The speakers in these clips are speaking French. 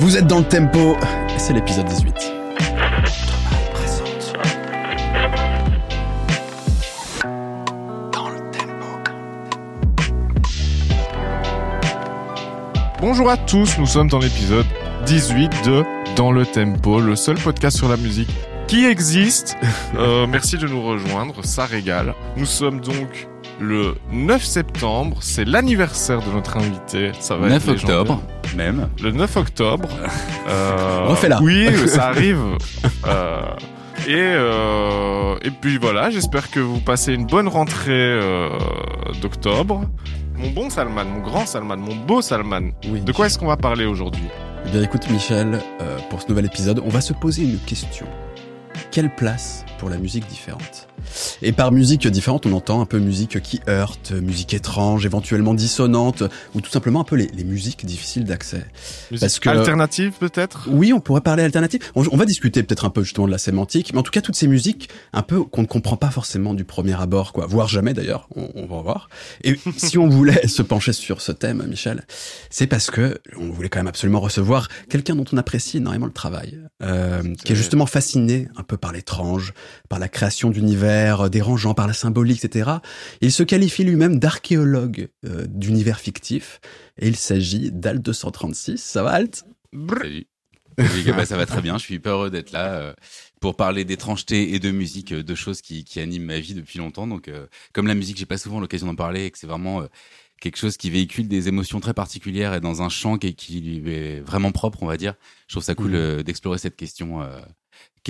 Vous êtes dans le tempo, et c'est l'épisode 18. Bonjour à tous, nous sommes dans l'épisode 18 de Dans le Tempo, le seul podcast sur la musique qui existe. Euh, merci de nous rejoindre, ça régale. Nous sommes donc le 9 septembre, c'est l'anniversaire de notre invité. Ça va 9 être légendaire. Même. Le 9 octobre. Euh, Refais-la. Oui, ça arrive. Euh, et, euh, et puis voilà, j'espère que vous passez une bonne rentrée euh, d'octobre. Mon bon Salman, mon grand Salman, mon beau Salman. Oui. De quoi est-ce qu'on va parler aujourd'hui? Eh bien écoute Michel, euh, pour ce nouvel épisode, on va se poser une question. Quelle place pour la musique différente Et par musique différente, on entend un peu musique qui heurte, musique étrange, éventuellement dissonante, ou tout simplement un peu les, les musiques difficiles d'accès. Musique Parce que- alternative peut-être? Oui, on pourrait parler alternative. On, on va discuter peut-être un peu justement de la sémantique, mais en tout cas toutes ces musiques un peu qu'on ne comprend pas forcément du premier abord, quoi, voire jamais d'ailleurs. On, on va voir. Et si on voulait se pencher sur ce thème, Michel, c'est parce que on voulait quand même absolument recevoir quelqu'un dont on apprécie énormément le travail, euh, qui est justement fasciné un peu par l'étrange, par la création d'univers euh, dérangeants, par la symbolique, etc. Il se qualifie lui-même d'archéologue euh, d'univers fictifs, et il s'agit d'Alt 236. Ça va, Alt? Salut. Bah, ça va très bien. Je suis hyper heureux d'être là euh, pour parler d'étrangeté et de musique, euh, deux choses qui, qui animent ma vie depuis longtemps. Donc, euh, comme la musique, j'ai pas souvent l'occasion d'en parler et que c'est vraiment euh, quelque chose qui véhicule des émotions très particulières et dans un champ qui, qui lui est vraiment propre, on va dire. Je trouve ça cool euh, d'explorer cette question.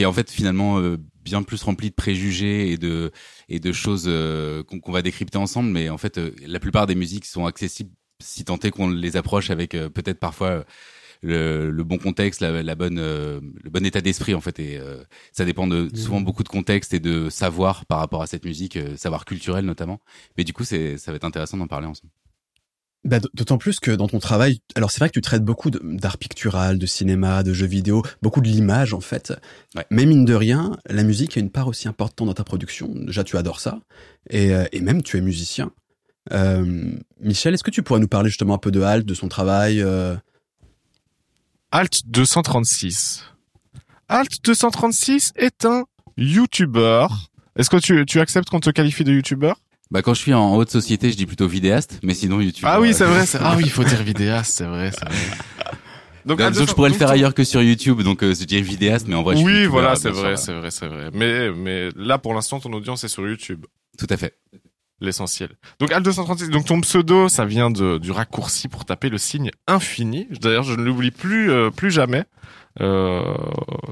Qui est en fait finalement euh, bien plus remplie de préjugés et de et de choses euh, qu'on qu'on va décrypter ensemble mais en fait euh, la plupart des musiques sont accessibles si tant est qu'on les approche avec euh, peut-être parfois le, le bon contexte, la, la bonne, euh, le bon état d'esprit en fait. Et euh, ça dépend de souvent beaucoup de contexte et de savoir par rapport à cette musique, euh, savoir culturel notamment. Mais du coup, c'est, ça va être intéressant d'en parler ensemble. Bah, D'autant plus que dans ton travail, alors c'est vrai que tu traites beaucoup d'art pictural, de cinéma, de jeux vidéo, beaucoup de l'image en fait. Ouais. Mais mine de rien, la musique a une part aussi importante dans ta production. Déjà, tu adores ça, et, euh, et même tu es musicien. Euh, Michel, est-ce que tu pourrais nous parler justement un peu de Halt, de son travail euh, Alt 236. Alt 236 est un YouTuber. Est-ce que tu, tu acceptes qu'on te qualifie de YouTuber? Bah quand je suis en haute société, je dis plutôt vidéaste, mais sinon YouTube. Ah oui, euh, c'est vrai. c'est- Ah oui, il faut dire vidéaste, c'est vrai. c'est vrai. Donc, je pourrais le 200 faire ailleurs que sur YouTube, donc euh, je dirais vidéaste, mais en vrai, je suis Oui, voilà, c'est vrai, c'est vrai, c'est vrai. Mais, mais là, pour l'instant, ton audience est sur YouTube. Tout à fait. L'essentiel. Donc Alt 236, donc ton pseudo, ça vient de, du raccourci pour taper le signe infini. D'ailleurs, je ne l'oublie plus, euh, plus jamais. Euh,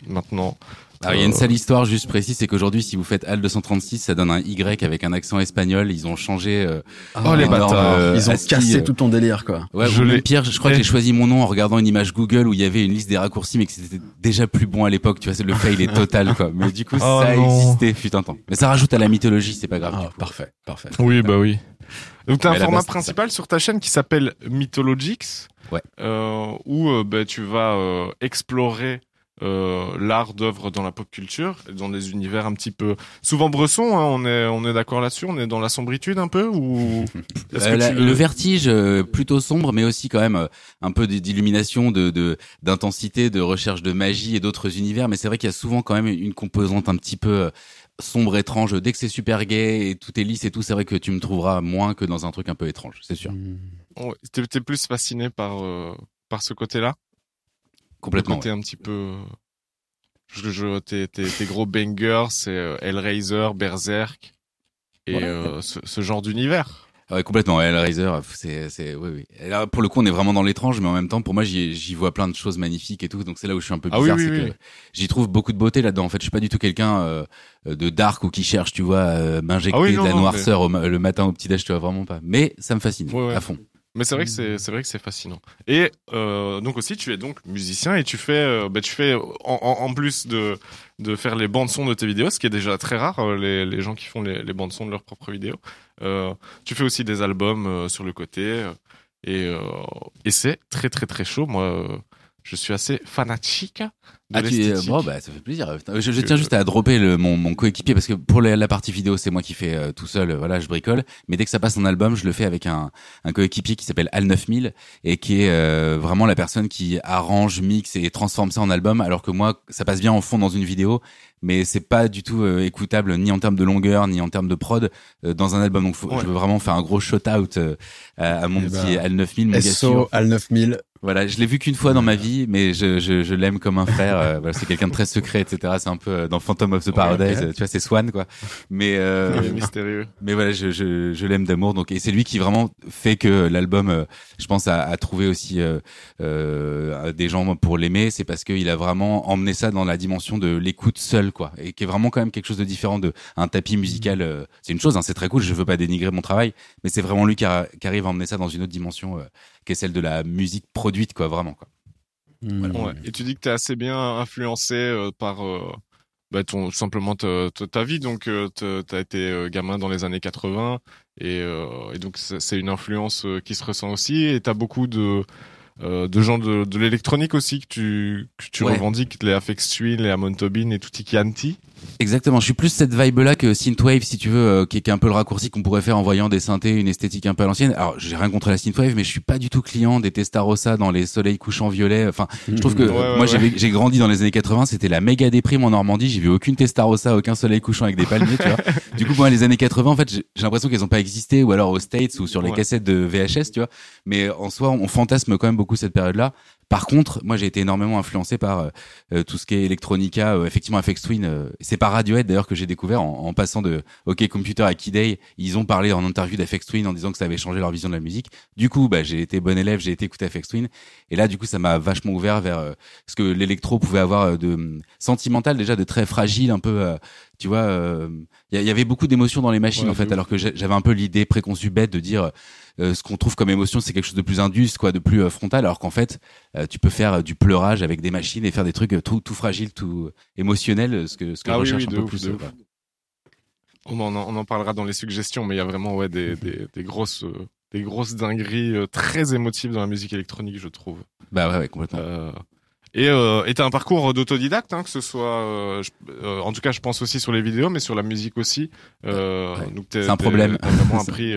maintenant. Alors, il y a une Euh, sale histoire juste précise, c'est qu'aujourd'hui, si vous faites AL 236, ça donne un Y avec un accent espagnol. Ils ont changé. euh, Oh, les bâtards. euh, Ils ont ASCII, cassé euh, tout ton délire, quoi. Ouais, Je même pire, je crois que j'ai choisi mon nom en regardant une image Google où il y avait une liste des raccourcis, mais que c'était déjà plus bon à l'époque. Tu vois, c'est le fail est total, quoi. Mais du coup, Oh ça a non. existé, fut un temps. Mais ça rajoute à la mythologie, c'est pas grave. Ah, parfait, parfait. Oui, bah oui. Donc t'as un format base, principal sur ta chaîne qui s'appelle Mythologix. Ouais. Euh, où euh, bah, tu vas euh, explorer euh, l'art d'œuvre dans la pop culture, dans des univers un petit peu souvent bressons. Hein, on est on est d'accord là-dessus. On est dans la sombritude un peu ou Euh, que la- tu le vertige euh, plutôt sombre, mais aussi quand même euh, un peu d'illumination, de de- d'intensité, de recherche de magie et d'autres univers. Mais c'est vrai qu'il y a souvent quand même une composante un petit peu euh, sombre, étrange. Dès que c'est super gay et tout est lisse et tout, c'est vrai que tu me trouveras moins que dans un truc un peu étrange, c'est sûr. T'es, t'es plus fasciné par euh, par ce côté-là, Complètement. un petit peu. Je, je, tes, tes, tes gros bangers, c'est euh, Hellraiser, Berserk et euh, ce, ce genre d'univers. Ouais, complètement. Hellraiser, c'est, c'est, oui, oui. Et là, pour le coup, on est vraiment dans l'étrange, mais en même temps, pour moi, j'y, j'y vois plein de choses magnifiques et tout. Donc c'est là où je suis un peu Ah oui, bizarre, oui, c'est oui. que j'y trouve beaucoup de beauté là-dedans. En fait, je suis pas du tout quelqu'un euh, de dark ou qui cherche, tu vois, euh, m'injecter Ah non, de la non, noirceur au le matin au petit déj, tu vois, vraiment pas. Mais ça me fascine Ouais, ouais. à fond. Mais c'est vrai que c'est c'est vrai que c'est fascinant. Et euh, donc aussi tu es donc musicien et tu fais euh, bah, tu fais en, en, plus de de faire les bandes son de tes vidéos, ce qui est déjà très rare euh, les les gens qui font les, les bandes son de leurs propres vidéos. Tu fais aussi des albums sur le côté et et c'est très très très chaud. Moi je suis assez fanatique Ah, tu, l'esthétique. bon, bah, ça fait plaisir. Je, je tiens juste à dropper le, mon, mon coéquipier parce que pour la, la partie vidéo, c'est moi qui fais euh, tout seul. euh, Voilà, je bricole. Mais dès que ça passe en album, je le fais avec un, un coéquipier qui s'appelle Al 9000 et qui est euh, vraiment la personne qui arrange, mixe et transforme ça en album. Alors que moi, ça passe bien en fond dans une vidéo, mais c'est pas du tout euh, écoutable ni en termes de longueur ni en termes de prod euh, dans un album. Donc, faut- Ouais. je veux vraiment faire un gros shout out à, à mon Eh petit ben, Al 9000, mon gars. SO Al 9000. Voilà, je l'ai vu qu'une fois dans ma vie, mais je, je, je l'aime comme un frère. Euh, voilà, c'est quelqu'un de très secret, etc. C'est un peu euh, dans Phantom of the Paradise, tu vois, c'est Swan, quoi. Mais euh, mystérieux. mais voilà, je, je, je l'aime d'amour. Donc, et c'est lui qui vraiment fait que l'album, euh, je pense, a, a trouvé aussi euh, euh, des gens pour l'aimer. C'est parce qu'il a vraiment emmené ça dans la dimension de l'écoute seule, quoi, et qui est vraiment quand même quelque chose de différent de un tapis musical. c'est une chose, hein, c'est très cool. Je veux pas dénigrer mon travail, mais c'est vraiment lui qui, a- qui arrive à emmener ça dans une autre dimension, euh, qui est celle de la musique produite, quoi, vraiment, quoi. Hmm. Ouais. Et tu dis que t'es assez bien influencé euh, par euh, bah, ton simplement ta, vie. Donc euh, te- t'as été euh, gamin dans les années 80 et, euh, et donc c'est une influence euh, qui se ressent aussi. Et t'as beaucoup de euh, de gens de, de l'électronique aussi que tu que tu Ouais. revendiques, les Afex Twin, les Amon Tobin et Tutti Chianti. Exactement, je suis plus cette vibe-là que synthwave, si tu veux, euh, qui, est, qui est un peu le raccourci qu'on pourrait faire en voyant des synthés, une esthétique un peu à l'ancienne. Alors, j'ai rien contre la synthwave, mais je suis pas du tout client des Testarossa dans les soleils couchants violets. Enfin, je trouve que Ouais, ouais, moi, ouais. j'ai grandi dans les années 80, c'était la méga déprime en Normandie. J'ai vu aucune Testarossa, aucun soleil couchant avec des palmiers, tu vois. Du coup, moi, les années 80, en fait, j'ai l'impression qu'elles ont pas existé, ou alors aux States ou sur les cassettes de VHS, tu vois. Mais en soi, on fantasme quand même beaucoup cette période-là. Par contre, moi, j'ai été énormément influencé par euh, euh, tout ce qui est electronica, euh, effectivement, FX Twin. euh, c'est par Radiohead d'ailleurs que j'ai découvert en, en passant de OK Computer à Key Day. Ils ont parlé en interview d'FX Twin en disant que ça avait changé leur vision de la musique. Du coup, bah, j'ai été bon élève, j'ai été écouter FX Twin. Et là, du coup, ça m'a vachement ouvert vers euh, ce que l'électro pouvait avoir euh, de hum, sentimental, déjà de très fragile, un peu. euh, tu vois, euh, il y, a- il y avait beaucoup d'émotions dans les machines Ouais, en fait, alors que j'avais un peu l'idée préconçue bête de dire euh, ce qu'on trouve comme émotion, c'est quelque chose de plus indus, quoi, de plus euh, frontal, alors qu'en fait, euh, tu peux faire euh, du pleurage avec des machines et faire des trucs euh, tout, tout fragiles, tout émotionnels, euh, ce que ce que Ah je oui, recherche oui, un peu ouf, plus. euh, voilà. On en, on en parlera dans les suggestions, mais il y a vraiment ouais des des, des grosses euh, des grosses dingueries euh, très émotives dans la musique électronique, je trouve. Bah ouais, ouais, complètement. Euh, et euh, et t'as un parcours d'autodidacte, hein, que ce soit, euh, je- euh, en tout cas, je pense aussi sur les vidéos, mais sur la musique aussi. Euh, Ouais. donc t'es- C'est un problème. T'as vraiment appris.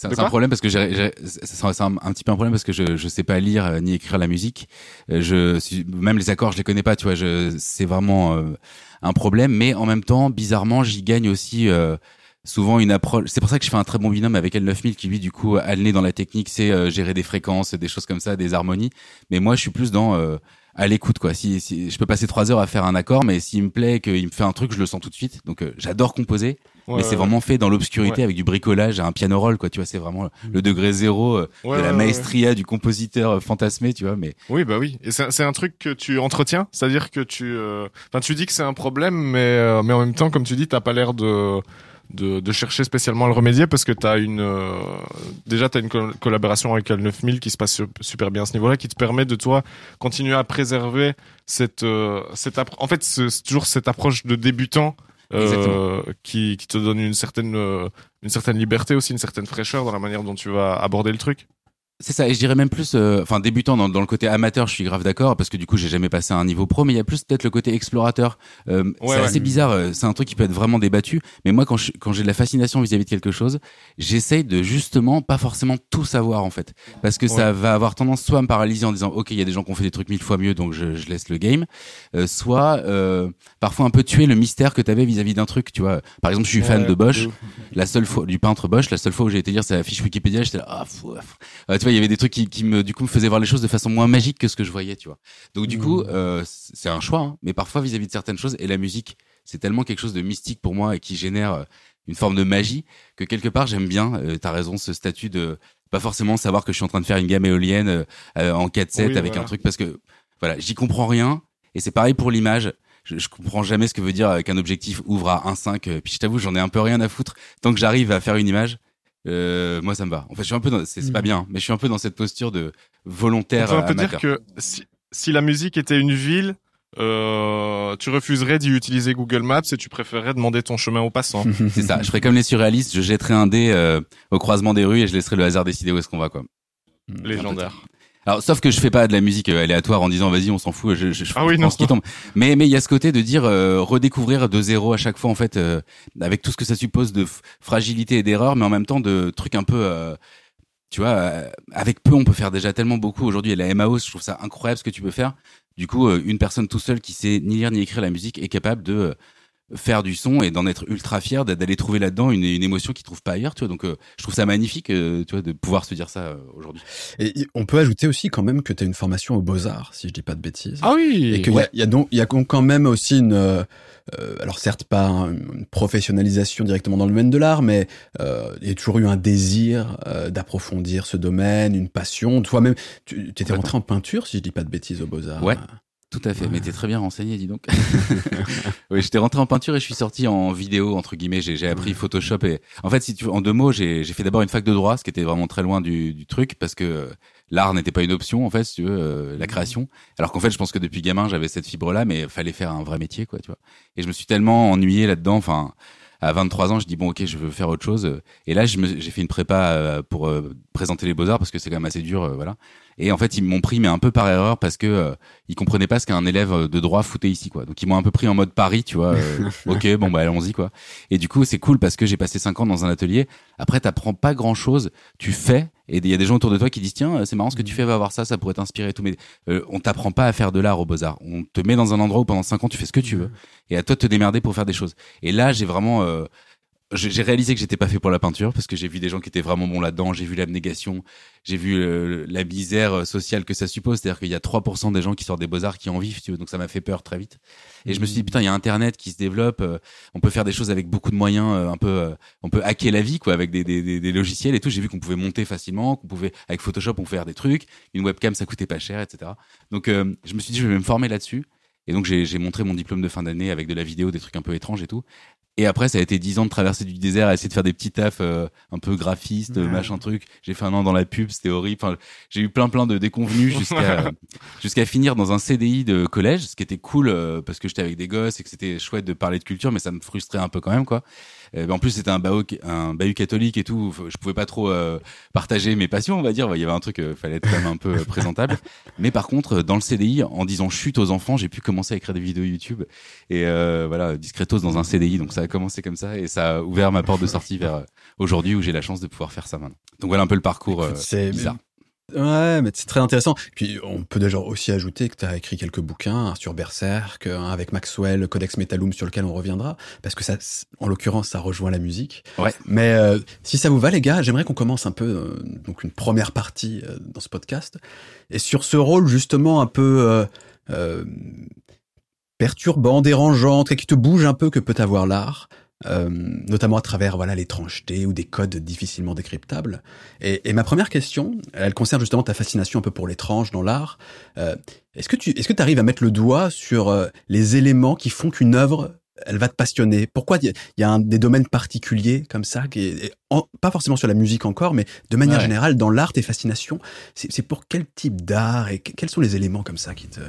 C'est un problème parce que j'ai, c'est un, un petit peu un problème parce que je je sais pas lire euh, ni écrire la musique. Euh, Je même les accords je les connais pas. Tu vois, je c'est vraiment euh, un problème. Mais en même temps, bizarrement, j'y gagne aussi. euh, souvent une approche c'est pour ça que je fais un très bon binôme avec L9000 qui lui du coup a le nez dans la technique c'est euh, gérer des fréquences des choses comme ça des harmonies mais moi je suis plus dans euh, à l'écoute quoi si, si je peux passer trois heures à faire un accord mais s'il me plaît qu'il me fait un truc je le sens tout de suite donc euh, j'adore composer ouais, mais c'est ouais, vraiment fait dans l'obscurité avec du bricolage, un piano roll, quoi. Tu vois, c'est vraiment le degré zéro euh, de la maestria du compositeur euh, fantasmé, tu vois. Mais. Oui, bah oui. Et c'est c'est un truc que tu entretiens, c'est-à-dire que tu, euh, enfin, tu dis que c'est un problème, mais euh, mais en même temps, comme tu dis, t'as pas l'air de de, de chercher spécialement à le remédier parce que t'as une euh, déjà t'as une col- collaboration avec Al 9000 qui se passe su- super bien à ce niveau-là qui te permet de toi continuer à préserver cette euh, cette en fait c'est toujours cette approche de débutant euh, qui qui te donne une certaine euh, une certaine liberté aussi une certaine fraîcheur dans la manière dont tu vas aborder le truc c'est ça. Et je dirais même plus, euh, enfin débutant dans, dans le côté amateur, je suis grave d'accord parce que du coup j'ai jamais passé à un niveau pro, mais il y a plus peut-être le côté explorateur. Euh, Ouais, c'est ouais. assez bizarre. euh, C'est un truc qui peut être vraiment débattu. Mais moi, quand je- quand j'ai de la fascination vis-à-vis de quelque chose, j'essaye de justement pas forcément tout savoir en fait, parce que ça va avoir tendance soit à me paralyser en disant ok il y a des gens qui ont fait des trucs mille fois mieux donc je, je laisse le game, euh, soit euh, parfois un peu tuer le mystère que t'avais vis-à-vis d'un truc. Tu vois, par exemple je suis fan de Bosch. la seule fois du peintre Bosch, la seule fois où j'ai été lire sa fiche Wikipédia, j'étais là, ah, fou, vois, il y avait des trucs qui, qui me, du coup, me faisaient voir les choses de façon moins magique que ce que je voyais, tu vois. Donc, du coup, euh, c'est un choix, hein, mais parfois vis-à-vis de certaines choses, et la musique, c'est tellement quelque chose de mystique pour moi et qui génère euh, une forme de magie que quelque part, j'aime bien, euh, t'as raison, ce statut de pas forcément savoir que je suis en train de faire une gamme éolienne euh, euh, en 4-7 Oui, avec voilà. un truc parce que, voilà, j'y comprends rien, et c'est pareil pour l'image. Je, je comprends jamais ce que veut dire euh, qu'un objectif ouvre à 1.5. euh, Puis je t'avoue, j'en ai un peu rien à foutre. Tant que j'arrive à faire une image, euh, moi ça me va. En fait, je suis un peu, dans, c'est pas Mhm. bien, mais je suis un peu dans cette posture de On volontaire peut un peu amateur. dire que si, si la musique était une ville, euh, tu refuserais d'y utiliser Google Maps et tu préférerais demander ton chemin aux passants. C'est ça. Je ferais comme les surréalistes. Je jetterais un dé euh, au croisement des rues et je laisserai le hasard décider où est-ce qu'on va, quoi. Légendaire. Alors, sauf que je fais pas de la musique euh, aléatoire en disant vas-y, on s'en fout, je, je, je Ah oui, prends non. ce qui tombe. Mais mais il y a ce côté de dire euh, redécouvrir de zéro à chaque fois en fait, euh, avec tout ce que ça suppose de fragilité et d'erreur, mais en même temps de trucs un peu. euh, tu vois, euh, avec peu, on peut faire déjà tellement beaucoup. Aujourd'hui, a la MAO, je trouve ça incroyable ce que tu peux faire. Du coup, euh, une personne tout seule qui sait ni lire ni écrire la musique est capable de euh, faire du son et d'en être ultra fier, d'a- d'aller trouver là-dedans une, une émotion qu'il trouve pas ailleurs. Tu vois, donc euh, je trouve ça magnifique, euh, tu vois, de pouvoir se dire ça euh, aujourd'hui. Et on peut ajouter aussi quand même que tu as une formation aux beaux-arts, si je dis pas de bêtises. Ah oui. Et qu'il y, a, il y a donc il y a quand même aussi une euh, euh, alors certes pas un- une professionnalisation directement dans le domaine de l'art, mais euh, il y a toujours eu un désir euh, d'approfondir ce domaine, une passion. Toi-même, tu étais rentré en peinture, si je dis pas de bêtises, aux Beaux Arts. Ouais. Tout à fait, mais t'es très bien renseigné, dis donc. oui, j'étais rentré en peinture et je suis sorti en vidéo entre guillemets. J'ai appris Photoshop et en fait, si tu en deux mots, j'ai j'ai fait d'abord une fac de droit, ce qui était vraiment très loin du, du truc parce que euh, l'art n'était pas une option en fait, si tu veux, euh, la création. Alors qu'en fait, je pense que depuis gamin, j'avais cette fibre-là, mais fallait faire un vrai métier, quoi, tu vois. Et je me suis tellement ennuyé là-dedans. Enfin, à 23 ans, je dis bon, ok, je veux faire autre chose. Et là, j'ai fait une prépa euh, pour euh, présenter les beaux arts parce que c'est quand même assez dur, euh, voilà. Et en fait, ils m'ont pris, mais un peu par erreur, parce que euh, ils comprenaient pas ce qu'un élève de droit foutait ici, quoi. Donc ils m'ont un peu pris en mode Paris, tu vois. euh, ok, bon bah allons-y, quoi. Et du coup, c'est cool parce que j'ai passé cinq ans dans un atelier. Après, t'apprends pas grand-chose, tu fais, et il y a des gens autour de toi qui disent tiens, c'est marrant ce que tu fais, va voir ça, ça pourrait t'inspirer et tout. Mais euh, on t'apprend pas à faire de l'art aux beaux arts. On te met dans un endroit où pendant cinq ans tu fais ce que tu veux, et à toi de te démerder pour faire des choses. Et là, j'ai vraiment euh, j'ai réalisé que j'étais pas fait pour la peinture parce que j'ai vu des gens qui étaient vraiment bons là-dedans. J'ai vu l'abnégation, j'ai vu euh, la misère euh, sociale que ça suppose. C'est-à-dire qu'il y a 3% des gens qui sortent des beaux-arts qui en vivent, tu veux. Donc ça m'a fait peur très vite. Et je me suis dit, putain, il y a Internet qui se développe. euh, on peut faire des choses avec beaucoup de moyens. euh, un peu, euh, on peut hacker la vie, quoi, avec des, des, des, des logiciels et tout. J'ai vu qu'on pouvait monter facilement, qu'on pouvait, avec Photoshop, on pouvait faire des trucs. Une webcam, ça coûtait pas cher, etc. Donc je me suis dit, je vais me former là-dessus. Et donc j'ai montré mon diplôme de fin d'année avec de la vidéo, des trucs un peu étranges et tout. Et après, ça a été dix ans de traverser du désert, à essayer de faire des petits tafs euh, un peu graphistes, Ouais. machin truc. J'ai fait un an dans la pub, c'était horrible. Enfin, j'ai eu plein plein de déconvenus jusqu'à jusqu'à finir dans un CDI de collège, ce qui était cool euh, parce que j'étais avec des gosses et que c'était chouette de parler de culture, mais ça me frustrait un peu quand même quoi. Euh, en plus, c'était un bahut, un bahut catholique et tout. Je pouvais pas trop euh, partager mes passions, on va dire. Il y avait un truc, euh, fallait être quand même un peu présentable. Mais par contre, dans le CDI, en disant chute aux enfants, j'ai pu commencer à écrire des vidéos YouTube et euh, voilà, discretos dans un CDI. Donc ça a commencé comme ça et ça a ouvert ma porte de sortie vers aujourd'hui où j'ai la chance de pouvoir faire ça maintenant. Donc voilà un peu le parcours C'est bizarre. Ouais, mais c'est très intéressant. Puis on peut déjà aussi ajouter que tu as écrit quelques bouquins un sur Berserk, un avec Maxwell, Codex Metallum sur lequel on reviendra, parce que ça, en l'occurrence, ça rejoint la musique. Ouais. Mais euh, si ça vous va, les gars, j'aimerais qu'on commence un peu euh, donc une première partie euh, dans ce podcast et sur ce rôle justement un peu euh, euh, perturbant, dérangeant, qui te bouge un peu que peut avoir l'art. Euh, notamment à travers voilà l'étrangeté ou des codes difficilement décryptables. Et, et ma première question, elle concerne justement ta fascination un peu pour l'étrange dans l'art. Euh, est-ce que tu est-ce que tu arrives à mettre le doigt sur euh, les éléments qui font qu'une œuvre elle va te passionner? Pourquoi il y, a- un, des domaines particuliers comme ça, qui est, et en- pas forcément sur la musique encore, mais de manière Ouais. générale dans l'art, tes fascinations, c'est pour quel type d'art et que- quels sont les éléments comme ça qui te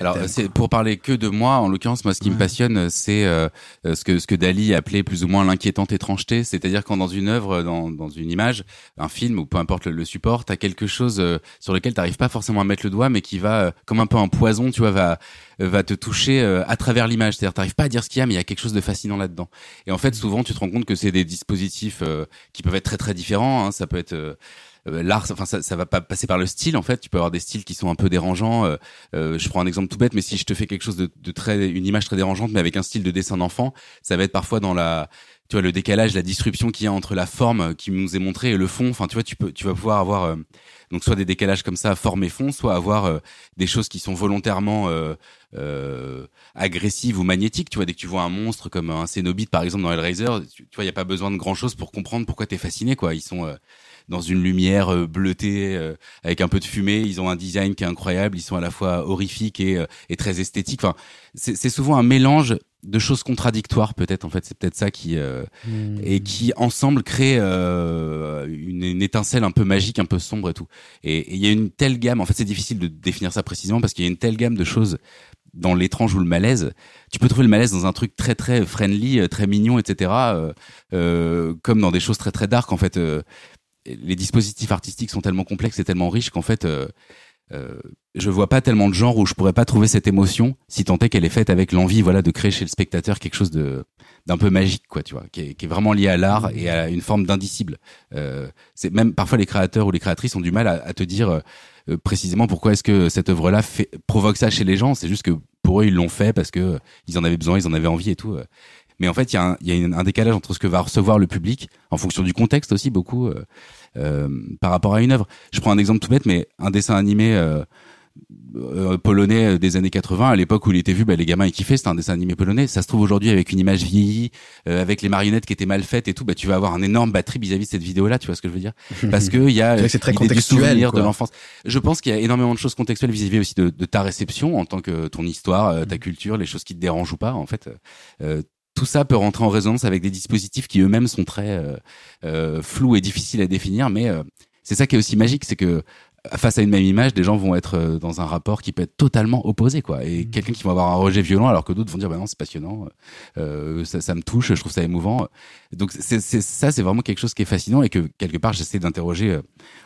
Alors, c'est pour parler que de moi, en l'occurrence, moi, ce qui me passionne, c'est euh, euh, ce que ce que Dali appelait plus ou moins l'inquiétante étrangeté, c'est-à-dire quand dans une œuvre, dans dans une image, un film ou peu importe le, le support, t'as quelque chose euh, sur lequel t'arrives pas forcément à mettre le doigt, mais qui va euh, comme un peu un poison, tu vois, va euh, va te toucher euh, à travers l'image. C'est-à-dire, t'arrives pas à dire ce qu'il y a, mais il y a quelque chose de fascinant là-dedans. Et en fait, souvent, tu te rends compte que c'est des dispositifs euh, qui peuvent être très très différents. hein. Ça peut être euh, euh, l'art, enfin ça, ça va pas passer par le style en fait. Tu peux avoir des styles qui sont un peu dérangeants. euh, euh, je prends un exemple tout bête, mais si je te fais quelque chose de, de très, une image très dérangeante, mais avec un style de dessin d'enfant, ça va être parfois dans la, tu vois, le décalage, la disruption qu'il y a entre la forme qui nous est montrée et le fond. Enfin, tu vois, tu peux, tu vas pouvoir avoir euh, donc soit des décalages comme ça, forme et fond, soit avoir euh, des choses qui sont volontairement euh, euh, agressives ou magnétiques. Tu vois, dès que tu vois un monstre comme un Cénobite par exemple dans Hellraiser, tu, vois, il y a pas besoin de grand chose pour comprendre pourquoi t'es fasciné, quoi. Ils sont euh, dans une lumière euh, bleutée euh, avec un peu de fumée. Ils ont un design qui est incroyable. Ils sont à la fois horrifiques et, euh, et très esthétiques. Enfin, c'est souvent un mélange de choses contradictoires, peut-être. En fait, c'est peut-être ça qui euh, et qui ensemble crée euh, une, une étincelle un peu magique, un peu sombre et tout. Et il y a une telle gamme. En fait, c'est difficile de définir ça précisément parce qu'il y a une telle gamme de choses dans l'étrange ou le malaise. Tu peux trouver le malaise dans un truc très très friendly, très mignon, etc. euh, euh, comme dans des choses très très dark en fait. Euh, les dispositifs artistiques sont tellement complexes et tellement riches qu'en fait, euh, euh, je vois pas tellement de genres où je pourrais pas trouver cette émotion si tant est qu'elle est faite avec l'envie, voilà, de créer chez le spectateur quelque chose de d'un peu magique, quoi, tu vois, qui est, vraiment lié à l'art et à une forme d'indicible. Euh, c'est même parfois les créateurs ou les créatrices ont du mal à, à te dire euh, précisément pourquoi est-ce que cette œuvre-là provoque ça chez les gens. C'est juste que pour eux ils l'ont fait parce que ils en avaient besoin, ils en avaient envie et tout. Mais en fait, il y a, un, y a un décalage entre ce que va recevoir le public, en fonction du contexte aussi beaucoup, euh, euh, par rapport à une œuvre. Je prends un exemple tout bête, mais un dessin animé euh, euh, polonais des années 80, à l'époque où il était vu, bah, les gamins ils kiffaient, c'était un dessin animé polonais. Ça se trouve aujourd'hui avec une image vieillie, euh, avec les marionnettes qui étaient mal faites et tout, bah, tu vas avoir un énorme batterie vis-à-vis de cette vidéo-là, tu vois ce que je veux dire? Parce que il y a C'est très l'idée du contextuel, souvenir quoi. de l'enfance. Je pense qu'il y a énormément de choses contextuelles vis-à-vis aussi de, de ta réception en tant que ton histoire, ta Mm. culture, les choses qui te dérangent ou pas. En fait, euh, tout ça peut rentrer en résonance avec des dispositifs qui eux-mêmes sont très euh, euh, flous et difficiles à définir. Mais euh, c'est ça qui est aussi magique, c'est que face à une même image, des gens vont être euh, dans un rapport qui peut être totalement opposé, quoi. Et Mm. quelqu'un qui va avoir un rejet violent, alors que d'autres vont dire, bah non, c'est passionnant, euh, ça, ça me touche, je trouve ça émouvant. Donc c'est c'est- ça, c'est vraiment quelque chose qui est fascinant et que quelque part j'essaie d'interroger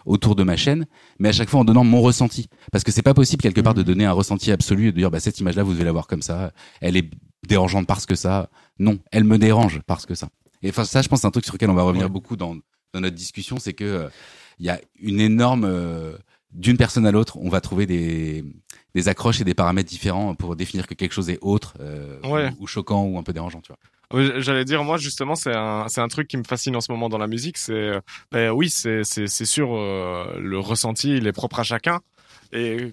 autour de ma chaîne, mais à chaque fois en donnant mon ressenti, parce que c'est pas possible quelque part de donner un ressenti absolu et de dire, bah cette image-là, vous devez la voir comme ça, elle est dérangeante parce que ça. Non, elle me dérange parce que ça. Et enfin ça, je pense, c'est un truc sur lequel on va revenir Ouais. beaucoup dans dans notre discussion, c'est que euh, il y a une énorme euh, d'une personne à l'autre, on va trouver des des accroches et des paramètres différents pour définir que quelque chose est autre euh, Ouais. ou, ou choquant ou un peu dérangeant, tu vois. J'allais dire, moi, justement, c'est un, c'est un truc qui me fascine en ce moment dans la musique. C'est, ben oui, c'est, c'est, c'est sûr, le ressenti, il est propre à chacun. Et,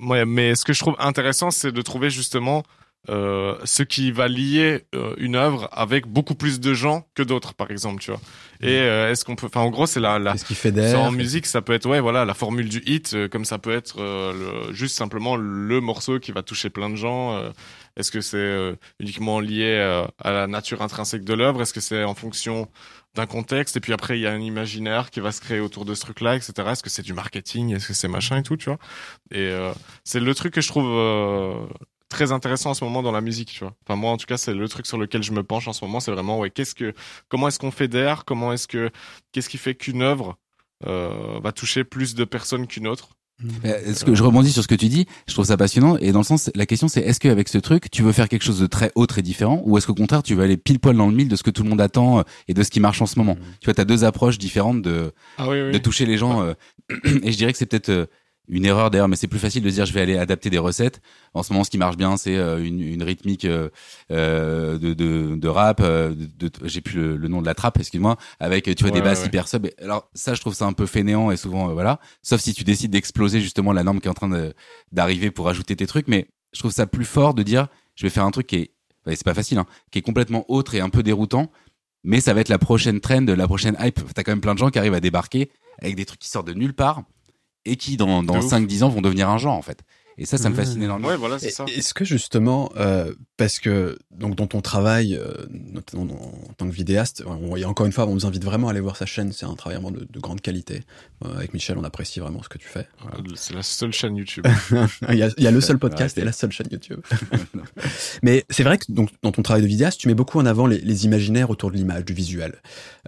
ouais, mais ce que je trouve intéressant, c'est de trouver justement euh, ce qui va lier euh, une œuvre avec beaucoup plus de gens que d'autres, par exemple, tu vois. Et euh, est-ce qu'on peut, enfin, en gros, c'est la, la, Qu'est-ce qui ça, fédère en musique, ça peut être ouais, voilà, la formule du hit, euh, comme ça peut être euh, le- juste simplement le morceau qui va toucher plein de gens. euh, Est-ce que c'est euh, uniquement lié euh, à la nature intrinsèque de l'œuvre? Est-ce que c'est en fonction d'un contexte? Et puis après, il y a un imaginaire qui va se créer autour de ce truc-là, etc. Est-ce que c'est du marketing? Est-ce que c'est machin et tout, tu vois? Et euh, c'est le truc que je trouve euh, très intéressant en ce moment dans la musique, tu vois. Enfin moi, en tout cas, c'est le truc sur lequel je me penche en ce moment. C'est vraiment ouais, qu'est-ce que, comment est-ce qu'on fédère Comment est-ce que, qu'est-ce qui fait qu'une œuvre euh, va toucher plus de personnes qu'une autre? Euh, Ce que je rebondis sur ce que tu dis, je trouve ça passionnant. Et dans le sens, la question c'est est-ce qu'avec ce truc, tu veux faire quelque chose de très haut, très différent, ou est-ce qu'au contraire, tu veux aller pile poil dans le mille de ce que tout le monde attend euh, et de ce qui marche en ce moment? Mhm. Tu vois, t'as deux approches différentes de, Ah oui, oui. de toucher les gens. euh, et je dirais que c'est peut-être euh, une erreur d'ailleurs, mais c'est plus facile de dire je vais aller adapter des recettes. En ce moment, ce qui marche bien, c'est euh, une, une rythmique euh, euh, de, de, de rap. euh, de, de- J'ai plus le, le nom de la trappe, excuse-moi. Avec tu vois Ouais, des basses ouais, hyper sub. Alors ça, je trouve ça un peu fainéant et souvent euh, voilà. Sauf si tu décides d'exploser justement la norme qui est en train d'arriver pour ajouter tes trucs. Mais je trouve ça plus fort de dire je vais faire un truc qui est, ouais, c'est pas facile, hein, qui est complètement autre et un peu déroutant. Mais ça va être la prochaine trend, la prochaine hype. T'as quand même plein de gens qui arrivent à débarquer avec des trucs qui sortent de nulle part et qui dans, dans De ouf. 5-10 ans vont devenir un genre en fait. Et ça, ça me Ouais. fascine énormément. Ouais, voilà, c'est Et- ça. Est-ce que justement, euh, parce que donc dans ton travail, euh, notamment en tant que vidéaste, on, et encore une fois, on vous invite vraiment à aller voir sa chaîne. C'est un travail vraiment de, de grande qualité. Euh, avec Michel, on apprécie vraiment ce que tu fais. C'est la seule chaîne YouTube. il, y a, il y a le seul podcast Arrêtez. et la seule chaîne YouTube. Mais c'est vrai que donc, dans ton travail de vidéaste, tu mets beaucoup en avant les, les imaginaires autour de l'image, du visuel.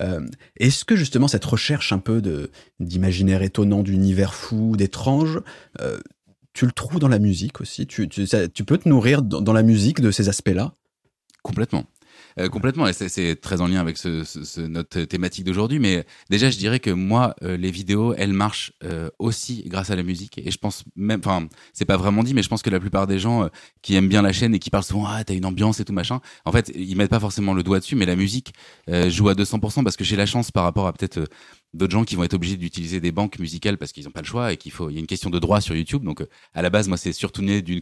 Euh, Est-ce que justement cette recherche un peu de d'imaginaire étonnant, d'univers fou, d'étrange, euh, tu le trouves dans la musique aussi? Tu, peux te nourrir dans, la musique de ces aspects-là? Complètement. Euh, complètement, et c'est- très en lien avec notre thématique d'aujourd'hui. Mais déjà, je dirais que moi, euh, les vidéos, elles marchent euh, aussi grâce à la musique. Et je pense même, enfin, c'est pas vraiment dit, mais je pense que la plupart des gens qui aiment bien la chaîne et qui parlent souvent, ah, t'as une ambiance et tout machin. En fait, ils mettent pas forcément le doigt dessus, mais la musique joue à 200% parce que j'ai la chance par rapport à peut-être d'autres gens qui vont être obligés d'utiliser des banques musicales parce qu'ils n'ont pas le choix et qu'il faut, il y a une question de droit sur YouTube. Donc, euh, à la base, moi, c'est surtout né d'une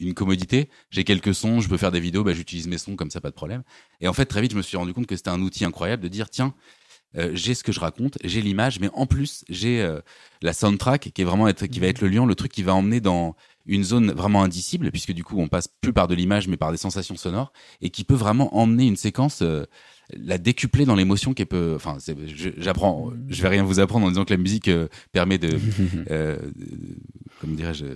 une commodité. J'ai quelques sons, je peux faire des vidéos, bah, j'utilise mes sons comme ça, pas de problème. Et en fait, très vite, je me suis rendu compte que c'était un outil incroyable de dire, tiens, euh, j'ai ce que je raconte, j'ai l'image, mais en plus, j'ai euh, la soundtrack qui est vraiment être, qui va être le lien, le truc qui va emmener dans une zone vraiment indicible, puisque du coup, on passe plus par de l'image, mais par des sensations sonores, et qui peut vraiment emmener une séquence, la décupler dans l'émotion qui peut. Enfin, j'apprends, je vais rien vous apprendre en disant que la musique euh, permet de, euh, de- comment dirais-je,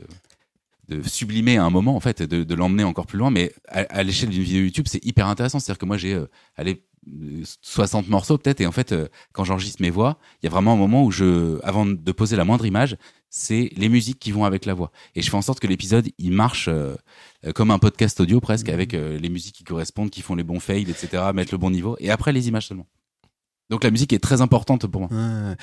de sublimer à un moment en fait, de, de l'emmener encore plus loin. Mais à, à l'échelle d'une vidéo YouTube, c'est hyper intéressant. C'est-à-dire que moi, j'ai, euh, allez, 60 morceaux peut-être et en fait euh, quand j'enregistre mes voix il y a vraiment un moment où je avant de poser la moindre image c'est les musiques qui vont avec la voix et je fais en sorte que l'épisode il marche euh, euh, comme un podcast audio presque Mhm. avec euh, les musiques qui correspondent qui font les bons fades etc mettre le bon niveau et après les images seulement donc la musique est très importante pour moi.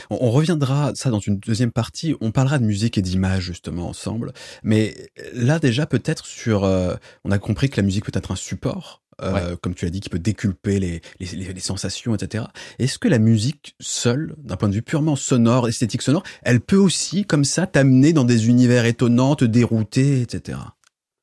On, on reviendra ça dans une deuxième partie. On parlera de musique et d'image justement ensemble. Mais là déjà peut-être sur, euh, on a compris que la musique peut être un support, euh, comme tu l'as dit, qui peut déculper les, les, les- les sensations, etc. Est-ce que la musique seule, d'un point de vue purement sonore, esthétique sonore, elle peut aussi comme ça t'amener dans des univers étonnants, te dérouter, etc.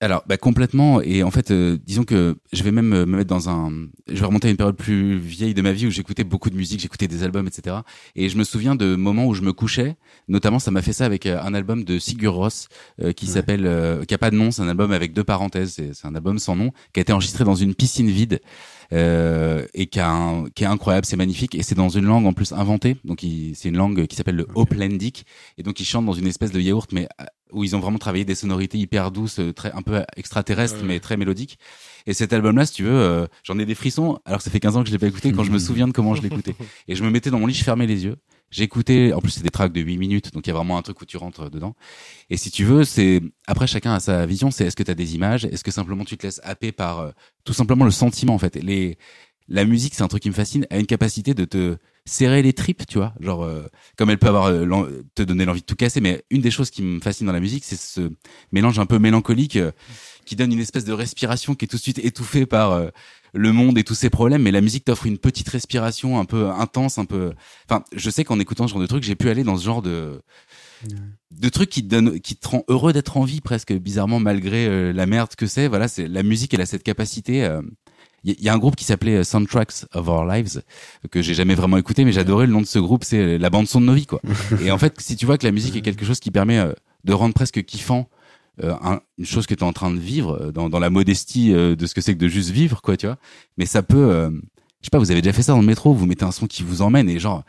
Alors, bah, complètement. Et en fait, euh, disons que je vais même euh, me mettre dans un. Je vais remonter à une période plus vieille de ma vie où j'écoutais beaucoup de musique, j'écoutais des albums, etc. Et je me souviens de moments où je me couchais. Notamment, ça m'a fait ça avec euh, un album de Sigur Rós euh, qui Ouais. s'appelle, euh, qui a pas de nom. C'est un album avec deux parenthèses. C'est un album sans nom qui a été enregistré dans une piscine vide. Euh, et qui, a un- qui est incroyable, c'est magnifique, et c'est dans une langue en plus inventée, donc c'est une langue qui s'appelle le Oplandic, et donc ils chantent dans une espèce de yaourt, mais euh, où ils ont vraiment travaillé des sonorités hyper douces, euh, très un peu extraterrestres, Ouais. mais très mélodiques. Et cet album-là, si tu veux, euh, j'en ai des frissons, alors que ça fait 15 ans que je l'ai pas écouté, quand je me souviens de comment je l'écoutais. Et je me mettais dans mon lit, je fermais les yeux, j'écoutais, en plus c'est des tracks de 8 minutes, donc il y a vraiment un truc où tu rentres dedans. Et si tu veux, c'est après chacun a sa vision, c'est est-ce que tu as des images, est-ce que simplement tu te laisses happer par euh, tout simplement le sentiment en fait? Les la musique, c'est un truc qui me fascine, a une capacité de te serrer les tripes, tu vois, genre euh, comme elle peut avoir euh, te donner l'envie de tout casser. Mais une des choses qui me fascine dans la musique, c'est ce mélange un peu mélancolique euh, qui donne une espèce de respiration qui est tout de suite étouffée par le monde et tous ses problèmes. Mais la musique t'offre une petite respiration un peu intense, un peu. Enfin, je sais qu'en écoutant ce genre de trucs, j'ai pu aller dans ce genre de de trucs qui te donnent, qui te rend heureux d'être en vie presque bizarrement malgré euh, la merde que c'est. Voilà, c'est la musique, elle a cette capacité. euh, Il y, y a un groupe qui s'appelait euh, Soundtracks of Our Lives euh, que j'ai jamais vraiment écouté, mais j'adorais le nom de ce groupe. C'est euh, la bande son de nos vies, quoi. Et en fait, si tu vois que la musique est quelque chose qui permet euh, de rendre presque kiffant euh, un- une chose que tu es en train de vivre euh, dans, dans la modestie euh, de ce que c'est que de juste vivre, quoi, tu vois. Mais ça peut, euh, je sais pas, vous avez déjà fait ça dans le métro, vous mettez un son qui vous emmène et genre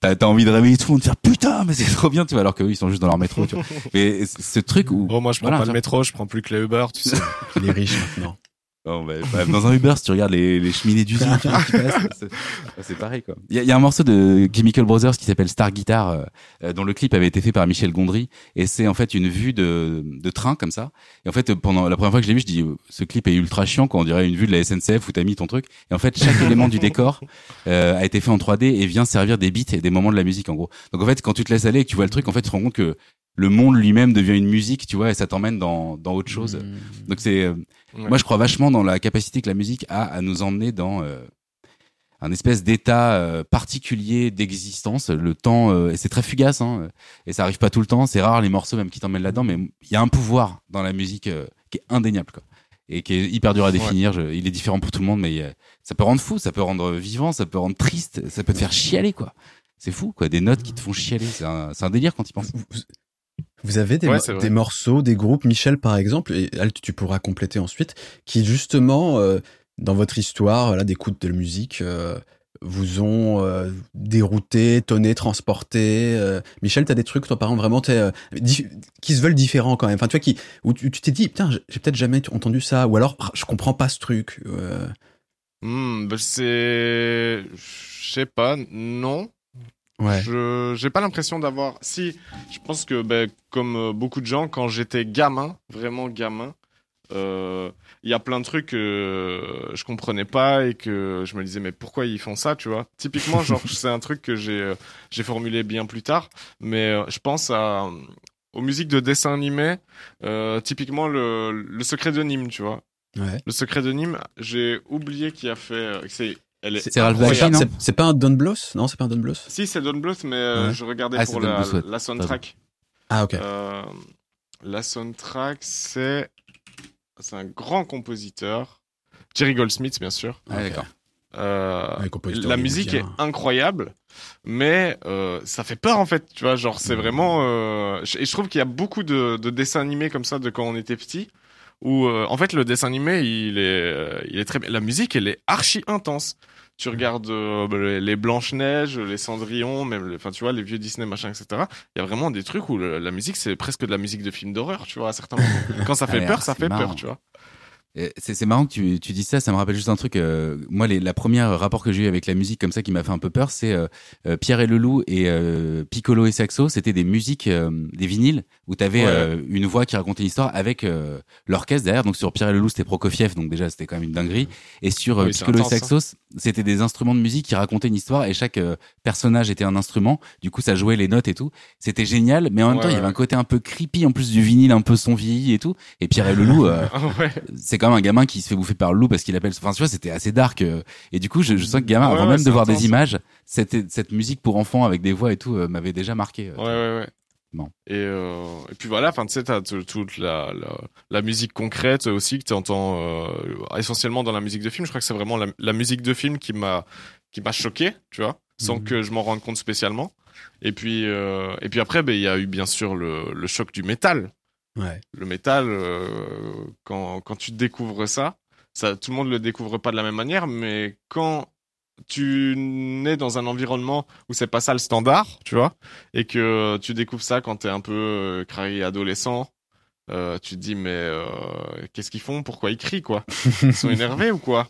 t'as as envie de réveiller tout le monde, de faire putain, mais c'est trop bien, tu vois, alors qu'eux ils sont juste dans leur métro, tu vois. Mais ce truc où Bon, moi, je prends Voilà, pas genre- le métro, je prends plus que les Uber, tu sais. Il est riche maintenant. Bah, bah, dans un Uber, si tu regardes les, cheminées d'usine qui passent, c'est- pareil quoi. Il y a, un morceau de Chemical Brothers qui s'appelle Star Guitar, euh, euh, dont le clip avait été fait par Michel Gondry, et c'est en fait une vue de, train comme ça. Et en fait, pendant la première fois que je l'ai vu, je dis ce clip est ultra chiant, quoi. On dirait une vue de la SNCF où t'as mis ton truc. Et en fait, chaque élément du décor euh, a été fait en 3D et vient servir des beats et des moments de la musique en gros. Donc en fait, quand tu te laisses aller et que tu vois le truc, en fait, tu te rends compte que le monde lui-même devient une musique, tu vois, et ça t'emmène dans, dans autre chose. Mmh. Donc c'est euh, Ouais. moi je crois vachement dans la capacité que la musique a à nous emmener dans euh, un espèce d'état euh, particulier d'existence. Le temps euh, et c'est très fugace hein, et ça arrive pas tout le temps. C'est rare les morceaux même qui t'emmènent là-dedans, mais il y a un pouvoir dans la musique euh, qui est indéniable quoi. Et qui est hyper dur à définir. Je- il est différent pour tout le monde, mais euh, ça peut rendre fou, ça peut rendre vivant, ça peut rendre triste, ça peut te faire chialer quoi. C'est fou quoi, des notes qui te font chialer. C'est un, c'est un délire quand tu penses. Vous, vous avez des, Ouais, mo- c'est vrai. des morceaux, des groupes, Michel par exemple, et Alt, tu pourras compléter ensuite, qui justement, euh, dans votre histoire là, d'écoute de la musique, euh, vous ont euh, dérouté, tonné, transporté. Michel, t'as des trucs, toi, par exemple, vraiment, qui se veulent différents quand même. Enfin, tu vois, qui, où tu tu t'es dit, putain, j'ai peut-être jamais entendu ça, ou alors, ah, je comprends pas ce truc. Hmm, bah, c'est, je sais pas, non. Ouais. Je j'ai pas l'impression d'avoir. Si, je pense que ben, comme euh, beaucoup de gens, quand j'étais gamin, vraiment gamin, euh, il y a plein de trucs que je comprenais pas et que je me disais mais pourquoi ils font ça, tu vois? Typiquement, genre c'est un truc que j'ai euh, j'ai formulé bien plus tard, mais je pense à aux musiques de dessins animés, euh, typiquement le, le secret de Nîmes, tu vois? Ouais. Le secret de Nîmes, j'ai oublié qui a fait. C'est C'est Ralph incroyable. Bakshi, non C'est pas un Don Bluth Non, c'est pas un Don Bluth? Si, c'est Don Bluth, mais euh, Ouais. je regardais Ah, pour la, Bluth, ouais. la soundtrack. Ah, ok. Euh, la soundtrack, c'est c'est un grand compositeur, Jerry Goldsmith, bien sûr. Ah, d'accord. Euh, la musique est incroyable, mais euh, ça fait peur en fait. Tu vois, genre c'est vraiment. Euh, et je trouve qu'il y a beaucoup de, de dessins animés comme ça de quand on était petit, où euh, en fait le dessin animé il est, euh, il est très. La musique elle est archi intense. Tu regardes euh, bah, les- Blanches Neiges, les Cendrillon, même, les- enfin tu vois les vieux Disney machin etc. Il y a vraiment des trucs où le- la musique c'est presque de la musique de film d'horreur, tu vois à certains moments. Quand ça fait Ah, peur, c'est ça fait marrant. peur, tu vois. C'est marrant que tu, tu dis ça, ça me rappelle juste un truc. euh, moi, les, la première rapport que j'ai eu avec la musique comme ça qui m'a fait un peu peur, c'est euh, euh, Pierre et le Loup et euh, Piccolo et Saxo. C'était des musiques, euh, des vinyles où t'avais Ouais. euh, une voix qui racontait une histoire avec euh, l'orchestre derrière. Donc sur Pierre et le Loup, c'était Prokofiev, donc déjà c'était quand même une dinguerie. Et sur Oui, Piccolo et intense, Saxo, c'était des instruments de musique qui racontaient une histoire et chaque personnage était un instrument. Du coup, ça jouait les notes et tout. C'était génial, mais en même Ouais, temps, il y avait un côté un peu creepy en plus du vinyle, un peu son vieilli et tout. Et Pierre et le Loup. ouais. c'est quand un gamin qui se fait bouffer par le loup parce qu'il appelle. Enfin, tu vois, c'était assez dark. euh, et du coup, je, je sens que gamin, Ouais, avant ouais, même de voir des images, cette, cette musique pour enfants avec des voix et tout euh, m'avait déjà marqué. euh. Ouais, ouais, ouais. Bon. Et, euh, et puis voilà, enfin, tu sais, t'as toute la, la, la musique concrète aussi que tu entends euh, essentiellement dans la musique de film. Je crois que c'est vraiment la, la musique de film qui m'a qui m'a choqué, tu vois, sans Mhm. que je m'en rende compte spécialement. Et puis euh, et puis après, ben il y a eu bien sûr le, le choc du métal. Ouais. Le métal, euh, quand quand tu découvres ça, ça, tout le monde le découvre pas de la même manière, mais quand tu nais dans un environnement où c'est pas ça le standard, tu vois, et que tu découvres ça quand t'es un peu euh, craqué adolescent, euh, tu te dis mais euh, qu'est-ce qu'ils font? Pourquoi ils crient quoi? Ils sont énervés ou quoi?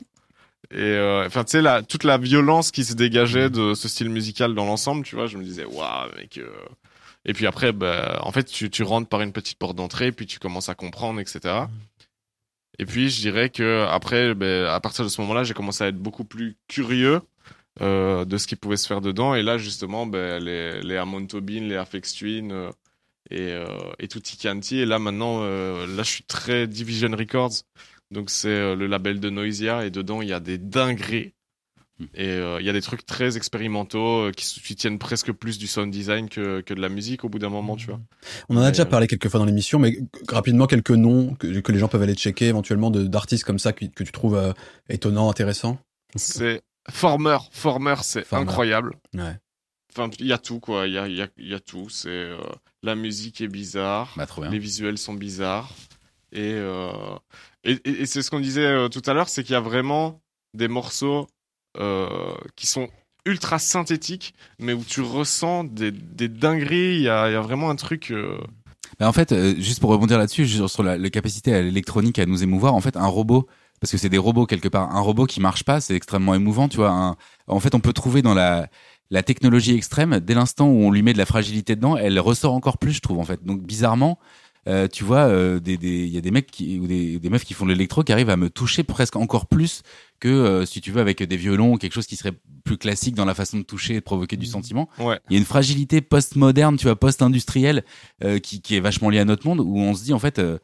Et enfin tu sais la toute la violence qui se dégageait de ce style musical dans l'ensemble, tu vois, je me disais waouh mec. Et puis après, bah, en fait, tu, tu rentres par une petite porte d'entrée, puis tu commences à comprendre, etc. Et puis, je dirais que après, ben, à partir de ce moment-là, j'ai commencé à être beaucoup plus curieux euh, de ce qui pouvait se faire dedans. Et là, justement, ben, les, les Amon Tobin, les Afex Twin euh, et, euh, et Tutti Canti. Et là, maintenant, euh, là, je suis très Division Records. Donc, c'est euh, le label de Noisia. Et dedans, il y a des dingueries. Et euh, il y a des trucs très expérimentaux euh, qui, tiennent presque plus du sound design que, que de la musique au bout d'un moment, tu vois. On en a déjà euh, parlé quelques fois dans l'émission, mais rapidement quelques noms que, que les gens peuvent aller checker éventuellement d'artistes comme ça que, que tu trouves étonnants, intéressants. C'est Former. Former, c'est incroyable. Ouais. Enfin, il y a tout, quoi. Il y a, y, a, y a tout. C'est la musique est bizarre, Bah, les visuels sont bizarres, et et, et- et c'est ce qu'on disait tout à l'heure, c'est qu'il y a vraiment des morceaux qui sont ultra synthétiques, mais où tu ressens des, dingueries. Il y a, vraiment un truc. euh, Bah, en fait, euh, juste pour rebondir là-dessus, sur, la, capacité à l'électronique à nous émouvoir, en fait, un robot, parce que c'est des robots quelque part, un robot qui marche pas, c'est extrêmement émouvant, tu vois. En fait, on peut trouver dans la, la technologie extrême, dès l'instant où on lui met de la fragilité dedans, elle ressort encore plus, je trouve, en fait. Donc, bizarrement, euh, tu vois, euh, des, des, il y a des mecs qui, ou des, des meufs qui font de l'électro qui arrivent à me toucher presque encore plus que, euh, si tu veux, avec des violons ou quelque chose qui serait plus classique dans la façon de toucher et de provoquer du sentiment Ouais. il y a une fragilité post-moderne, tu vois, post-industrielle, euh, qui, qui est vachement liée à notre monde, où on se dit en fait, euh,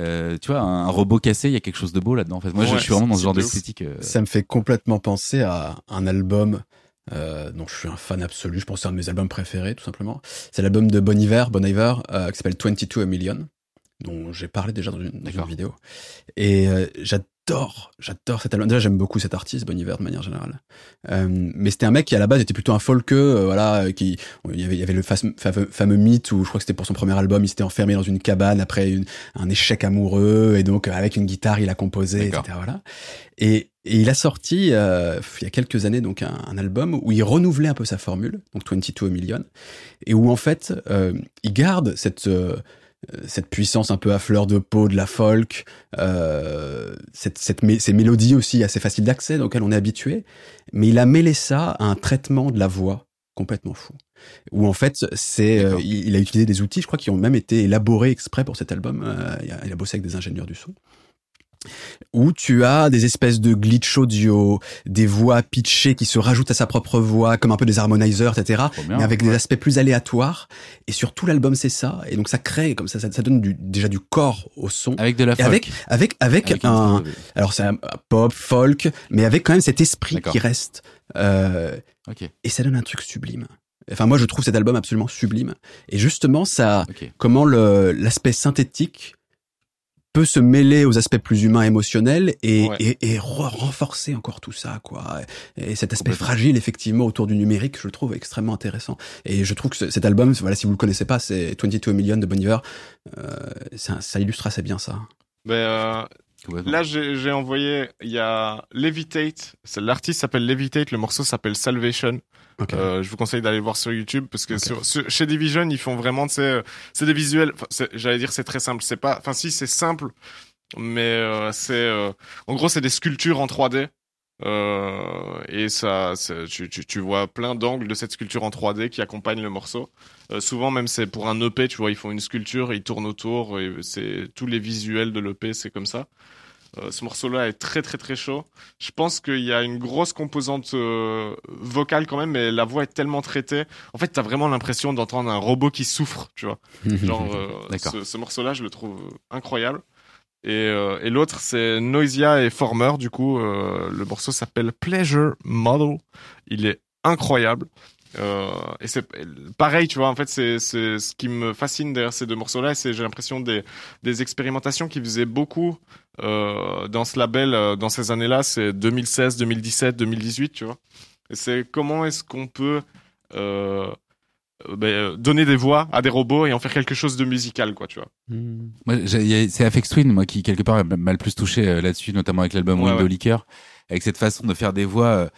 euh, tu vois, un, un robot cassé, il y a quelque chose de beau là-dedans. En fait, moi, je, Ouais, je suis vraiment dans ce genre d'esthétique. euh, Ça me fait complètement penser à un album euh, dont je suis un fan absolu. Je pense que c'est un de mes albums préférés, tout simplement. C'est l'album de Bon Iver, Bon Iver, euh, qui s'appelle 22 A Million, dont j'ai parlé déjà dans une, dans une vidéo. Et euh, j'adore, j'adore cet album. Déjà, j'aime beaucoup cet artiste, Bon Iver, de manière générale. Euh, mais c'était un mec qui, à la base, était plutôt un folkeux, euh, voilà, euh, qui, il y avait, il y avait le fameux, fameux mythe où je crois que c'était pour son premier album, il s'était enfermé dans une cabane après une- un échec amoureux, et donc, avec une guitare, il a composé, etc., voilà. Et, et il a sorti euh, il y a quelques années donc un, un album où il renouvelait un peu sa formule, donc 22 Million, et où en fait euh, il garde cette euh, cette puissance un peu à fleur de peau de la folk, euh, cette, cette mé- ces mélodies aussi assez faciles d'accès auxquelles on est habitué, mais il a mêlé ça à un traitement de la voix complètement fou. Où en fait, c'est, euh, il, il a utilisé des outils, je crois, qui ont même été élaborés exprès pour cet album. Euh, il, a, il a bossé avec des ingénieurs du son où tu as des espèces de glitch audio, des voix pitchées qui se rajoutent à sa propre voix, comme un peu des harmonizers, etc. Bien. Mais avec des aspects plus aléatoires. Et sur tout l'album, c'est ça. Et donc ça crée, comme ça, ça, ça donne du, déjà du corps au son. Avec de la folk. avec, avec, avec, un, alors c'est un pop, folk, mais avec quand même cet esprit qui reste. Euh, et ça donne un truc sublime. Enfin, moi, je trouve cet album absolument sublime. Et justement, ça, ok. comment l'aspect synthétique peut se mêler aux aspects plus humains émotionnels et, Ouais. et, et re- renforcer encore tout ça quoi et cet aspect fragile effectivement autour du numérique je le trouve extrêmement intéressant et je trouve que ce- cet album voilà si vous le connaissez pas c'est 22 Million de Bon Iver euh, ça, ça illustre assez bien ça Ben, euh. Là, j'ai envoyé, il y a Levitate, l'artiste s'appelle Levitate, le morceau s'appelle Salvation. Euh, je vous conseille d'aller le voir sur YouTube parce que sur, sur- chez Division, ils font vraiment, euh, c'est des visuels, j'allais dire c'est très simple, c'est pas, enfin si c'est simple, mais euh, c'est euh, en gros c'est des sculptures en 3D euh, et ça, tu, tu, tu, vois plein d'angles de cette sculpture en 3D qui accompagne le morceau. Euh, souvent même c'est pour un EP, tu vois, ils font une sculpture, ils tournent autour, et c'est tous les visuels de l'EP, c'est comme ça. Euh, ce morceau-là est très très très chaud. Je pense qu'il y a une grosse composante euh, vocale quand même, mais la voix est tellement traitée. En fait, t'as vraiment l'impression d'entendre un robot qui souffre, tu vois. Genre, euh, ce, ce morceau-là, je le trouve incroyable. Et, et l'autre, c'est Noisia et Former. Du coup, le morceau s'appelle Pleasure Model. Il est incroyable. Euh, et c'est pareil, tu vois. En fait, c'est c'est ce qui me fascine derrière ces deux morceaux-là. C'est j'ai l'impression des des expérimentations qui faisaient beaucoup euh, dans ce label euh, dans ces années-là. C'est 2016, 2017, 2018, tu vois. Et c'est comment est-ce qu'on peut euh, ben, donner des voix à des robots et en faire quelque chose de musical, quoi, tu vois. Mmh. Moi, c'est Afex Twin, moi, qui quelque part m'a le plus touché euh, là-dessus, notamment avec l'album ouais, Window ouais. Liquor, avec cette façon de faire des voix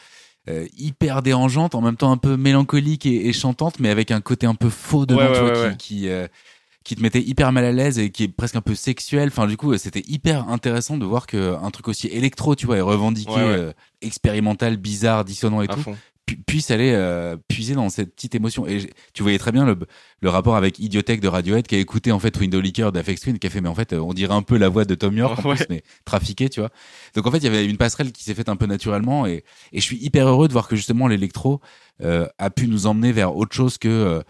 euh, hyper dérangeantes, en même temps un peu mélancoliques et, et chantantes, mais avec un côté un peu faux dedans, ouais, tu vois, qui, qui, euh, qui te mettait hyper mal à l'aise et qui est presque un peu sexuel. Enfin, du coup, c'était hyper intéressant de voir que un truc aussi électro, tu vois, est revendiqué, euh, expérimental, bizarre, dissonant et à tout. Fond puisse aller euh, puiser dans cette petite émotion et tu voyais très bien le, le rapport avec Idiotech de Radiohead qui a écouté en fait Window Liquor d'Afex Twin qui a fait mais en fait on dirait un peu la voix de Tom York en ouais. plus mais trafiqué tu vois donc en fait il y avait une passerelle qui s'est faite un peu naturellement et, et je suis hyper heureux de voir que justement l'électro euh, a pu nous emmener vers autre chose que euh,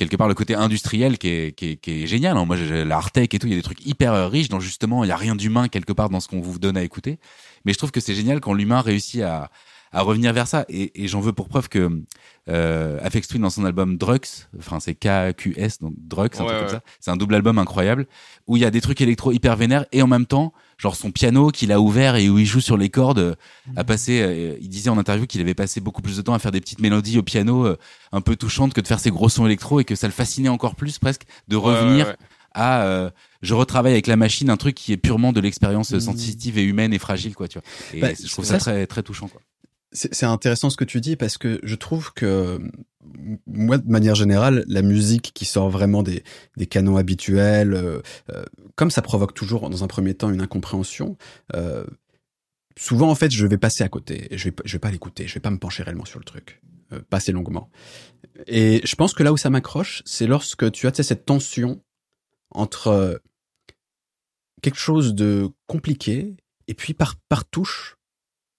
quelque part le côté industriel qui est, qui est, génial. Hein. Moi, j'ai l'art tech et tout, il y a des trucs hyper riches dont justement il y a rien d'humain quelque part dans ce qu'on vous donne à écouter. Mais je trouve que c'est génial quand l'humain réussit à, revenir vers ça. Et j'en veux pour preuve que euh, Afex Twin dans son album Drugs, enfin c'est KQS, donc Drugs, un ouais, truc ouais. comme ça. C'est un double album incroyable où il y a des trucs électro hyper vénères et en même temps, genre son piano qu'il a ouvert et où il joue sur les cordes, a passé. Euh, il disait en interview qu'il avait passé beaucoup plus de temps à faire des petites mélodies au piano euh, un peu touchantes que de faire ses gros sons électro et que ça le fascinait encore plus presque de revenir. Ouais, ouais, à euh, je retravaille avec la machine un truc qui est purement de l'expérience mmh. sensitive et humaine et fragile quoi tu vois et bah, je trouve ça, ça très très touchant quoi c'est intéressant ce que tu dis parce que je trouve que moi, de manière générale, la musique qui sort vraiment des, des canons habituels, euh, euh, comme ça provoque toujours dans un premier temps une incompréhension, euh, souvent en fait je vais passer à côté et je vais, je vais pas l'écouter, je vais pas me pencher réellement sur le truc, euh, passer longuement. Et je pense que là où ça m'accroche, c'est lorsque tu as cette tension entre quelque chose de compliqué et puis par, par touche,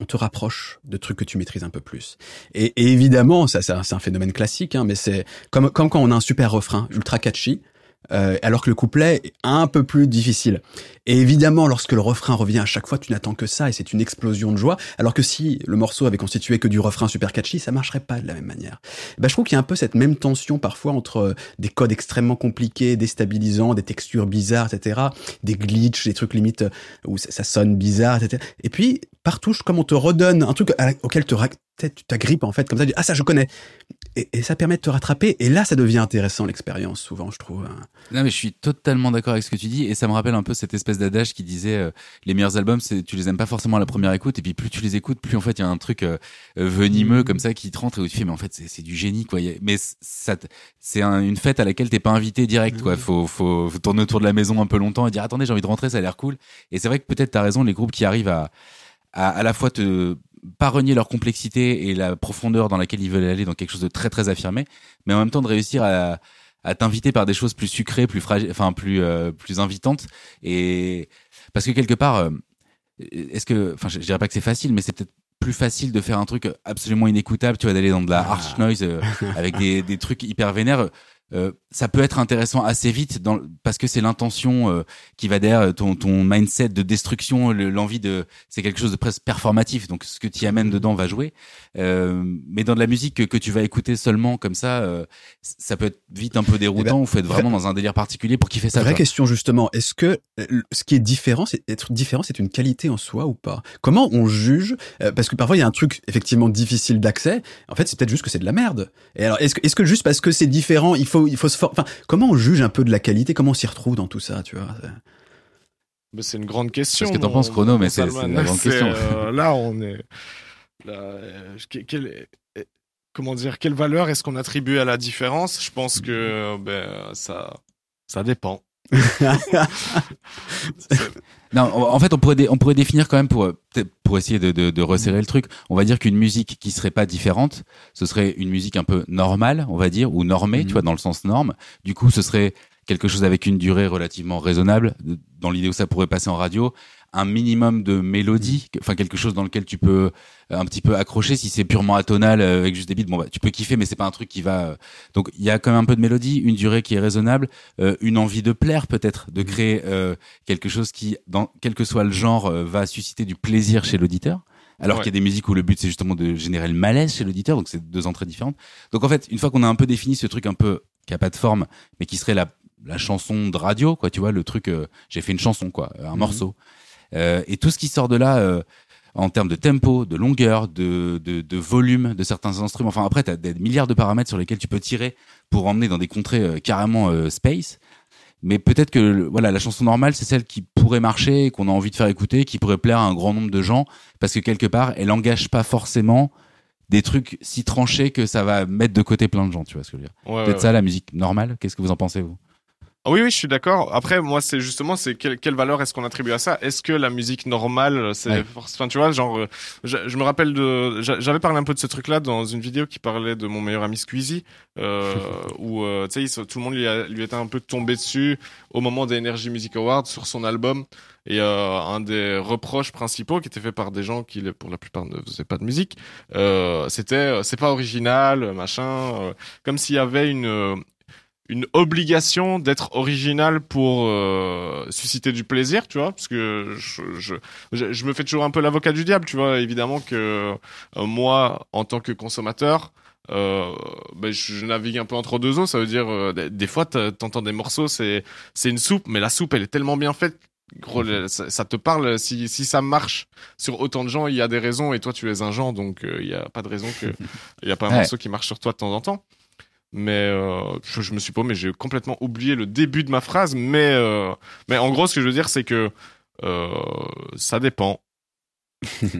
on te rapproche de trucs que tu maîtrises un peu plus. Et, et évidemment, ça, c'est un, phénomène classique, hein, mais c'est comme, comme quand on a un super refrain ultra catchy, euh, alors que le couplet est un peu plus difficile. Et évidemment, lorsque le refrain revient à chaque fois, tu n'attends que ça et c'est une explosion de joie. Alors que si le morceau avait constitué que du refrain super catchy, ça marcherait pas de la même manière. Ben, je trouve qu'il y a un peu cette même tension parfois entre des codes extrêmement compliqués, déstabilisants, des textures bizarres, etc., des glitches, des trucs limites où ça, ça sonne bizarre, etc. Et puis par touche, comme on te redonne un truc auquel te tu t'agrippes en fait comme ça, tu dis, ah ça je connais. Et, et, ça permet de te rattraper. Et là, ça devient intéressant l'expérience, souvent, je trouve. hein. Non, mais je suis totalement d'accord avec ce que tu dis. Et ça me rappelle un peu cette espèce d'adage qui disait euh, les meilleurs albums, c'est tu les aimes pas forcément à la première écoute. Et puis plus tu les écoutes, plus en fait il y a un truc euh, venimeux comme ça qui te rentre et où tu fais, mais en fait c'est du génie quoi. Mais ça, c'est un, une fête à laquelle t'es pas invité direct quoi. Faut, faut, faut tourner autour de la maison un peu longtemps et dire attendez, j'ai envie de rentrer, ça a l'air cool. Et c'est vrai que peut-être t'as raison, les groupes qui arrivent à à, à la fois te pas renier leur complexité et la profondeur dans laquelle ils veulent aller dans quelque chose de très très affirmé, mais en même temps de réussir à, à t'inviter par des choses plus sucrées, plus fragiles, enfin plus euh, plus invitantes et parce que quelque part, euh, est-ce que, enfin je, je dirais pas que c'est facile, mais c'est peut-être plus facile de faire un truc absolument inécoutable, tu vois, d'aller dans de la harsh noise euh, avec des, des trucs hyper vénères. Euh, ça peut être intéressant assez vite dans, parce que c'est l'intention euh, qui va derrière ton, ton mindset de destruction, l'envie de, c'est quelque chose de presque performatif. Donc ce que tu amènes dedans va jouer. Euh, mais dans de la musique que, que, tu vas écouter seulement comme ça, euh, ça peut être vite un peu déroutant. Il faut être vraiment dans un délire particulier pour kiffer ça. Vraie question justement. Est-ce que ce qui est différent, c'est être différent, c'est une qualité en soi ou pas? Comment on juge Parce que parfois il y a un truc effectivement difficile d'accès. En fait, c'est peut-être juste que c'est de la merde. Et alors, est-ce que, est-ce que juste parce que c'est différent, il faut il faut se for... enfin comment on juge un peu de la qualité? Comment on s'y retrouve dans tout ça tu vois? C'est une grande question parce que t'en penses chrono mais c'est une grande question. Euh, là on est là, euh, quel, comment dire quelle valeur est-ce qu'on attribue à la différence? Je pense que ben ça ça dépend Non, en fait, on pourrait, on pourrait définir quand même pour, pour essayer de, de, de resserrer le truc. On va dire qu'une musique qui serait pas différente, ce serait une musique un peu normale, on va dire, ou normée, tu Mhm. vois, dans le sens norme. Du coup, ce serait quelque chose avec une durée relativement raisonnable, dans l'idée où ça pourrait passer en radio, un minimum de mélodie, enfin quelque chose dans lequel tu peux euh, un petit peu accrocher. Si c'est purement atonal euh, avec juste des beats, bon bah tu peux kiffer, mais c'est pas un truc qui va. euh, Donc il y a quand même un peu de mélodie, une durée qui est raisonnable, euh, une envie de plaire peut-être, de créer euh, quelque chose qui, dans quel que soit le genre, euh, va susciter du plaisir chez l'auditeur. Alors Ouais. qu'il y a des musiques où le but c'est justement de générer le malaise chez l'auditeur, donc c'est deux entrées différentes. Donc en fait, une fois qu'on a un peu défini ce truc un peu qui a pas de forme, mais qui serait la la chanson de radio, quoi, tu vois, le truc, euh, j'ai fait une chanson, quoi, un Mhm. morceau. Euh, et tout ce qui sort de là, euh, en termes de tempo, de longueur, de, de, de volume de certains instruments, enfin après, tu as des milliards de paramètres sur lesquels tu peux tirer pour emmener dans des contrées euh, carrément euh, space. Mais peut-être que voilà, la chanson normale, c'est celle qui pourrait marcher, qu'on a envie de faire écouter, qui pourrait plaire à un grand nombre de gens, parce que quelque part, elle engage pas forcément des trucs si tranchés que ça va mettre de côté plein de gens, tu vois ce que je veux dire? Ouais, Peut-être ouais, ça la musique normale? Qu'est-ce que vous en pensez vous? Oui, oui, je suis d'accord. Après, moi, c'est justement, c'est quelle, quelle valeur est-ce qu'on attribue à ça? Est-ce que la musique normale, c'est, Ouais. enfin, tu vois, genre, euh, je, je me rappelle de, j'a- j'avais parlé un peu de ce truc-là dans une vidéo qui parlait de mon meilleur ami Squeezie, euh, où, euh, tu sais, tout le monde lui, a- lui était un peu tombé dessus au moment des Energy Music Awards sur son album. Et euh, un des reproches principaux qui était fait par des gens qui, pour la plupart, ne faisaient pas de musique, euh, c'était, c'est pas original, machin, comme s'il y avait une une obligation d'être original pour euh, susciter du plaisir, tu vois, parce que je, je, je, je me fais toujours un peu l'avocat du diable, tu vois, évidemment que euh, moi, en tant que consommateur, euh, ben, je, navigue un peu entre deux eaux, ça veut dire, euh, des, des fois, t'entends des morceaux, c'est c'est une soupe, mais la soupe, elle est tellement bien faite, gros, le- ça, ça te parle, si, si ça marche sur autant de gens, il y a des raisons, et toi, tu es un genre, donc euh, il y a pas de raison que il y a pas un Ouais. morceau qui marche sur toi de temps en temps. Mais euh, je, je me suis pas, mais j'ai complètement oublié le début de ma phrase. Mais euh, mais en gros, ce que je veux dire, c'est que euh, ça dépend.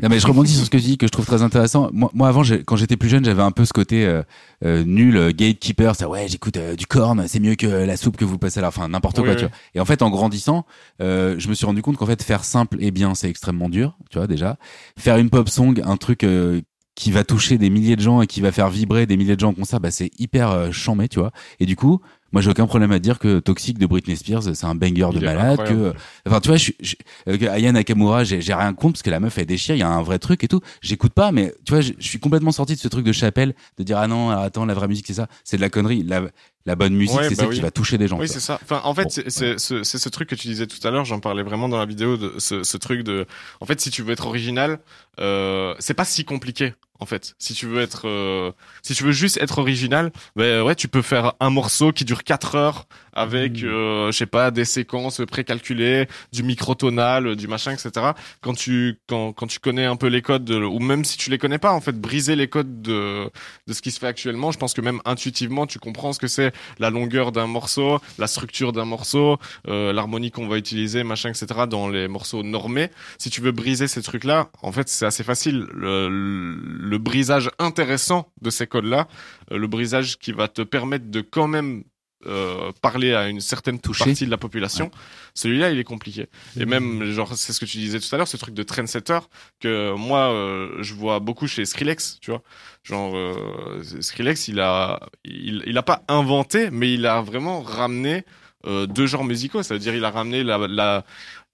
Non mais je rebondis sur ce que tu dis que je trouve très intéressant. Moi, moi avant, quand j'étais plus jeune, j'avais un peu ce côté euh, euh, nul, euh, gatekeeper, ça ouais, j'écoute du corn, c'est mieux que la soupe que vous passez là, enfin n'importe Oui, quoi, oui. tu vois. Et en fait, en grandissant, euh, je me suis rendu compte qu'en fait, faire simple et bien, c'est extrêmement dur, tu vois déjà. Faire une pop song, un truc euh, qui va toucher des milliers de gens et qui va faire vibrer des milliers de gens en concert, bah c'est hyper euh, chambé, tu vois. Et du coup, moi j'ai aucun problème à dire que Toxic de Britney Spears, c'est un banger de Il malade, que. Enfin, tu vois, je, je, que Aya Nakamura, j'ai rien contre parce que la meuf elle déchire, il y a un vrai truc et tout. J'écoute pas, mais tu vois, je, je suis complètement sorti de ce truc de chapelle de dire ah non, alors attends, la vraie musique c'est ça, c'est de la connerie. La, la bonne musique, Ouais, c'est bah celle oui. qui va toucher des gens. Oui, c'est ça. Enfin, en fait, Bon. c'est ce truc que tu disais tout à l'heure. J'en parlais vraiment dans la vidéo de ce, ce truc de. En fait, si tu veux être original, euh, c'est pas si compliqué. En fait, si tu veux être, euh, si tu veux juste être original, ben ouais, tu peux faire un morceau qui dure 4 heures avec, Mhm. euh, je sais pas, des séquences précalculées, du microtonal, du machin, etc. Quand tu quand quand tu connais un peu les codes, de- ou même si tu les connais pas, en fait, briser les codes de de ce qui se fait actuellement, je pense que même intuitivement, tu comprends ce que c'est la longueur d'un morceau, la structure d'un morceau, euh, l'harmonie qu'on va utiliser, machin, etc. dans les morceaux normés. Si tu veux briser ces trucs-là, en fait, c'est assez facile. Le, le brisage intéressant de ces codes-là, euh, le brisage qui va te permettre de quand même euh, parler à une certaine Toucher. partie de la population, celui-là, il est compliqué. Et même, genre, c'est ce que tu disais tout à l'heure, ce truc de trendsetter que moi, euh, je vois beaucoup chez Skrillex, tu vois. Genre, euh, Skrillex, il a, il, il a pas inventé, mais il a vraiment ramené euh, deux genres musicaux. Ça veut dire, il a ramené la, la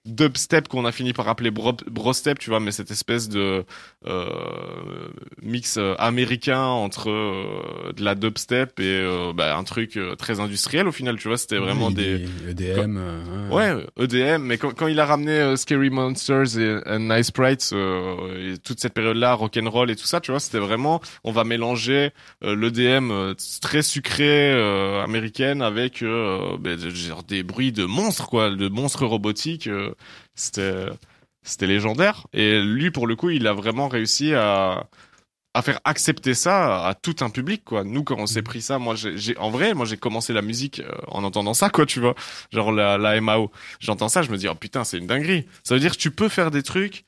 dubstep qu'on a fini par appeler bro, brostep, tu vois, mais cette espèce de euh, mix euh, américain entre euh, de la dubstep et euh, bah, un truc très industriel au final, tu vois. C'était vraiment Oui, des EDM. euh, Ouais, EDM, mais quand, quand il a ramené Scary Monsters et, Nice Sprites, euh, et toute cette période-là, rock'n'roll et tout ça, tu vois, c'était vraiment, on va mélanger euh, l'EDM euh, très sucré euh, américaine avec euh, ben, genre des bruits de monstres, quoi, de monstres robotiques. euh, c'était, c'était légendaire. Et lui, pour le coup, il a vraiment réussi à à faire accepter ça à tout un public quoi. Nous quand on s'est pris ça moi j'ai en vrai moi j'ai commencé la musique euh, en entendant ça quoi tu vois. Genre la, la MAO j'entends ça je me dis oh putain c'est une dinguerie. Ça veut dire que tu peux faire des trucs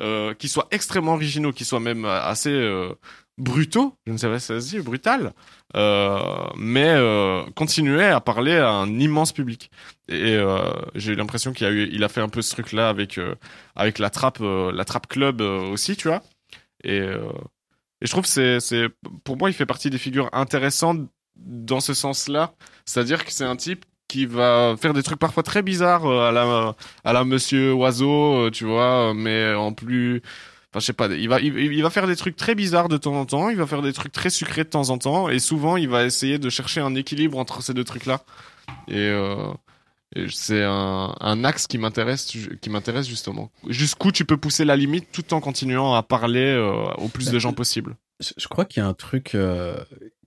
euh, qui soient extrêmement originaux, qui soient même assez euh, brutaux, je ne sais pas si ça se dit, brutal, euh, mais euh, continuer à parler à un immense public. Et euh, j'ai l'impression qu'il a eu, il a fait un peu ce truc-là avec euh, avec la trappe, euh, la trappe club euh, aussi, tu vois. Et, et je trouve que c'est c'est pour moi il fait partie des figures intéressantes dans ce sens-là, c'est-à-dire que c'est un type qui va faire des trucs parfois très bizarres à la à la Monsieur Oiseau, tu vois, mais en plus Enfin, je sais pas, il va, il, il va faire des trucs très bizarres de temps en temps, il va faire des trucs très sucrés de temps en temps, et souvent il va essayer de chercher un équilibre entre ces deux trucs-là. Et, euh, et c'est un, un axe qui m'intéresse, qui m'intéresse justement. Jusqu'où tu peux pousser la limite tout en continuant à parler euh, au plus de gens possible. Je crois qu'il y a un truc euh,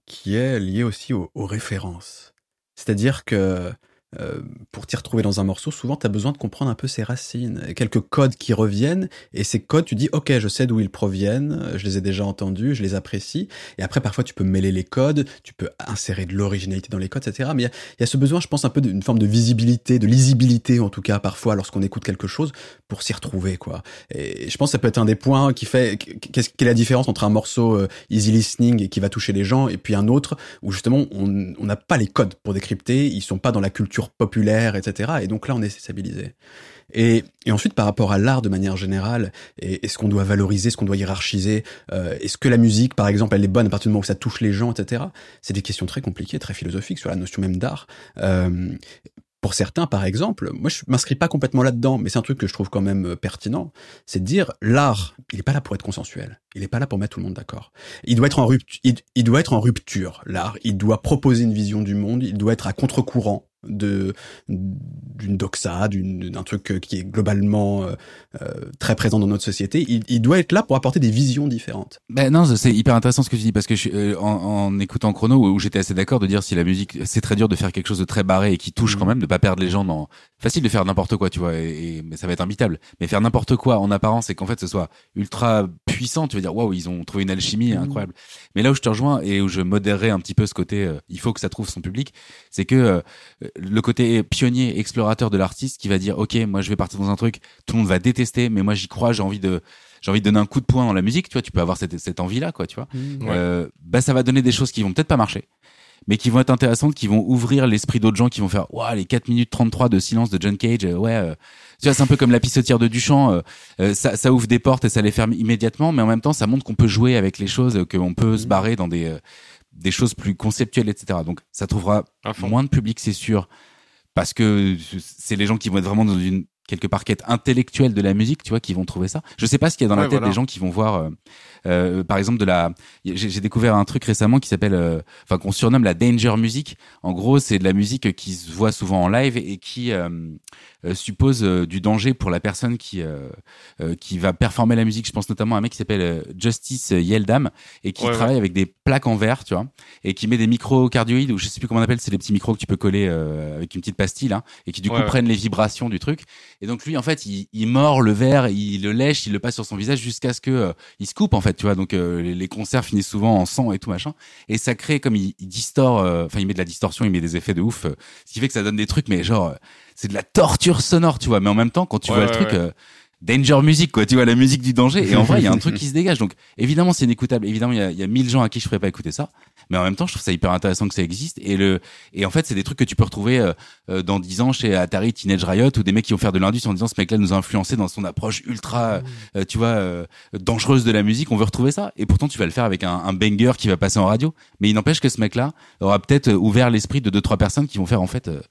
qui est lié aussi aux, aux références. C'est-à-dire que euh, pour t'y retrouver dans un morceau, souvent tu as besoin de comprendre un peu ses racines, quelques codes qui reviennent, et ces codes, tu dis, ok, je sais d'où ils proviennent, je les ai déjà entendus, je les apprécie, et après parfois tu peux mêler les codes, tu peux insérer de l'originalité dans les codes, etc. Mais il y y a ce besoin, je pense, un peu d'une forme de visibilité, de lisibilité en tout cas, parfois lorsqu'on écoute quelque chose, pour s'y retrouver, quoi. Et je pense que ça peut être un des points qui fait, qu'est-ce quelle est la différence entre un morceau euh, easy listening et qui va toucher les gens, et puis un autre où justement on n'a pas les codes pour décrypter, ils sont pas dans la culture populaire, etc. Et donc là, on est stabilisé. Et, ensuite, par rapport à l'art de manière générale, et, et ce qu'on doit valoriser, ce qu'on doit hiérarchiser, euh, est-ce que la musique, par exemple, elle est bonne à partir du moment où ça touche les gens, etc. C'est des questions très compliquées, très philosophiques sur la notion même d'art. Euh, pour certains, par exemple, moi je m'inscris pas complètement là-dedans, mais c'est un truc que je trouve quand même euh, pertinent, c'est de dire l'art, il est pas là pour être consensuel, il est pas là pour mettre tout le monde d'accord. Il doit être en rupture, il doit être en rupture, l'art, il doit proposer une vision du monde, il doit être à contre-courant de d'une doxa, d'un truc qui est globalement euh, euh, très présent dans notre société. Il, il doit être là pour apporter des visions différentes. Ben non, c'est hyper intéressant ce que tu dis parce que je, suis, euh, en, en écoutant Chrono où j'étais assez d'accord de dire si la musique c'est très dur de faire quelque chose de très barré et qui touche quand même de pas perdre les gens dans facile de faire n'importe quoi tu vois et, et- mais ça va être imbitable mais faire n'importe quoi en apparence et qu'en fait ce soit ultra puissant tu veux dire waouh ils ont trouvé une alchimie Mhm. incroyable mais là où je te rejoins et où je modérerai un petit peu ce côté euh, il faut que ça trouve son public c'est que euh, le côté pionnier explorateur de l'artiste qui va dire ok moi je vais partir dans un truc tout le monde va détester mais moi j'y crois j'ai envie de j'ai envie de donner un coup de poing dans la musique tu vois tu peux avoir cette, cette envie là quoi tu vois. Ouais. euh, bah ça va donner des choses qui vont peut-être pas marcher mais qui vont être intéressantes qui vont ouvrir l'esprit d'autres gens qui vont faire waouh les 4 minutes 33 de silence de John Cage euh, ouais euh, tu vois c'est un peu comme la pissotière de Duchamp euh, euh, ça, ça ouvre des portes et ça les ferme immédiatement mais en même temps ça montre qu'on peut jouer avec les choses euh, qu'on peut se barrer dans des euh, des choses plus conceptuelles etc donc ça trouvera moins de public c'est sûr parce que c'est les gens qui vont être vraiment dans une quelque part quête intellectuelle de la musique, tu vois, qui vont trouver ça. Je sais pas ce qu'il y a dans la tête voilà. des gens qui vont voir, euh, euh, par exemple, de la. J'ai découvert un truc récemment qui s'appelle, euh, enfin, qu'on surnomme la danger music. En gros, c'est de la musique qui se voit souvent en live et qui suppose euh, du danger pour la personne qui euh, euh, qui va performer la musique. Je pense notamment à un mec qui s'appelle euh, Justice Yeldam et qui Ouais, travaille avec des plaques en verre, tu vois, et qui met des micros cardioïdes ou je sais plus comment on appelle, c'est des petits micros que tu peux coller euh, avec une petite pastille là, et qui du coup Ouais, prennent les vibrations du truc. Et donc lui, en fait, il, il mord le verre, il le lèche, il le passe sur son visage jusqu'à ce que euh, il se coupe en fait, tu vois. Donc euh, les, les concerts finissent souvent en sang et tout machin. Et ça crée comme il, il distord, euh, enfin il met de la distorsion, il met des effets de ouf, euh, ce qui fait que ça donne des trucs, mais genre euh, c'est de la torture sonore, tu vois. Mais en même temps, quand tu Ouais, vois le truc. euh, Danger music, quoi, tu vois, la musique du danger. Et en vrai, il y a un truc qui se dégage. Donc, évidemment, c'est inécoutable. Évidemment, il y a, y a mille gens à qui je ferais pas écouter ça. Mais en même temps, je trouve ça hyper intéressant que ça existe. Et le, et en fait, c'est des trucs que tu peux retrouver euh, euh, dans 10 ans chez Atari Teenage Riot ou des mecs qui vont faire de l'indus en disant ce mec-là nous a influencé dans son approche ultra, euh, tu vois, euh, dangereuse de la musique. On veut retrouver ça. Et pourtant, tu vas le faire avec un, un banger qui va passer en radio. Mais il n'empêche que ce mec-là aura peut-être euh, ouvert l'esprit de deux, trois personnes qui vont faire en fait, euh,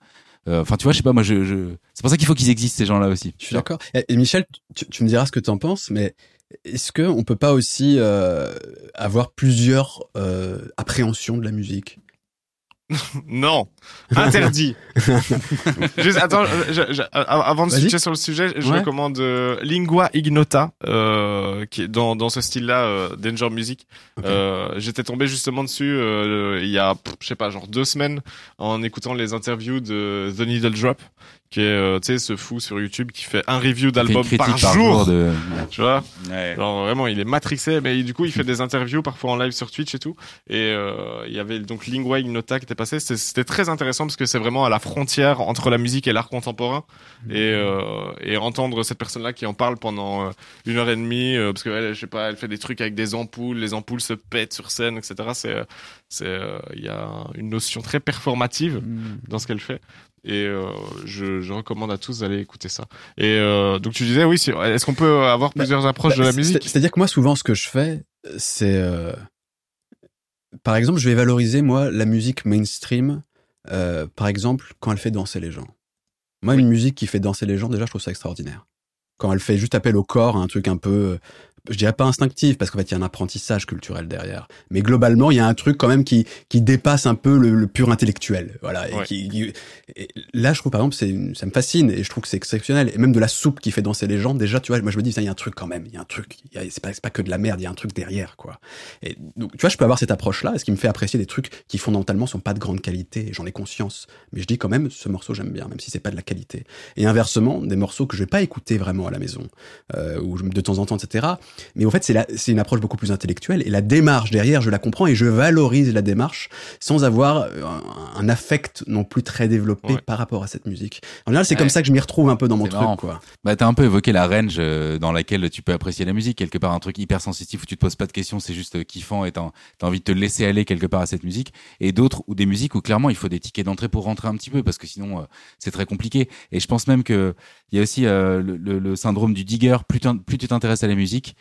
enfin, tu vois, je sais pas, moi, je, je... c'est pour ça qu'il faut qu'ils existent ces gens-là aussi. Je suis d'accord. Et, Michel, tu, tu me diras ce que tu en penses, mais est-ce que on peut pas aussi euh, avoir plusieurs euh, appréhensions de la musique? Non, interdit. Juste, attends, je- je- avant de switcher sur le sujet, je Ouais. recommande euh, Lingua Ignota, euh, qui est dans, dans ce style-là, euh, Danger Music. Ok. Euh, J'étais tombé justement dessus euh, il y a, je sais pas, genre deux semaines, en écoutant les interviews de The Needle Drop, qui est, euh, tu sais, ce fou sur YouTube qui fait un review d'album par, jour. de... Tu vois Ouais. Genre vraiment, il est matrixé, mais du coup, il fait des interviews parfois en live sur Twitch et tout. Et euh, il y avait donc Lingua Ignota qui était passé. C'était- très intéressant parce que c'est vraiment à la frontière entre la musique et l'art contemporain. Et, euh, et entendre cette personne-là qui en parle pendant euh, une heure et demie, euh, parce que elle, je sais pas, elle fait des trucs avec des ampoules, les ampoules se pètent sur scène, etc. C'est, c'est, euh, il y a une notion très performative dans ce qu'elle fait. Et euh, je, je recommande à tous d'aller écouter ça. Et euh, donc tu disais, oui, est-ce qu'on peut avoir Bah, plusieurs approches Bah, de la musique? C'est-à-dire que moi, souvent, ce que je fais, c'est, euh, par exemple, je vais valoriser moi la musique mainstream, par exemple, quand elle fait danser les gens. Moi, une musique qui fait danser les gens, déjà, je trouve ça extraordinaire. Quand elle fait juste appel au corps, un truc un peu, je dirais pas instinctif, parce qu'en fait, il y a un apprentissage culturel derrière. Mais globalement, il y a un truc quand même qui qui dépasse un peu le, le pur intellectuel, voilà. Et Ouais. qui, qui- et là, je trouve par exemple, c'est ça me fascine et je trouve que c'est exceptionnel. Et même de la soupe qui fait danser les gens, déjà, tu vois, moi je me dis, ça, il y a un truc quand même, il y a un truc. il y a- C'est pas c'est pas que de la merde, il y a un truc derrière, quoi. Et donc, tu vois, je peux avoir cette approche-là, ce qui me fait apprécier des trucs qui fondamentalement sont pas de grande qualité. et J'en ai conscience, mais je dis quand même, ce morceau j'aime bien, même si c'est pas de la qualité. Et inversement, des morceaux que je vais pas écouter vraiment à la maison, euh, ou de temps en temps, etc. Mais en fait, c'est une approche beaucoup plus intellectuelle et la démarche derrière, je la comprends et je valorise la démarche sans avoir euh, un, un affect non plus très développé Ouais. par rapport à cette musique. En général, c'est Ouais. comme ça que je m'y retrouve un peu dans mon truc, marrant. quoi. Bah, t'as un peu évoqué la range euh, dans laquelle tu peux apprécier la musique, quelque part un truc hyper sensitif où tu te poses pas de questions, c'est juste euh, kiffant et t'as envie de te laisser aller quelque part à cette musique. Et d'autres ou des musiques où clairement il faut des tickets d'entrée pour rentrer un petit peu parce que sinon euh, c'est très compliqué. Et je pense même que il y a aussi euh, le, syndrome du digger. Plus tu t'intéresses à la musique,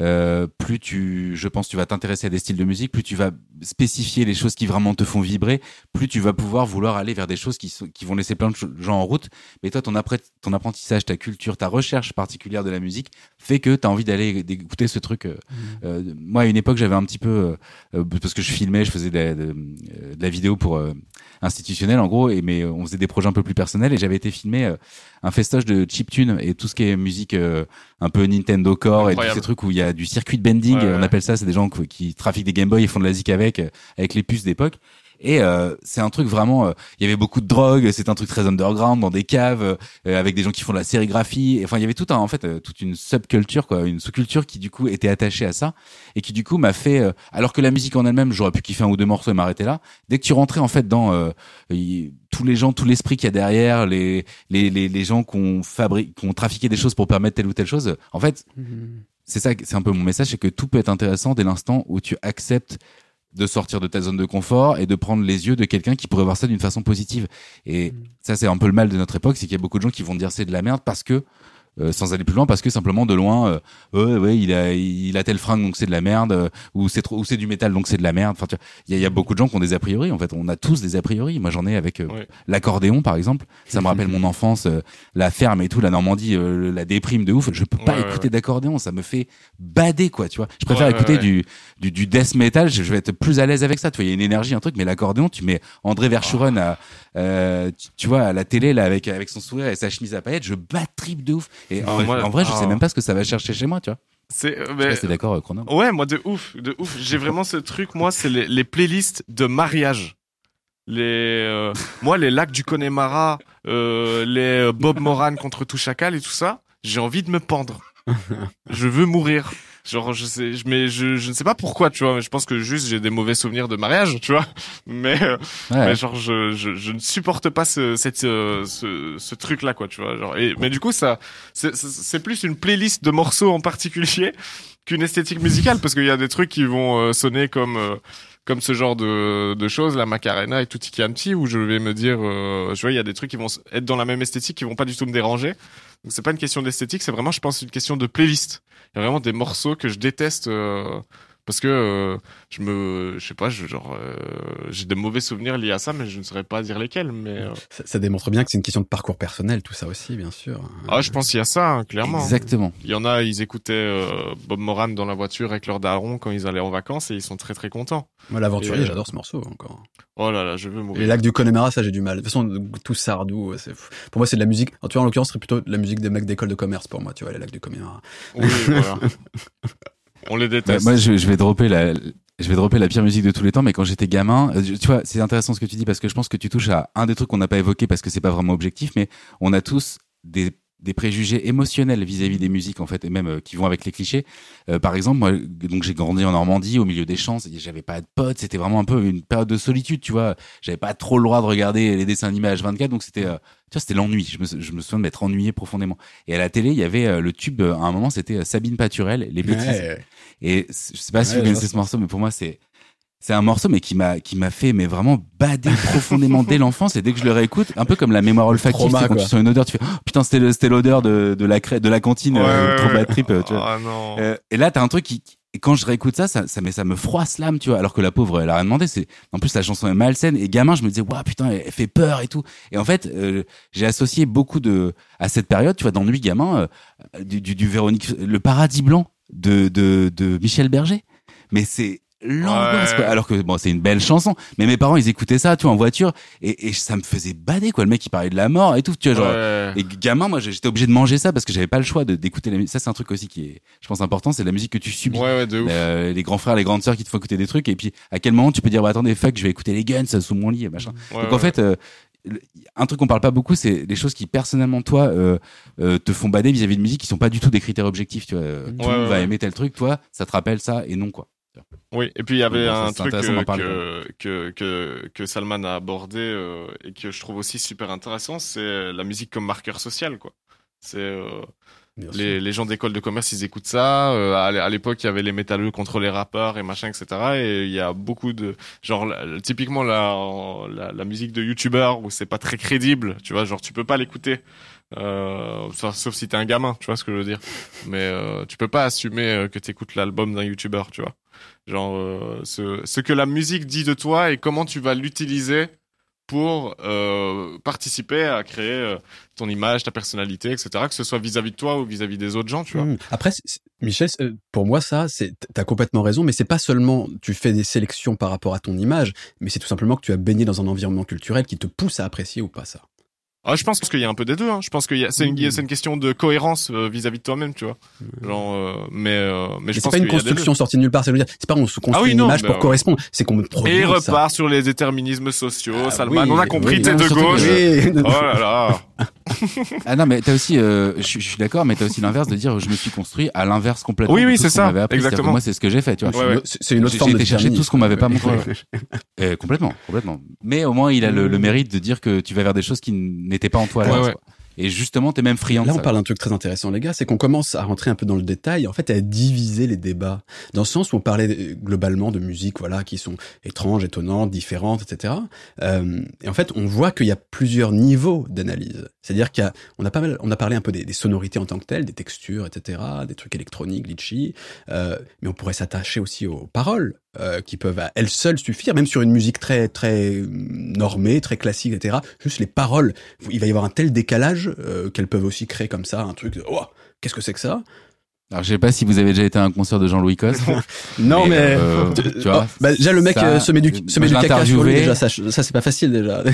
euh, plus tu, je pense, tu vas t'intéresser à des styles de musique, plus tu vas spécifier les choses qui vraiment te font vibrer, plus tu vas pouvoir vouloir aller vers des choses qui, sont, qui vont laisser plein de gens en route. Mais toi, ton, ton apprentissage, ta culture, ta recherche particulière de la musique fait que tu as envie d'aller écouter ce truc. euh, euh, moi, à une époque, j'avais un petit peu, euh, euh, parce que je filmais, je faisais de la, de, de la vidéo pour euh, institutionnel, en gros, et mais on faisait des projets un peu plus personnels, et j'avais été filmé euh, un festoche de chiptune et tout ce qui est musique euh, un peu Nintendo Core et tous ces trucs où il y a du circuit de bending, Ouais, on appelle ça, c'est des gens qui, qui trafiquent des Game Boy et font de la zik avec, euh, avec les puces d'époque. Et euh, c'est un truc vraiment, euh, il y avait beaucoup de drogue, c'est un truc très underground dans des caves, euh, avec des gens qui font de la sérigraphie. Enfin, il y avait tout un, en fait, euh, toute une subculture, quoi, une sous-culture qui du coup était attachée à ça et qui du coup m'a fait, euh, alors que la musique en elle-même, j'aurais pu kiffer un ou deux morceaux et m'arrêter là. Dès que tu rentrais en fait dans euh, y- tous les gens, tout l'esprit qu'il y a derrière, les les les, les gens qu'on fabrique, qu'on trafiqué des choses pour permettre telle ou telle chose. En fait, c'est ça, c'est un peu mon message, c'est que tout peut être intéressant dès l'instant où tu acceptes de sortir de ta zone de confort et de prendre les yeux de quelqu'un qui pourrait voir ça d'une façon positive. Et ça, c'est un peu le mal de notre époque, c'est qu'il y a beaucoup de gens qui vont dire c'est de la merde parce que euh, sans aller plus loin parce que simplement de loin euh, ouais il a il a tel fringue donc c'est de la merde euh, ou c'est trop ou c'est du métal donc c'est de la merde. Enfin tu vois, il y y a beaucoup de gens qui ont des a priori en fait. On a tous des a priori. Moi j'en ai avec euh, Ouais. l'accordéon par exemple. Ça me rappelle mon enfance euh, la ferme et tout la Normandie euh, la déprime de ouf. Je peux pas Ouais, écouter d'accordéon. Ça me fait bader quoi tu vois. Je préfère écouter du du du death metal. Je, je vais être plus à l'aise avec ça. Tu vois il y a une énergie un truc mais l'accordéon tu mets André Verschuren à euh, tu, tu vois à la télé là avec avec son sourire et sa chemise à paillettes je bats trip de ouf et en, Ah, moi- en vrai je ah. sais même pas ce que ça va chercher chez moi tu vois C'est, mais- d'accord euh, Chrono Ouais, moi de ouf, de ouf. J'ai vraiment ce truc, moi, c'est les, les playlists de mariage. Les, euh, moi, les lacs du Connemara, euh, les euh, Bob Moran contre tout chacal et tout ça, j'ai envie de me pendre. je veux mourir. Genre, je sais, je, mais je, je ne sais pas pourquoi, tu vois. Mais je pense que juste j'ai des mauvais souvenirs de mariage, tu vois. Mais, euh, ouais. mais genre, je, je, je ne supporte pas ce, cette, euh, ce, ce truc-là, quoi, tu vois. Genre, et, mais du coup, ça, c'est, plus une playlist de morceaux en particulier qu'une esthétique musicale, parce qu'il y a des trucs qui vont euh, sonner comme, euh, comme ce genre de, de choses, la Macarena et tout Quanti, où je vais me dire, euh, je vois, il y a des trucs qui vont être dans la même esthétique, qui vont pas du tout me déranger. Donc c'est pas une question d'esthétique, c'est vraiment, je pense, une question de playlist. Il y a vraiment des morceaux que je déteste. euh, parce que euh, je me je sais pas je, genre euh, j'ai des mauvais souvenirs liés à ça mais je ne saurais pas dire lesquels mais euh, Ça, ça démontre bien que c'est une question de parcours personnel, tout ça aussi, bien sûr. ah je pense qu'il y a ça hein, clairement exactement il y en a ils écoutaient euh, Bob Moran dans la voiture avec leur daron quand ils allaient en vacances et ils sont très très contents Moi, l'aventurier, Et, j'adore ce morceau encore. oh là là je veux Les mourir lacs du Connemara, ça j'ai du mal. De toute façon, tout Sardou, c'est fou. pour moi c'est de la musique. En, tu vois, en l'occurrence, ce serait plutôt de la musique des mecs d'école de commerce pour moi. Tu vois, les lacs du Connemara. oui voilà on les Bah, déteste. moi, je, je vais dropper la, je vais dropper la pire musique de tous les temps, mais quand j'étais gamin, euh, tu vois, c'est intéressant ce que tu dis parce que je pense que tu touches à un des trucs qu'on n'a pas évoqué parce que c'est pas vraiment objectif, mais on a tous des des préjugés émotionnels vis-à-vis des musiques en fait et même euh, qui vont avec les clichés. Euh, par exemple, moi donc j'ai grandi en Normandie au milieu des champs, j'avais pas de potes, c'était vraiment un peu une période de solitude, tu vois. J'avais pas trop le droit de regarder les dessins animés H24 donc c'était euh, tu vois, c'était l'ennui. Je me, je me souviens de m'être ennuyé profondément. Et à la télé, il y avait le tube à un moment, c'était Sabine Paturel, les bêtises. Et je sais pas si vous connaissez ce morceau mais pour moi c'est c'est un morceau mais qui m'a qui m'a fait mais vraiment bader profondément dès l'enfance et dès que je le réécoute un peu comme la mémoire olfactive c'est quand tu sens une odeur tu fais oh, putain c'était c'était l'odeur de de la de la cantine euh, trop bad trip tu vois. Oh, euh, et là t'as un truc qui et quand je réécoute ça, ça, ça, mais ça me froisse l'âme, tu vois. Alors que la pauvre, elle a rien demandé. C'est, en plus, la chanson est malsaine. Et gamin, je me disais, waouh, putain, elle, fait peur et tout. Et en fait, euh, j'ai associé beaucoup de, à cette période, tu vois, d'ennui gamin, du, du, du Véronique, le paradis blanc de, de, de Michel Berger. Mais c'est, l'angoisse alors que bon c'est une belle chanson mais mes parents ils écoutaient ça tu vois en voiture et, et ça me faisait bader quoi. Le mec il parlait de la mort et tout tu vois genre. Et gamin moi j'étais obligé de manger ça parce que j'avais pas le choix de d'écouter la musique. Ça c'est un truc aussi qui est je pense important c'est la musique que tu subis. Ouais, de ouf. Euh, les grands frères les grandes sœurs qui te font écouter des trucs et puis à quel moment tu peux dire bah, attendez fuck je vais écouter les Guns sous mon lit et machin. Donc en fait euh, un truc qu'on parle pas beaucoup, c'est les choses qui personnellement toi euh, euh, te font bader vis-à-vis de musique qui sont pas du tout des critères objectifs. Tu vois, tout le monde va aimer tel truc, toi, ça te rappelle ça et non quoi. Oui, et puis il y avait un truc que, que, que, que, Salman a abordé euh, et que je trouve aussi super intéressant, c'est la musique comme marqueur social, quoi. C'est euh, les, les, gens d'école de commerce, ils écoutent ça. Euh, à l'époque, il y avait les métalleux contre les rappeurs et machin, etc. Et il y a beaucoup de genre typiquement la, la, la musique de youtubeurs où c'est pas très crédible, tu vois, genre tu peux pas l'écouter. Euh, sauf si t'es un gamin, tu vois ce que je veux dire. Mais euh, tu peux pas assumer euh, que t'écoutes l'album d'un youtubeur, tu vois. Genre ce, que la musique dit de toi et comment tu vas l'utiliser pour participer à créer ton image, ta personnalité, etc. Que ce soit vis-à-vis de toi ou vis-à-vis des autres gens, tu vois. Mmh. Après, Michel, pour moi, ça, t'as complètement raison, mais c'est pas seulement tu fais des sélections par rapport à ton image, mais c'est tout simplement que tu as baigné dans un environnement culturel qui te pousse à apprécier ou pas ça. Ah, je pense qu'il y a un peu des deux. Hein. Je pense que c'est une, c'est une question de cohérence euh, vis-à-vis de toi-même, tu vois. Genre, euh, mais euh, mais, je pense c'est pas une construction sortie de nulle part. C'est pas on se construit ah une image pour correspondre. C'est qu'on Et il repart sur les déterminismes sociaux. Ah Salman, on a compris, t'es de gauche. Oh là là. ah non, mais t'as aussi, je, suis d'accord, mais t'as aussi l'inverse de dire je me suis construit à l'inverse complètement. Oui, oui, c'est ça. Exactement. Moi, c'est ce que j'ai fait, tu vois. c'est une autre forme de chercher tout ce qu'on m'avait pas montré. complètement, complètement. Mais au moins, il a le mérite de dire que tu vas vers des choses qui n'était pas en toi là. Et justement, t'es même friand. Là, on parle d'un truc très intéressant, les gars, c'est qu'on commence à rentrer un peu dans le détail, en fait, à diviser les débats. Dans le sens où on parlait euh, globalement de musique, voilà, qui sont étranges, étonnantes, différentes, etc. Euh, et en fait, on voit qu'il y a plusieurs niveaux d'analyse. C'est-à-dire qu'on a, on a pas mal, on a parlé un peu des, des, sonorités en tant que telles, des textures, etc., des trucs électroniques, glitchy. Euh, mais on pourrait s'attacher aussi aux paroles. Euh, qui peuvent à elles seules suffire, même sur une musique très très normée, très classique, etc. Juste les paroles, il va y avoir un tel décalage euh, qu'elles peuvent aussi créer comme ça un truc. Oh, qu'est-ce que c'est que ça? Alors je sais pas si vous avez déjà été à un concert de Jean-Louis Coste. non mais, euh, tu vois, oh, bah, déjà le mec se met du se met du caca sur lui déjà ça, ça c'est pas facile déjà.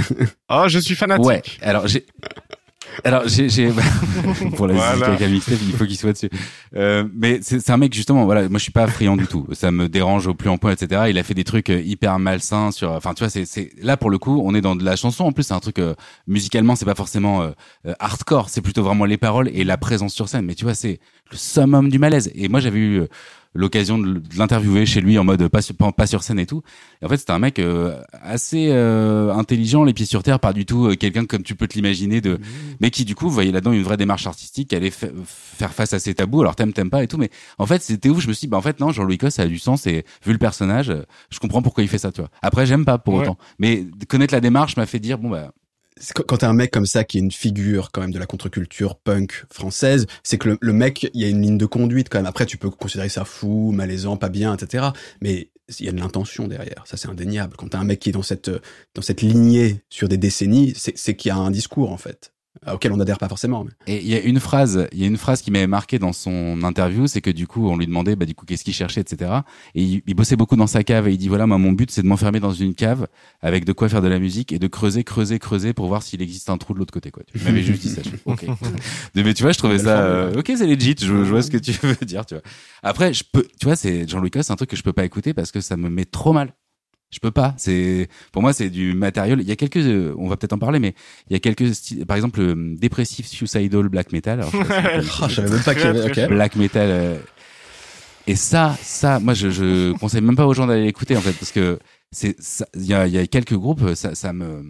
oh je suis fanatique. Ouais. Alors j'ai alors, j'ai, j'ai... pour la voilà. il faut qu'il soit dessus. Euh, mais c'est, c'est un mec justement. Voilà, moi je suis pas friand du tout. Ça me dérange au plus en point, etc. Il a fait des trucs euh, hyper malsains sur. Enfin, tu vois, c'est, c'est là pour le coup, on est dans de la chanson. En plus, c'est un truc euh, musicalement, c'est pas forcément euh, hardcore. C'est plutôt vraiment les paroles et la présence sur scène. Mais tu vois, c'est le summum du malaise. Et moi, j'avais eu l'occasion de l'interviewer chez lui en mode pas sur, pas sur scène et tout. Et en fait, c'était un mec euh, assez euh, intelligent, les pieds sur terre, pas du tout euh, quelqu'un comme tu peux te l'imaginer de, mmh. mais qui du coup voyait là-dedans une vraie démarche artistique, allait faire face à ses tabous. Alors t'aimes, t'aimes pas et tout, mais en fait, c'était où je me suis dit, bah en fait non, Jean-Louis Cos ça a du sens et vu le personnage, je comprends pourquoi il fait ça, tu vois. Après, j'aime pas pour autant, mais connaître la démarche m'a fait dire bon bah quand t'as un mec comme ça qui est une figure quand même de la contre-culture punk française, c'est que le, mec, il y a une ligne de conduite quand même. Après, tu peux considérer ça fou, malaisant, pas bien, etc. Mais il y a de l'intention derrière. Ça, c'est indéniable. Quand t'as un mec qui est dans cette dans cette lignée sur des décennies, c'est qu'il y a un discours en fait. Auquel on adhère pas forcément. Mais... Et il y a une phrase, il y a une phrase qui m'avait marqué dans son interview, c'est que du coup, on lui demandait, bah du coup, qu'est-ce qu'il cherchait, etc. Et il, il, bossait beaucoup dans sa cave et il dit voilà, moi, mon but, c'est de m'enfermer dans une cave avec de quoi faire de la musique et de creuser, creuser, creuser pour voir s'il existe un trou de l'autre côté, quoi. Tu m'avais juste dit ça. Je ok. Mais tu vois, je trouvais ça, euh, ok, c'est legit. Je, je, vois ce que tu veux dire, tu vois. Après, je peux, tu vois, c'est Jean-Louis c'est un truc que je peux pas écouter parce que ça me met trop mal. Je peux pas. C'est pour moi c'est du matériel. Il y a quelques, euh, on va peut-être en parler, mais il y a quelques, styles, par exemple, euh, dépressif, suicidal, black metal. Alors, je, oh, savais même pas qu'il y avait. Okay. Black metal. Euh, et ça, ça, moi, je, je conseille même pas aux gens d'aller l'écouter en fait, parce que c'est, il y a, y a quelques groupes, ça, ça me,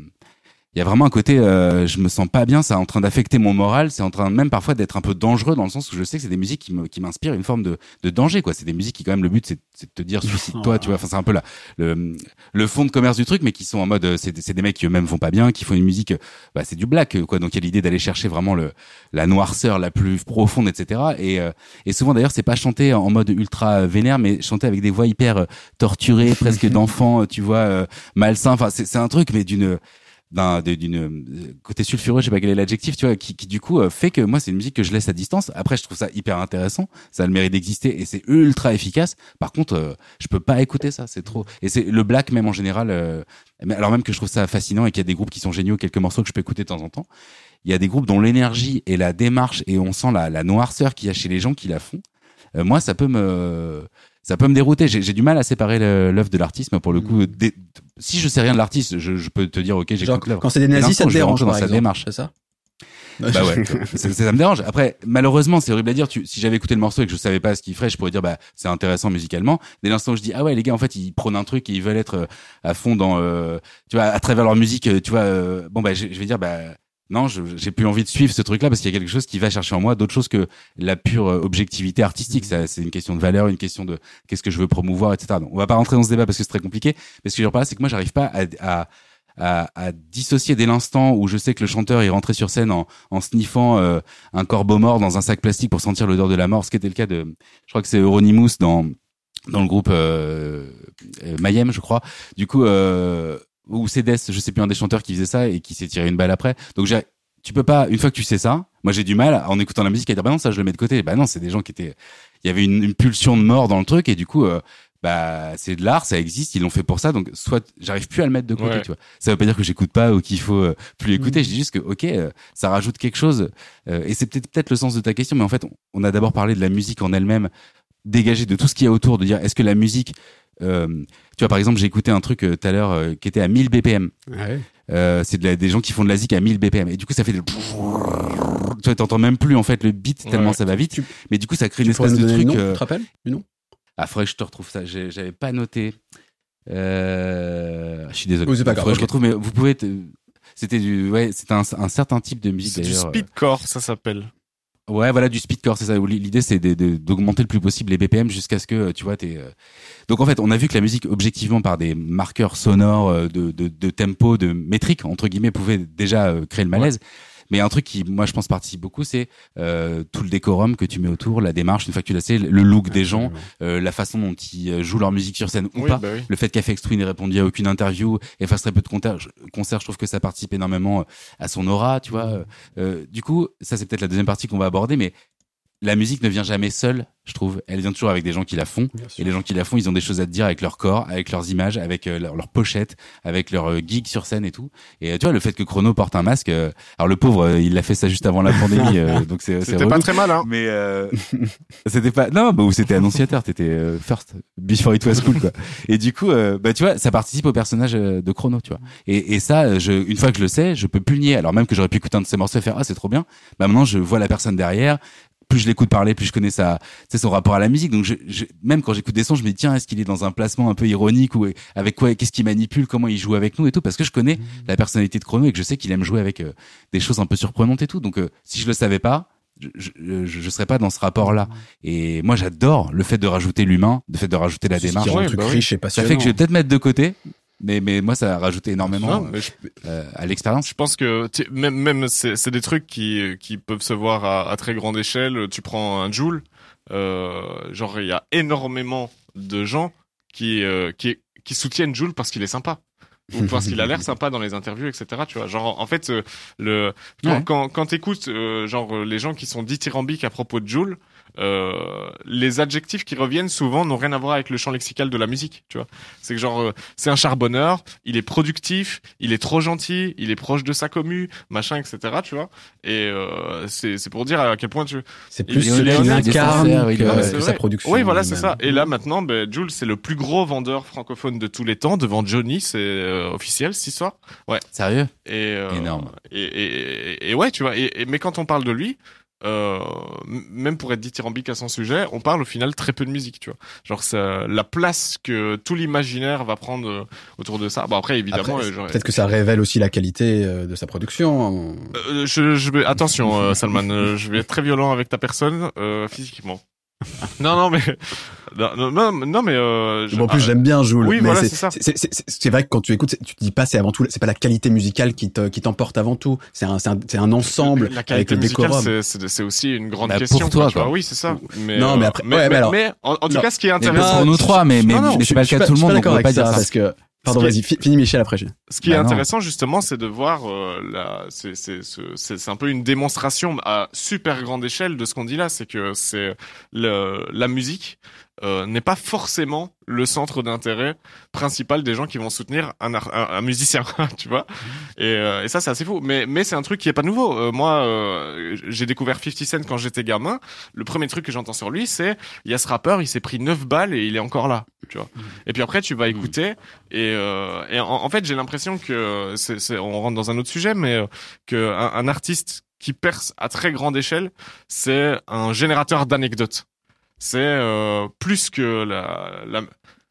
il y a vraiment un côté euh, je me sens pas bien c'est en train d'affecter mon moral c'est en train même parfois d'être un peu dangereux dans le sens où je sais que c'est des musiques qui m'inspirent une forme de, de danger quoi. C'est des musiques qui quand même le but c'est de te dire suicide-toi tu vois. Enfin c'est un peu là le le fond de commerce du truc mais qui sont en mode euh, c'est des mecs qui eux-mêmes vont pas bien qui font une musique bah c'est du black quoi. Donc il y a l'idée d'aller chercher vraiment le la noirceur la plus profonde etc et euh, et souvent d'ailleurs c'est pas chanté en mode ultra vénère mais chanté avec des voix hyper torturées presque d'enfants tu vois malsains. Enfin c'est un truc mais d'une d'un d'une côté sulfureux je sais pas quel est l'adjectif tu vois qui, qui du coup euh, fait que moi c'est une musique que je laisse à distance. Après je trouve ça hyper intéressant. Ça a le mérite d'exister et c'est ultra efficace. Par contre euh, je peux pas écouter ça. C'est trop. Et c'est le black même en général euh, alors même que je trouve ça fascinant et qu'il y a des groupes qui sont géniaux quelques morceaux que je peux écouter de temps en temps il y a des groupes dont l'énergie et la démarche et on sent la, la noirceur qu'il y a chez les gens qui la font. Moi ça peut me ça peut me dérouter. J'ai du mal à séparer l'œuvre de l'artiste, mais pour le coup, mm. si je sais rien de l'artiste, je, je, peux te dire, ok, l'œuvre. Quand c'est des nazis, ça te dérange dans sa démarche, c'est ça bah ouais, ça, ça, me dérange. Après, malheureusement, c'est horrible à dire. Tu, si j'avais écouté le morceau et que je savais pas ce qu'il ferait, je pourrais dire bah c'est intéressant musicalement. Dès l'instant où je dis ah ouais les gars en fait ils prônent un truc et ils veulent être euh, à fond dans euh, tu vois à travers leur musique euh, tu vois bon bah je, je vais dire bah non, j'ai plus envie de suivre ce truc-là parce qu'il y a quelque chose qui va chercher en moi d'autre chose que la pure euh, objectivité artistique. Ça, c'est une question de valeur, une question de qu'est-ce que je veux promouvoir, etc. Donc, on va pas rentrer dans ce débat parce que c'est très compliqué. Mais ce que je veux dire c'est que moi, j'arrive pas à, à à, à, dissocier dès l'instant où je sais que le chanteur est rentré sur scène en, en sniffant euh, un corbeau mort dans un sac plastique pour sentir l'odeur de la mort, ce qui était le cas de, je crois que c'est Euronymous dans dans le groupe euh, euh Mayhem, je crois. Du coup, euh, ou Cédès, je sais plus un des chanteurs qui faisait ça et qui s'est tiré une balle après. Donc j'ai tu peux pas une fois que tu sais ça, moi j'ai du mal en écoutant la musique à dire bah non ça je le mets de côté. Bah non, c'est des gens qui étaient il y avait une, une, pulsion de mort dans le truc et du coup euh, bah c'est de l'art, ça existe, ils l'ont fait pour ça donc soit j'arrive plus à le mettre de côté, tu vois. Ça veut pas dire que j'écoute pas ou qu'il faut euh, plus écouter, mm. je dis juste que OK, euh, ça rajoute quelque chose et c'est peut-être peut-être le sens de ta question mais en fait on, a d'abord parlé de la musique en elle-même dégagée de tout ce qu'il y a autour de dire est-ce que la musique euh, tu vois, par exemple, j'ai écouté un truc euh, tout à l'heure euh, qui était à 1000 BPM. Ouais. Euh, c'est de des gens qui font de la zik à 1000 BPM. Et du coup, ça fait des... Tu t'entends même plus en fait le beat tellement ça va vite. Mais du coup, ça crée une espèce de truc. Nom, Tu te rappelles du nom? Ah, faudrait que je te retrouve ça. J'avais pas noté. Euh... Je suis désolé. Oh, c'est pas grave. Okay. je retrouve, mais vous pouvez. Te... C'était du, ouais, c'était un, un, certain type de musique d'ailleurs. Du speedcore, ça s'appelle. Ouais, voilà, du speedcore, c'est ça. L'idée, c'est d'augmenter le plus possible les BPM jusqu'à ce que, tu vois, t'es. Euh, donc en fait, on a vu que la musique, objectivement, par des marqueurs sonores euh, de, de, tempo, de métrique entre guillemets, pouvait déjà euh, créer le malaise. Mais un truc qui, moi, je pense participe beaucoup, c'est euh, tout le décorum que tu mets autour, la démarche, une fois que tu l'as sais, le look des gens, euh, la façon dont ils jouent leur musique sur scène ou pas. Bah oui. Le fait qu'Afex Twin n'ait répondu à aucune interview et fasse très peu de concerts, je trouve que ça participe énormément à son aura, tu vois. Euh, du coup, ça c'est peut-être la deuxième partie qu'on va aborder, mais la musique ne vient jamais seule, je trouve. Elle vient toujours avec des gens qui la font. Et les gens qui la font, ils ont des choses à te dire avec leur corps, avec leurs images, avec euh, leur, leur, pochette, avec leur euh, gig sur scène et tout. Et euh, tu vois, le fait que Chrono porte un masque, euh, alors le pauvre, euh, il l'a fait ça juste avant la pandémie, donc c'est C'était pas très mal, hein. Mais c'était pas, non, bah, c'était annonciateur, t'étais first, before it was cool, quoi. Et du coup, bah, tu vois, ça participe au personnage de Chrono, tu vois. Et, et ça, je, une fois que je le sais, je peux plus le nier. Alors même que j'aurais pu écouter un de ses morceaux et faire, ah, c'est trop bien. Bah, maintenant, je vois la personne derrière, plus je l'écoute parler, plus je connais sa, son rapport à la musique. Donc, je, je, même quand j'écoute des sons, je me dis tiens, est-ce qu'il est dans un placement un peu ironique ou avec quoi, qu'est-ce qu'il manipule, comment il joue avec nous et tout, parce que je connais mmh. la personnalité de Chrono et que je sais qu'il aime jouer avec euh, des choses un peu surprenantes et tout. Donc, euh, si je le savais pas, je, je, je, serais pas dans ce rapport-là. Et moi, j'adore le fait de rajouter l'humain, le fait de rajouter la démarche. Ouais, bah oui. Ça fait que je vais peut-être mettre de côté, mais mais moi ça a rajouté énormément non, je, euh, à l'expérience. Je pense que même même c'est des trucs qui qui peuvent se voir à, à, très grande échelle. Tu prends un Joule, euh, genre il y a énormément de gens qui euh, qui qui soutiennent Joule parce qu'il est sympa. ou parce qu'il a l'air sympa dans les interviews, etc. Tu vois, genre en fait, euh, le quand Ouais. quand, quand t'écoutes euh, genre euh, les gens qui sont dithyrambiques à propos de Joule, euh, les adjectifs qui reviennent souvent n'ont rien à voir avec le champ lexical de la musique. Tu vois, c'est que genre euh, c'est un charbonneur, il est productif, il est trop gentil, il est proche de sa commu, machin, etc. Tu vois, et euh, c'est c'est pour dire à quel point tu C'est plus ce qu'il incarne que, Ouais, sa production. Oui, voilà, c'est ça. Et là maintenant, ben, Jules, c'est le plus gros vendeur francophone de tous les temps devant Johnny, c'est officiel cette histoire. Sérieux? Et Énorme. Et, et, et- et ouais, tu vois. Et- mais quand on parle de lui, euh, même pour être dithyrambique à son sujet, on parle au final très peu de musique, tu vois. Genre ça, la place que tout l'imaginaire va prendre euh, autour de ça. Bon après, évidemment, euh, Peut-être que ça révèle aussi la qualité euh, de sa production. Euh, je, je vais attention, Salman, je vais être très violent avec ta personne euh, physiquement. non, non, mais non, non, mais euh, je- Bon, en plus, ah, j'aime bien Joule. oui, mais voilà, c'est- vrai que quand tu écoutes, tu te dis pas, c'est avant tout, c'est pas la qualité musicale qui te, qui t'emporte avant tout. C'est un, c'est un, ensemble la avec qualité le musicale, décorum. c'est- aussi une grande Bah, question. pour toi, tu vois. quoi. Oui, c'est ça. Mais, Non, mais euh, après- ouais, mais alors- en, en tout Non. cas, ce qui est Mais intéressant, pour nous trois, mais, mais, Non, non, mais c'est pas le cas de tout le monde, on d'accord peut pas avec dire ça, ça. parce que, pardon, vas-y, fi- finis Michel après. Ce qui est Bah intéressant justement, c'est de voir euh, c'est c'est ce- c'est c'est un peu une démonstration à super grande échelle de ce qu'on dit là, c'est que c'est la musique euh, n'est pas forcément le centre d'intérêt principal des gens qui vont soutenir un, un, un musicien, tu vois. Et, euh, et ça, c'est assez fou. Mais mais c'est un truc qui est pas nouveau. Euh, moi, euh, j'ai découvert 50 Cent quand j'étais gamin. Le premier truc que j'entends sur lui, c'est il y a ce rappeur, il s'est pris 9 balles et il est encore là, tu vois. Et puis après, tu vas écouter et, euh, et en, en fait, j'ai l'impression que c'est, on rentre dans un autre sujet, mais que un, un artiste qui perce à très grande échelle, c'est un générateur d'anecdotes. C'est euh, plus que la, la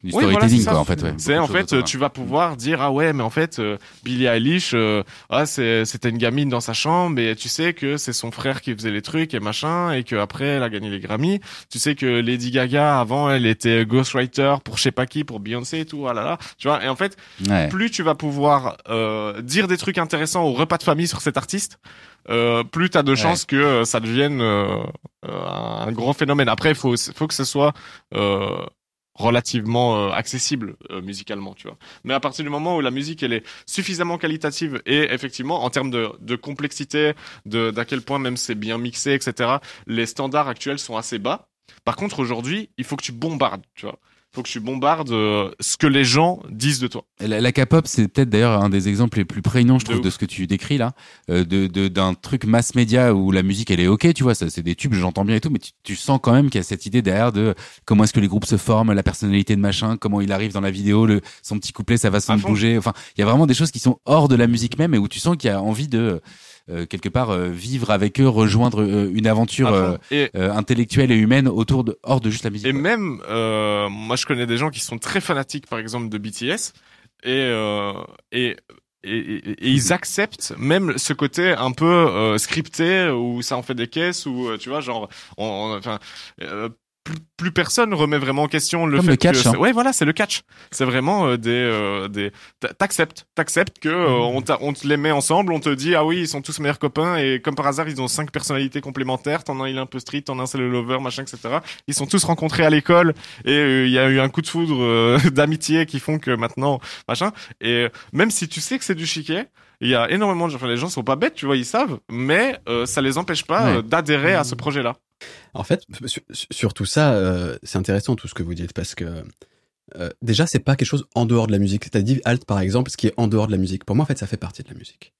Du Oui, voilà, storytelling, c'est ça. quoi, en fait, ouais. c'est en fait, tu vas pouvoir dire ah ouais, mais en fait, euh, Billie Eilish, euh, ah c'est c'était une gamine dans sa chambre et tu sais que c'est son frère qui faisait les trucs et machin et que après elle a gagné les Grammy. Tu sais que Lady Gaga avant elle était ghostwriter pour je sais pas qui, pour Beyoncé et tout. Ah là là, tu vois. Et en fait, Ouais. plus tu vas pouvoir euh, dire des trucs intéressants au repas de famille sur cet artiste, euh, plus t'as de chances que euh, ça devienne euh, euh, un grand phénomène. Après, il faut, faut que ce soit euh, relativement euh, accessible euh, musicalement, tu vois. Mais à partir du moment où la musique elle est suffisamment qualitative et effectivement en termes de, de complexité, de d'à quel point même c'est bien mixé, etc. Les standards actuels sont assez bas. Par contre, aujourd'hui, il faut que tu bombardes, tu vois. Faut que tu bombardes euh, ce que les gens disent de toi. La, la K-pop, c'est peut-être d'ailleurs un des exemples les plus prégnants, je trouve, de ce que tu décris là, euh, de de- d'un truc mass média où la musique elle est ok, tu vois, ça c'est des tubes, j'entends bien et tout, mais tu, tu sens quand même qu'il y a cette idée derrière de comment est-ce que les groupes se forment, la personnalité de machin, comment il arrive dans la vidéo, le son petit couplet, sa façon de bouger. Enfin, il y a vraiment des choses qui sont hors de la musique même et où tu sens qu'il y a envie de euh, quelque part euh, vivre avec eux, rejoindre euh, une aventure euh, et euh, intellectuelle et humaine autour de hors de juste la musique. Et quoi. même, euh, moi je connais des gens qui sont très fanatiques, par exemple, de BTS, et euh, et, et, et- et ils acceptent même ce côté un peu euh, scripté où ça en fait des caisses où euh, tu vois genre, on, on- enfin. euh, plus, personne remet vraiment en question le Comme fait le catch, que hein. ouais voilà c'est le catch c'est vraiment euh, des euh, des t'a- t'acceptes t'acceptes que euh, on, t'a- on te les met ensemble on te dit ah oui ils sont tous meilleurs copains et comme par hasard ils ont cinq personnalités complémentaires t'en as un il est un peu street t'en as un c'est le lover machin etc ils sont tous rencontrés à l'école et euh, il y a eu un coup de foudre euh, d'amitié qui font que maintenant machin et même si tu sais que c'est du chiquet il y a énormément de gens, enfin, les gens sont pas bêtes, tu vois, ils savent, mais euh, ça les empêche pas Ouais. d'adhérer à ce projet-là. En fait, sur, tout ça, euh, c'est intéressant tout ce que vous dites parce que euh, déjà, c'est pas quelque chose en dehors de la musique. Dit alt par exemple, ce qui est en dehors de la musique. Pour moi, en fait, ça fait partie de la musique.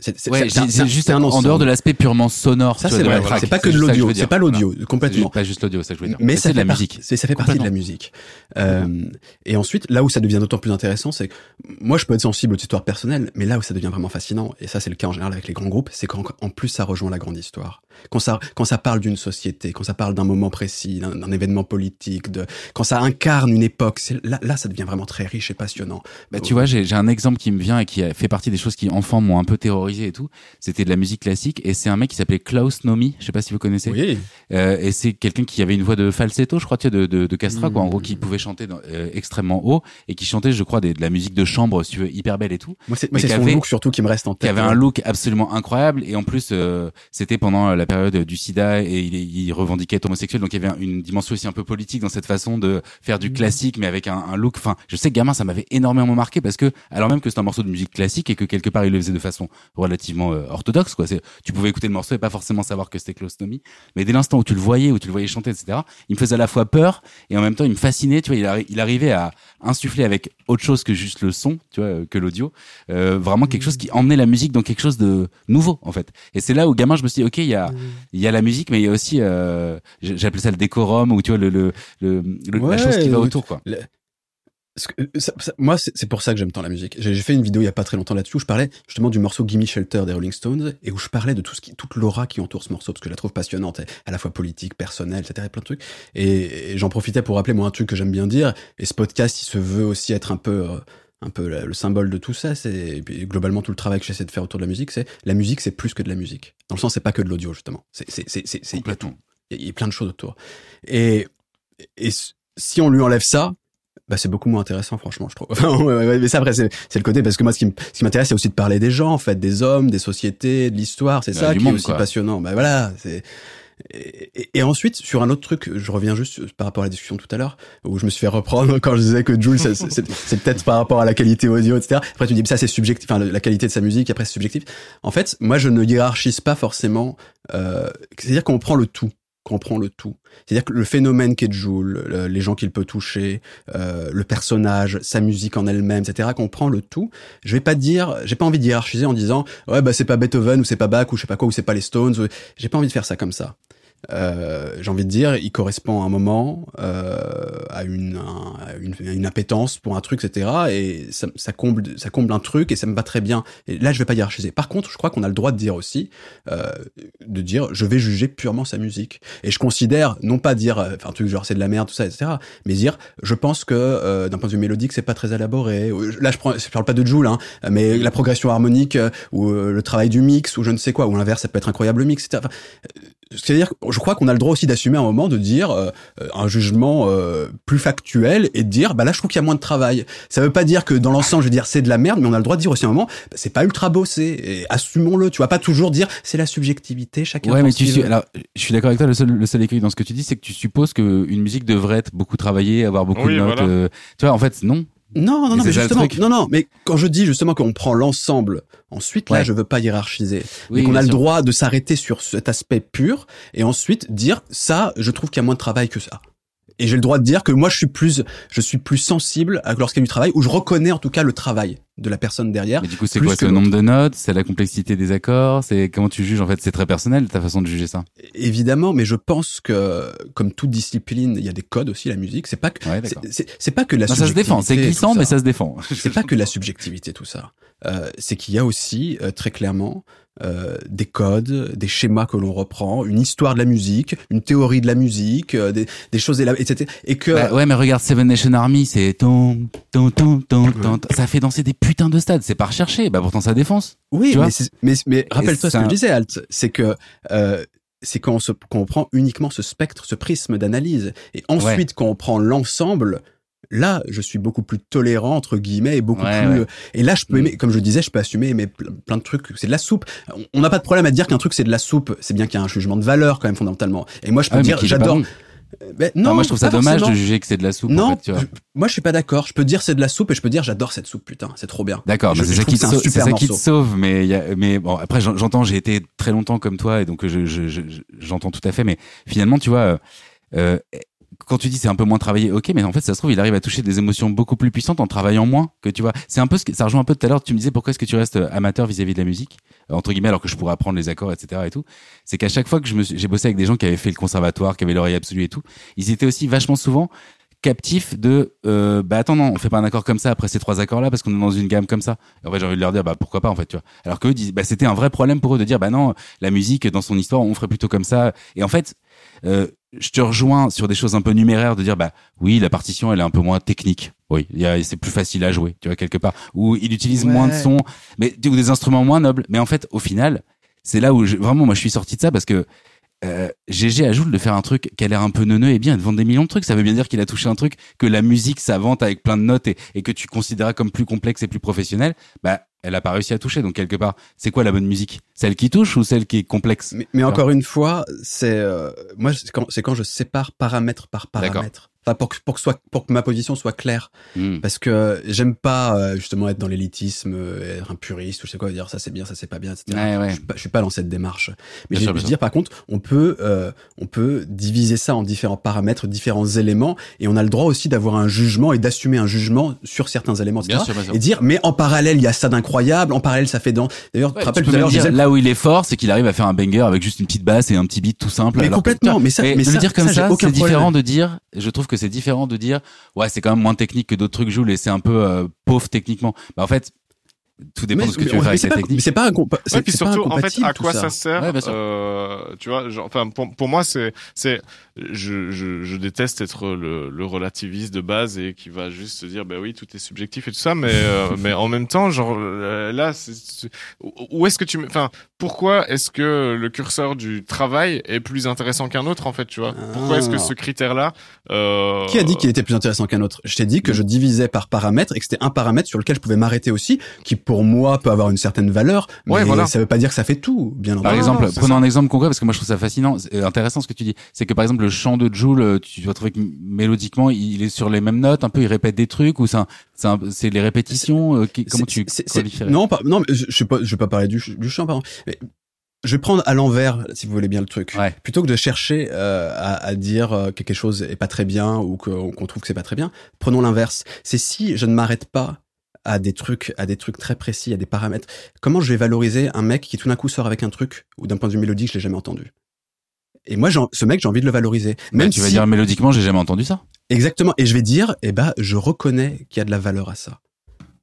C'est Ouais, juste un en dehors de l'aspect purement sonore. Ça, c'est vrai. C'est pas que de l'audio. C'est pas l'audio, complètement. C'est Pas juste l'audio, ça je veux dire. Mais c'est de la musique. ça fait partie de la musique. Euh, et ensuite, là où ça devient d'autant plus intéressant, c'est que moi, je peux être sensible aux histoires personnelles, mais là où ça devient vraiment fascinant, et ça c'est le cas en général avec les grands groupes, c'est quand en plus ça rejoint la grande histoire. Quand ça, quand ça parle d'une société, quand ça parle d'un moment précis, d'un événement politique, de, quand ça incarne une époque, là, là, ça devient vraiment très riche et passionnant. Bah, tu vois, j'ai un exemple qui me vient et qui fait partie des choses qui enfants m'ont un peu terrorisé mémorisé et tout. C'était de la musique classique et c'est un mec qui s'appelait Klaus Nomi. Je sais pas si vous connaissez. Oui. Euh, et c'est quelqu'un qui avait une voix de falsetto, je crois, tu sais, de, de, de Castra, quoi. En gros, qui Mm. pouvait chanter dans- euh, extrêmement haut et qui chantait, je crois, des- de la musique de chambre, si tu veux, hyper belle et tout. Moi, c'est son look surtout qui me reste en Qui tête. avait un look absolument incroyable et en plus, euh, c'était pendant la période du SIDA et il, il revendiquait être homosexuel, donc il y avait une dimension aussi un peu politique dans cette façon de faire Mm. du classique, mais avec un, un look. Enfin, je sais que gamin, ça m'avait énormément marqué parce que, alors même que c'est un morceau de musique classique et que quelque part il le faisait de façon relativement euh, orthodoxe, quoi. C'est, tu pouvais écouter le morceau et pas forcément savoir que c'était Klaus Nomi, mais dès l'instant où tu le voyais, où tu le voyais chanter, etc., il me faisait à la fois peur et en même temps il me fascinait. Tu vois, il, arri- il arrivait à insuffler avec autre chose que juste le son, tu vois, euh, que l'audio, euh, vraiment quelque chose qui emmenait la musique dans quelque chose de nouveau en fait. Et c'est là où gamin, je me suis dit, ok, il y a il y a la musique, mais il y a aussi, euh, j'appelais ça le décorum ou tu vois le le, le, le- Ouais, la chose qui va autour quoi. Euh, ça- ça- moi, c'est pour ça que j'aime tant la musique. J'ai fait une vidéo il y a pas très longtemps là-dessus où je parlais justement du morceau Gimme Shelter des Rolling Stones et où je parlais de tout ce qui, toute l'aura qui entoure ce morceau parce que je la trouve passionnante, à la fois politique, personnelle, etc. Plein de trucs. Et, et j'en profitais pour rappeler moi un truc que j'aime bien dire. Et ce podcast, il se veut aussi être un peu, euh, un peu le, le symbole de tout ça. C'est et puis globalement tout le travail que j'essaie de faire autour de la musique, c'est la musique, c'est plus que de la musique. Dans le sens, c'est pas que de l'audio justement. C'est, c'est, il y a plein de choses autour. Et, si on lui enlève ça, bah c'est beaucoup moins intéressant franchement je trouve. Mais ça après c'est c'est le côté parce que moi ce qui m- ce qui m'intéresse c'est aussi de parler des gens en fait des hommes des sociétés de l'histoire. C'est Bah, ça qui monde, est aussi quoi. passionnant. Bah voilà c'est et, et- et ensuite sur un autre truc je reviens juste par rapport à la discussion tout à l'heure où je me suis fait reprendre quand je disais que Jules c'est- peut-être par rapport à la qualité audio etc après tu dis ça c'est subjectif enfin la qualité de sa musique après c'est subjectif. En fait moi je ne hiérarchise pas forcément euh, c'est à dire qu'on prend le tout qu'on prend le tout c'est-à-dire que le phénomène qu'est Jules, le- les gens qu'il peut toucher, euh, le personnage, sa musique en elle-même, etc., qu'on prend le tout. Je vais pas dire, j'ai pas envie de hiérarchiser en disant ouais bah c'est pas Beethoven ou c'est pas Bach ou je sais pas quoi ou c'est pas les Stones. J'ai pas envie de faire ça comme ça. Euh, j'ai envie de dire, il correspond à un moment, euh, à, une, un- une, une appétence pour un truc, etc. Et ça, ça comble, ça comble un truc et ça me va très bien. Et là, je vais pas hiérarchiser. Par contre, je crois qu'on a le droit de dire aussi, euh, de dire, je vais juger purement sa musique. Et je considère, non pas dire, euh, enfin, un truc genre c'est de la merde, tout ça, etc. Mais dire, je pense que euh, d'un point de vue mélodique, c'est pas très élaboré. Là, je prends, je parle pas de Joule, hein, mais la progression harmonique ou le travail du mix ou je ne sais quoi, ou l'inverse, ça peut être incroyable le mix, etc. c'est-à-dire, je crois qu'on a le droit aussi d'assumer un moment de dire euh, un jugement euh, plus factuel et de dire, bah là, je trouve qu'il y a moins de travail. Ça veut pas dire que dans l'ensemble, je veux dire, c'est de la merde, mais on a le droit de dire aussi un moment, bah, c'est pas ultra bossé. Et assumons-le. Tu vas pas toujours dire, c'est la subjectivité, chacun. Ouais, mais tu suis, alors, je suis d'accord avec toi. Le seul, le seul écueil dans ce que tu dis, c'est que tu supposes que une musique devrait être beaucoup travaillée, avoir beaucoup Oui, de notes. voilà. euh, tu vois, en fait, non. Non, non, non, mais justement, non, non, mais quand je dis justement qu'on prend l'ensemble, ensuite là, Ouais. je veux pas hiérarchiser, Oui, mais qu'on a le droit de s'arrêter sur cet aspect pur et ensuite dire ça, je trouve qu'il y a moins de travail que ça. Et j'ai le droit de dire que moi, je suis plus, je suis plus sensible à lorsqu'il y a du travail, ou je reconnais en tout cas le travail de la personne derrière. Mais du coup, c'est quoi C'est le nombre de notes C'est la complexité des accords C'est comment tu juges En fait, c'est très personnel ta façon de juger ça. Évidemment, mais je pense que, comme toute discipline, il y a des codes aussi, la musique. C'est pas que, Ouais, c'est- pas que la Non, ça se défend. C'est subjectivité, glissant, mais ça se défend. c'est pas que la subjectivité tout ça. Euh, c'est qu'il y a aussi euh, très clairement euh, des codes, des schémas que l'on reprend, une histoire de la musique, une théorie de la musique, euh, des, des choses etc. Et que Bah, ouais, mais regarde Seven Nation Army, c'est ton, ton, ton, ton, ton, ça fait danser des putains de stades. C'est pas recherché. Bah pourtant ça défonce. oui, mais, mais, mais rappelle-toi ce que je disais, Alt, c'est que euh, c'est quand on, se, quand on prend uniquement ce spectre, ce prisme d'analyse, et ensuite quand on prend l'ensemble. Là, je suis beaucoup plus tolérant entre guillemets et beaucoup Ouais, plus. ouais. Et là, je peux Mm. aimer, comme je disais, je peux assumer aimer ple- plein de trucs. C'est de la soupe. On- n'a pas de problème à dire qu'un truc c'est de la soupe. C'est bien qu'il y a un jugement de valeur quand même fondamentalement. Et moi, je peux Ah, mais dire, j'adore. Euh, ben, Non, moi je trouve ça dommage forcément. de juger que c'est de la soupe. Non, en fait, tu vois. je- moi je suis pas d'accord. Je peux dire c'est de la soupe et je peux dire j'adore cette soupe. Putain, c'est trop bien. D'accord, mais c'est ça qui te sauve, c'est super ça qui te morceau. sauve, mais il y a, mais bon, après j'en- j'entends, j'ai été très longtemps comme toi et donc je, je, je- je- j'entends tout à fait, mais finalement, tu vois, euh, euh, quand tu dis c'est un peu moins travaillé, ok, mais en fait ça se trouve il arrive à toucher des émotions beaucoup plus puissantes en travaillant moins que tu vois. C'est un peu ce que ça rejoint un peu tout à l'heure. Tu me disais pourquoi est-ce que tu restes amateur vis-à-vis de la musique euh, entre guillemets alors que je pourrais apprendre les accords, etc. et tout. C'est qu'à chaque fois que j'ai bossé avec des gens qui avaient fait le conservatoire, qui avaient l'oreille absolue et tout, ils étaient aussi vachement souvent captif de euh, bah attends non on fait pas un accord comme ça après ces trois accords là parce qu'on est dans une gamme comme ça en fait j'ai envie de leur dire bah pourquoi pas en fait tu vois alors que disent bah c'était un vrai problème pour eux de dire bah non la musique dans son histoire on ferait plutôt comme ça et en fait euh, je te rejoins sur des choses un peu numéraires de dire bah oui la partition elle est un peu moins technique. Oui c'est plus facile à jouer tu vois quelque part. Ou il utilise moins de sons mais ou des instruments moins nobles. Mais en fait au final c'est là où je- vraiment moi je suis sorti de ça parce que euh, GG à Joule de faire un truc qui a l'air un peu neuneux et bien de vendre des millions de trucs. Ça veut bien dire qu'il a touché un truc que la musique s'invente avec plein de notes et, et que tu considéras comme plus complexe et plus professionnel. Bah elle a pas réussi à toucher donc quelque part c'est quoi la bonne musique? Celle qui touche ou celle qui est complexe? Mais, mais encore une fois, c'est euh, moi c'est quand, quand je sépare paramètre par paramètre. Enfin, pour que pour que soit pour que ma position soit claire, Hmm. parce que j'aime pas euh, justement être dans l'élitisme, euh, être un puriste ou je sais quoi dire ça c'est bien, ça c'est pas bien, etc. Ouais, ouais. Je, suis pas, je suis pas dans cette démarche. Mais j'ai- je veux dire par contre, on peut euh, on peut diviser ça en différents paramètres, différents éléments, et on a le droit aussi d'avoir un jugement et d'assumer un jugement sur certains éléments, etc. Sûr. Et dire mais en parallèle il y a ça d'incroyable, en parallèle ça fait dans. D'ailleurs, tu Ouais, te rappelles tu tout à l'heure, disais là où il est fort, c'est qu'il arrive à faire un banger avec juste une petite basse et un petit beat tout simple. Mais que- complètement, mais ça- mais ça- dire comme ça, c'est différent de dire. Je trouve que c'est différent de dire, ouais, c'est quand même moins technique que d'autres trucs Joule et c'est un peu euh, pauvre techniquement. Bah en fait, tout dépend Mais- de ce que mais tu veux faire avec pas- technique. Mais c'est pas incompa- Ouais, puis surtout, en fait, incompatible, à quoi ça. ça, sert Ouais, euh, Tu vois, genre, enfin, pour, pour moi, c'est, c'est, je, je, je déteste être le, le relativiste de base et qui va juste se dire, bah oui, tout est subjectif et tout ça, mais, euh, mais en même temps, genre, euh, là, c'est, où est-ce que tu, enfin, pourquoi est-ce que le curseur du travail est plus intéressant qu'un autre, en fait, tu vois? Pourquoi est-ce que ce critère-là euh, Qui a dit qu'il était plus intéressant qu'un autre? Je t'ai dit que je divisais par paramètre et que c'était un paramètre sur lequel je pouvais m'arrêter aussi, qui pour moi peut avoir une certaine valeur, mais Ouais, voilà. ça veut pas dire que ça fait tout, bien Par entendu. exemple, non, c'est prenons ça. un exemple concret parce que moi je trouve ça fascinant, c'est euh, intéressant ce que tu dis. C'est que par exemple le chant de Joule, euh, tu vas trouver que mélodiquement il est sur les mêmes notes, un peu il répète des trucs ou c'est un- c'est un- c'est les répétitions. euh, qui- comment tu qualifierais? Non, pas, non, mais je, je sais pas, je vais pas parler du, du chant, pardon. Mais je vais prendre à l'envers, si vous voulez bien le truc. Ouais. Plutôt que de chercher euh, à, à dire euh, que quelque chose est pas très bien ou qu'on trouve que c'est pas très bien, prenons l'inverse. C'est si je ne m'arrête pas à des trucs, à des trucs très précis, à des paramètres. Comment je vais valoriser un mec qui tout d'un coup sort avec un truc ou d'un point de vue mélodique, je l'ai jamais entendu? Et moi, ce mec, j'ai envie de le valoriser. Bah, Même Tu vas dire mélodiquement, j'ai jamais entendu ça. exactement. Et je vais dire, eh ben, je reconnais qu'il y a de la valeur à ça.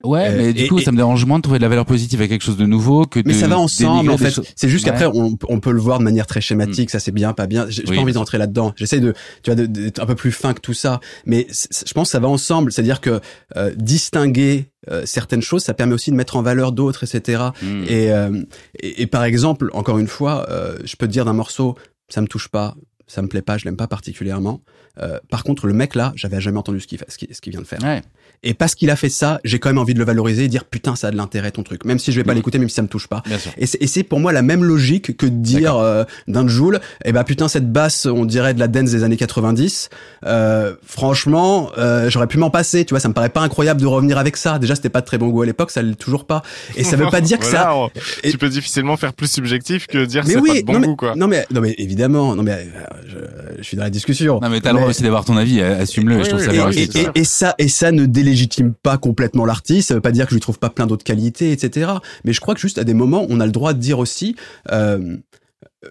Ouais, Euh, mais du et- coup et- ça me dérange moins de trouver de la valeur positive avec quelque chose de nouveau que de Mais ça va ensemble en fait. choses. C'est juste Ouais. qu'après on, on peut le voir de manière très schématique, ça c'est bien, pas bien. J'ai Oui, pas envie d'entrer là-dedans. J'essaie de, tu vois, d'être un peu plus fin que tout ça. Mais je pense que ça va ensemble. C'est-à-dire que euh, distinguer euh, certaines choses, ça permet aussi de mettre en valeur d'autres, etc. Hmm. Et, euh, et, et par exemple, encore une fois, euh, je peux te dire d'un morceau, ça me touche pas, ça me plaît pas, je l'aime pas particulièrement. Euh, par contre, le mec là, j'avais jamais entendu ce qu'il fait- ce qu'il ce qu'il vient de faire. Ouais. Et parce qu'il a fait ça, j'ai quand même envie de le valoriser et dire putain, ça a de l'intérêt ton truc, même si je vais pas Mhm. l'écouter, même si ça me touche pas. Et c'est, pour moi la même logique que de dire euh, d'un Joule, eh ben putain cette basse, on dirait de la dance des années 90. Euh, franchement, euh, j'aurais pu m'en passer, tu vois, ça me paraît pas incroyable de revenir avec ça. Déjà, c'était pas de très bon goût à l'époque, ça l'est toujours pas. Et ça veut pas dire que Voilà, ça. et- Tu peux difficilement faire plus subjectif que dire Mais c'est oui, pas de bon non, mais, goût, quoi. non mais non mais évidemment, non mais euh, je, je suis dans la discussion. Non mais t'as le droit aussi d'avoir ton avis, euh, assume-le. Oui, je trouve oui, et, et- et ça et ça ne délégitime pas complètement l'artiste. Ça veut pas dire que je lui trouve pas plein d'autres qualités, etc. Mais je crois que juste à des moments, on a le droit de dire aussi. Euh, euh,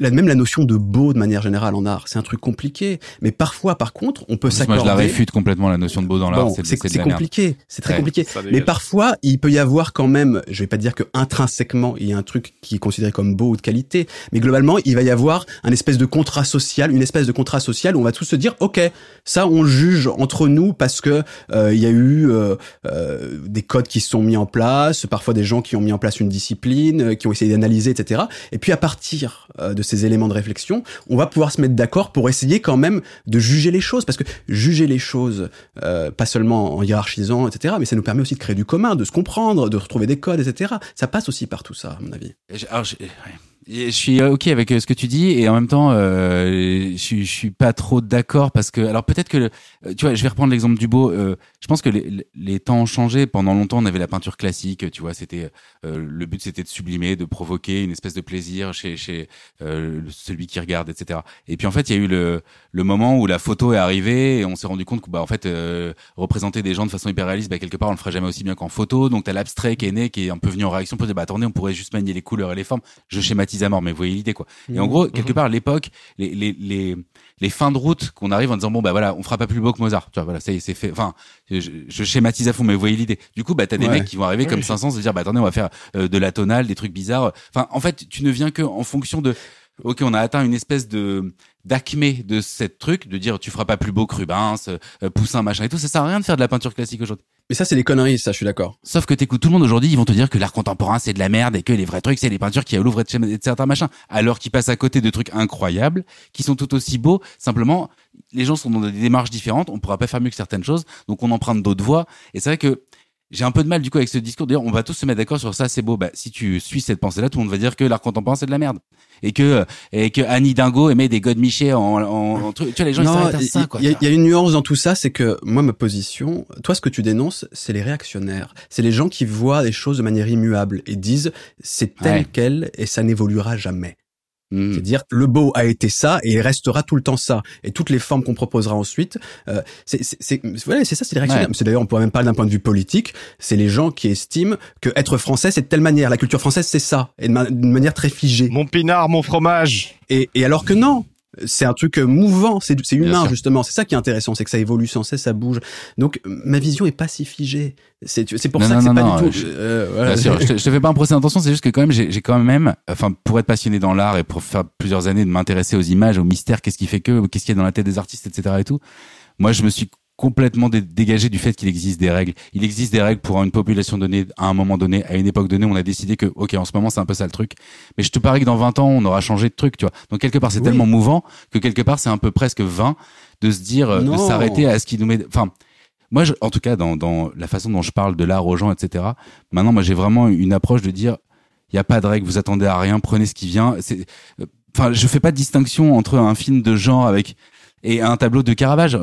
même la notion de beau de manière générale en art, c'est un truc compliqué. Mais parfois, par contre, on peut plus, Moi je la s'accorder. réfute complètement la notion de beau dans l'art. Bon, c'est de- de compliqué, c'est très Ouais. compliqué. Mais parfois, il peut y avoir quand même, je vais pas dire que intrinsèquement, il y a un truc qui est considéré comme beau ou de qualité, mais globalement, il va y avoir un espèce de contrat social, une espèce de contrat social où on va tous se dire, ok, ça on juge entre nous parce que euh, il y a eu euh, euh, des codes qui se sont mis en place, parfois des gens qui ont mis en place une discipline, euh, qui ont essayé d'analyser, etc. Et puis à partir euh, de ces éléments de réflexion, on va pouvoir se mettre d'accord pour essayer quand même de juger les choses, parce que juger les choses euh, pas seulement en hiérarchisant, etc., mais ça nous permet aussi de créer du commun, de se comprendre, de retrouver des codes, etc. Ça passe aussi par tout ça, à mon avis. Alors, je, suis euh, ok avec euh, ce que tu dis et en même temps euh, je, je suis pas trop d'accord parce que alors peut-être que euh, tu vois je vais reprendre l'exemple du beau euh, je pense que les, les temps ont changé. Pendant longtemps on avait la peinture classique tu vois c'était euh, le but c'était de sublimer de provoquer une espèce de plaisir chez chez celui qui regarde etc et puis en fait il y a eu le le moment où la photo est arrivée et on s'est rendu compte que bah en fait représenter des gens de façon hyper réaliste bah quelque part on le ferait jamais aussi bien qu'en photo. Donc t'as l'abstrait qui est né qui est un peu venu en réaction pour dire bah attendez on pourrait juste manier les couleurs et les formes. Je schématise à mort, mais vous voyez l'idée quoi. Et en Mhm. gros, quelque part, l'époque, les, les, les, les fins de route qu'on arrive en disant bon bah voilà, on fera pas plus beau que Mozart. Tu vois, voilà, ça y est, c'est fait. Enfin, je, je schématise à fond, mais vous voyez l'idée. Du coup, bah t'as des Ouais. mecs qui vont arriver comme Oui. 500 se dire bah attendez, on va faire euh, de la tonale, des trucs bizarres. Enfin, en fait, tu ne viens que en fonction de Ok, on a atteint une espèce de d'acmé de cette truc, de dire tu feras pas plus beau que Rubens, euh, Poussin, machin et tout. Ça sert à rien de faire de la peinture classique aujourd'hui. Mais ça, c'est des conneries, ça, je suis d'accord. Sauf que t'écoutes tout le monde aujourd'hui, ils vont te dire que l'art contemporain c'est de la merde et que les vrais trucs c'est les peintures qui l'ouvre et de certains machins. Alors qu'ils passent à côté de trucs incroyables, qui sont tout aussi beaux. Simplement, les gens sont dans des démarches différentes. On pourra pas faire mieux que certaines choses, donc on emprunte d'autres voies. Et c'est vrai que j'ai un peu de mal du coup avec ce discours. D'ailleurs, on va tous se mettre d'accord sur ça, c'est beau. Bah, si tu suis cette pensée-là, tout le monde va dire que l'art contemporain c'est de la merde et que et que Annie Dingo aimait des Godemiché en, en, en truc. Tu vois, les gens ils Non, s'arrêtent à il ça quoi. y, a- il y a une nuance dans tout ça, c'est que moi, ma position, toi, ce que tu dénonces, c'est les réactionnaires. C'est les gens qui voient les choses de manière immuable et disent c'est tel Ouais. quel et ça n'évoluera jamais. Mm. C'est-à-dire le beau a été ça et il restera tout le temps ça. Et toutes les formes qu'on proposera ensuite, euh, c'est c'est c'est voilà, c'est ça, c'est les réactionnaires. Ouais. C'est d'ailleurs on pourrait même parler d'un point de vue politique. C'est les gens qui estiment que être français c'est de telle manière, la culture française c'est ça, et ma- d'une manière très figée. Mon pinard, mon fromage. Et, et alors que non, c'est un truc euh, mouvant, c'est humain justement. C'est ça qui est intéressant, c'est que ça évolue sans cesse, ça bouge. Donc ma vision est pas si figée. C'est pour Non, ça non, que c'est pas non, du tout. je- euh, voilà. Bien sûr, je te, je te fais pas un procès d'intention, c'est juste que quand même, j'ai j'ai quand même, enfin, pour être passionné dans l'art et pour faire plusieurs années de m'intéresser aux images, aux mystères, qu'est-ce qui fait que, qu'est-ce qu'il y a dans la tête des artistes, etc. et tout. Moi, je me suis complètement dé- dégagé du fait qu'il existe des règles. Il existe des règles pour une population donnée, à un moment donné, à une époque donnée. On a décidé que, ok, en ce moment, c'est un peu ça le truc. Mais je te parie que dans 20 ans, on aura changé de truc, tu vois. Donc quelque part, c'est Oui. tellement mouvant que quelque part, c'est un peu presque vain de se dire, euh, de s'arrêter à ce qui nous met, enfin, moi, je, en tout cas, dans, dans la façon dont je parle de l'art aux gens, etc. Maintenant, moi, j'ai vraiment une approche de dire, il y a pas de règle, vous attendez à rien, prenez ce qui vient. C'est, euh, enfin, je fais pas de distinction entre un film de genre avec et un tableau de Caravage.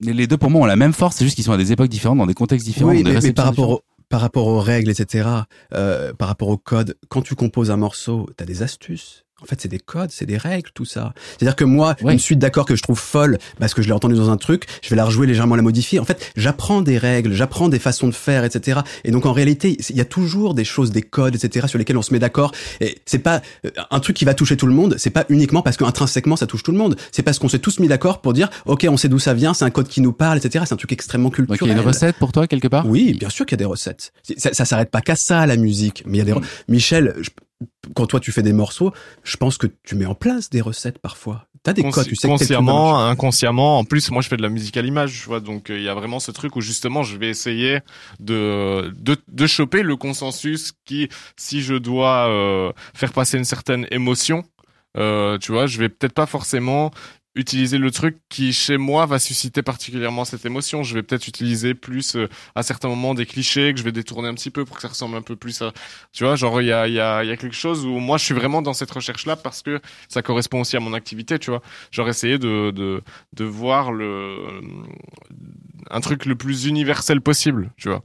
Les deux pour moi ont la même force, c'est juste qu'ils sont à des époques différentes, dans des contextes différents. Oui, des mais, mais par rapport au, par rapport aux règles, etc., euh, par rapport au code, quand tu composes un morceau, t'as des astuces? En fait, c'est des codes, c'est des règles, tout ça. C'est-à-dire que moi, Ouais. une suite d'accords que je trouve folle, parce que je l'ai entendu dans un truc, je vais la rejouer légèrement, la modifier. En fait, j'apprends des règles, j'apprends des façons de faire, etc. Et donc, en réalité, il y a toujours des choses, des codes, etc., sur lesquels on se met d'accord. Et c'est pas euh, un truc qui va toucher tout le monde. C'est pas uniquement parce qu'intrinsèquement ça touche tout le monde. C'est parce qu'on s'est tous mis d'accord pour dire, ok, on sait d'où ça vient, c'est un code qui nous parle, etc. C'est un truc extrêmement Donc il y culturel. a une recette pour toi quelque part? Oui, bien sûr qu'il y a des recettes. Ça, ça s'arrête pas qu'à ça, la musique. Mais il y a des. re- Michel, je- quand toi tu fais des morceaux, je pense que tu mets en place des recettes parfois. T'as des codes, tu sais consciemment, inconsciemment. En plus, moi, je fais de la musique à l'image, tu vois. Donc, euh, il y a vraiment ce truc où justement, je vais essayer de de, de choper le consensus qui, si je dois euh, faire passer une certaine émotion, euh, tu vois, je vais peut-être pas forcément utiliser le truc qui chez moi va susciter particulièrement cette émotion. Je vais peut-être utiliser plus euh, à certains moments des clichés que je vais détourner un petit peu pour que ça ressemble un peu plus à, tu vois, genre il y a il y a il y a quelque chose où moi je suis vraiment dans cette recherche là parce que ça correspond aussi à mon activité, tu vois. Genre essayer de de de voir le un truc le plus universel possible, tu vois.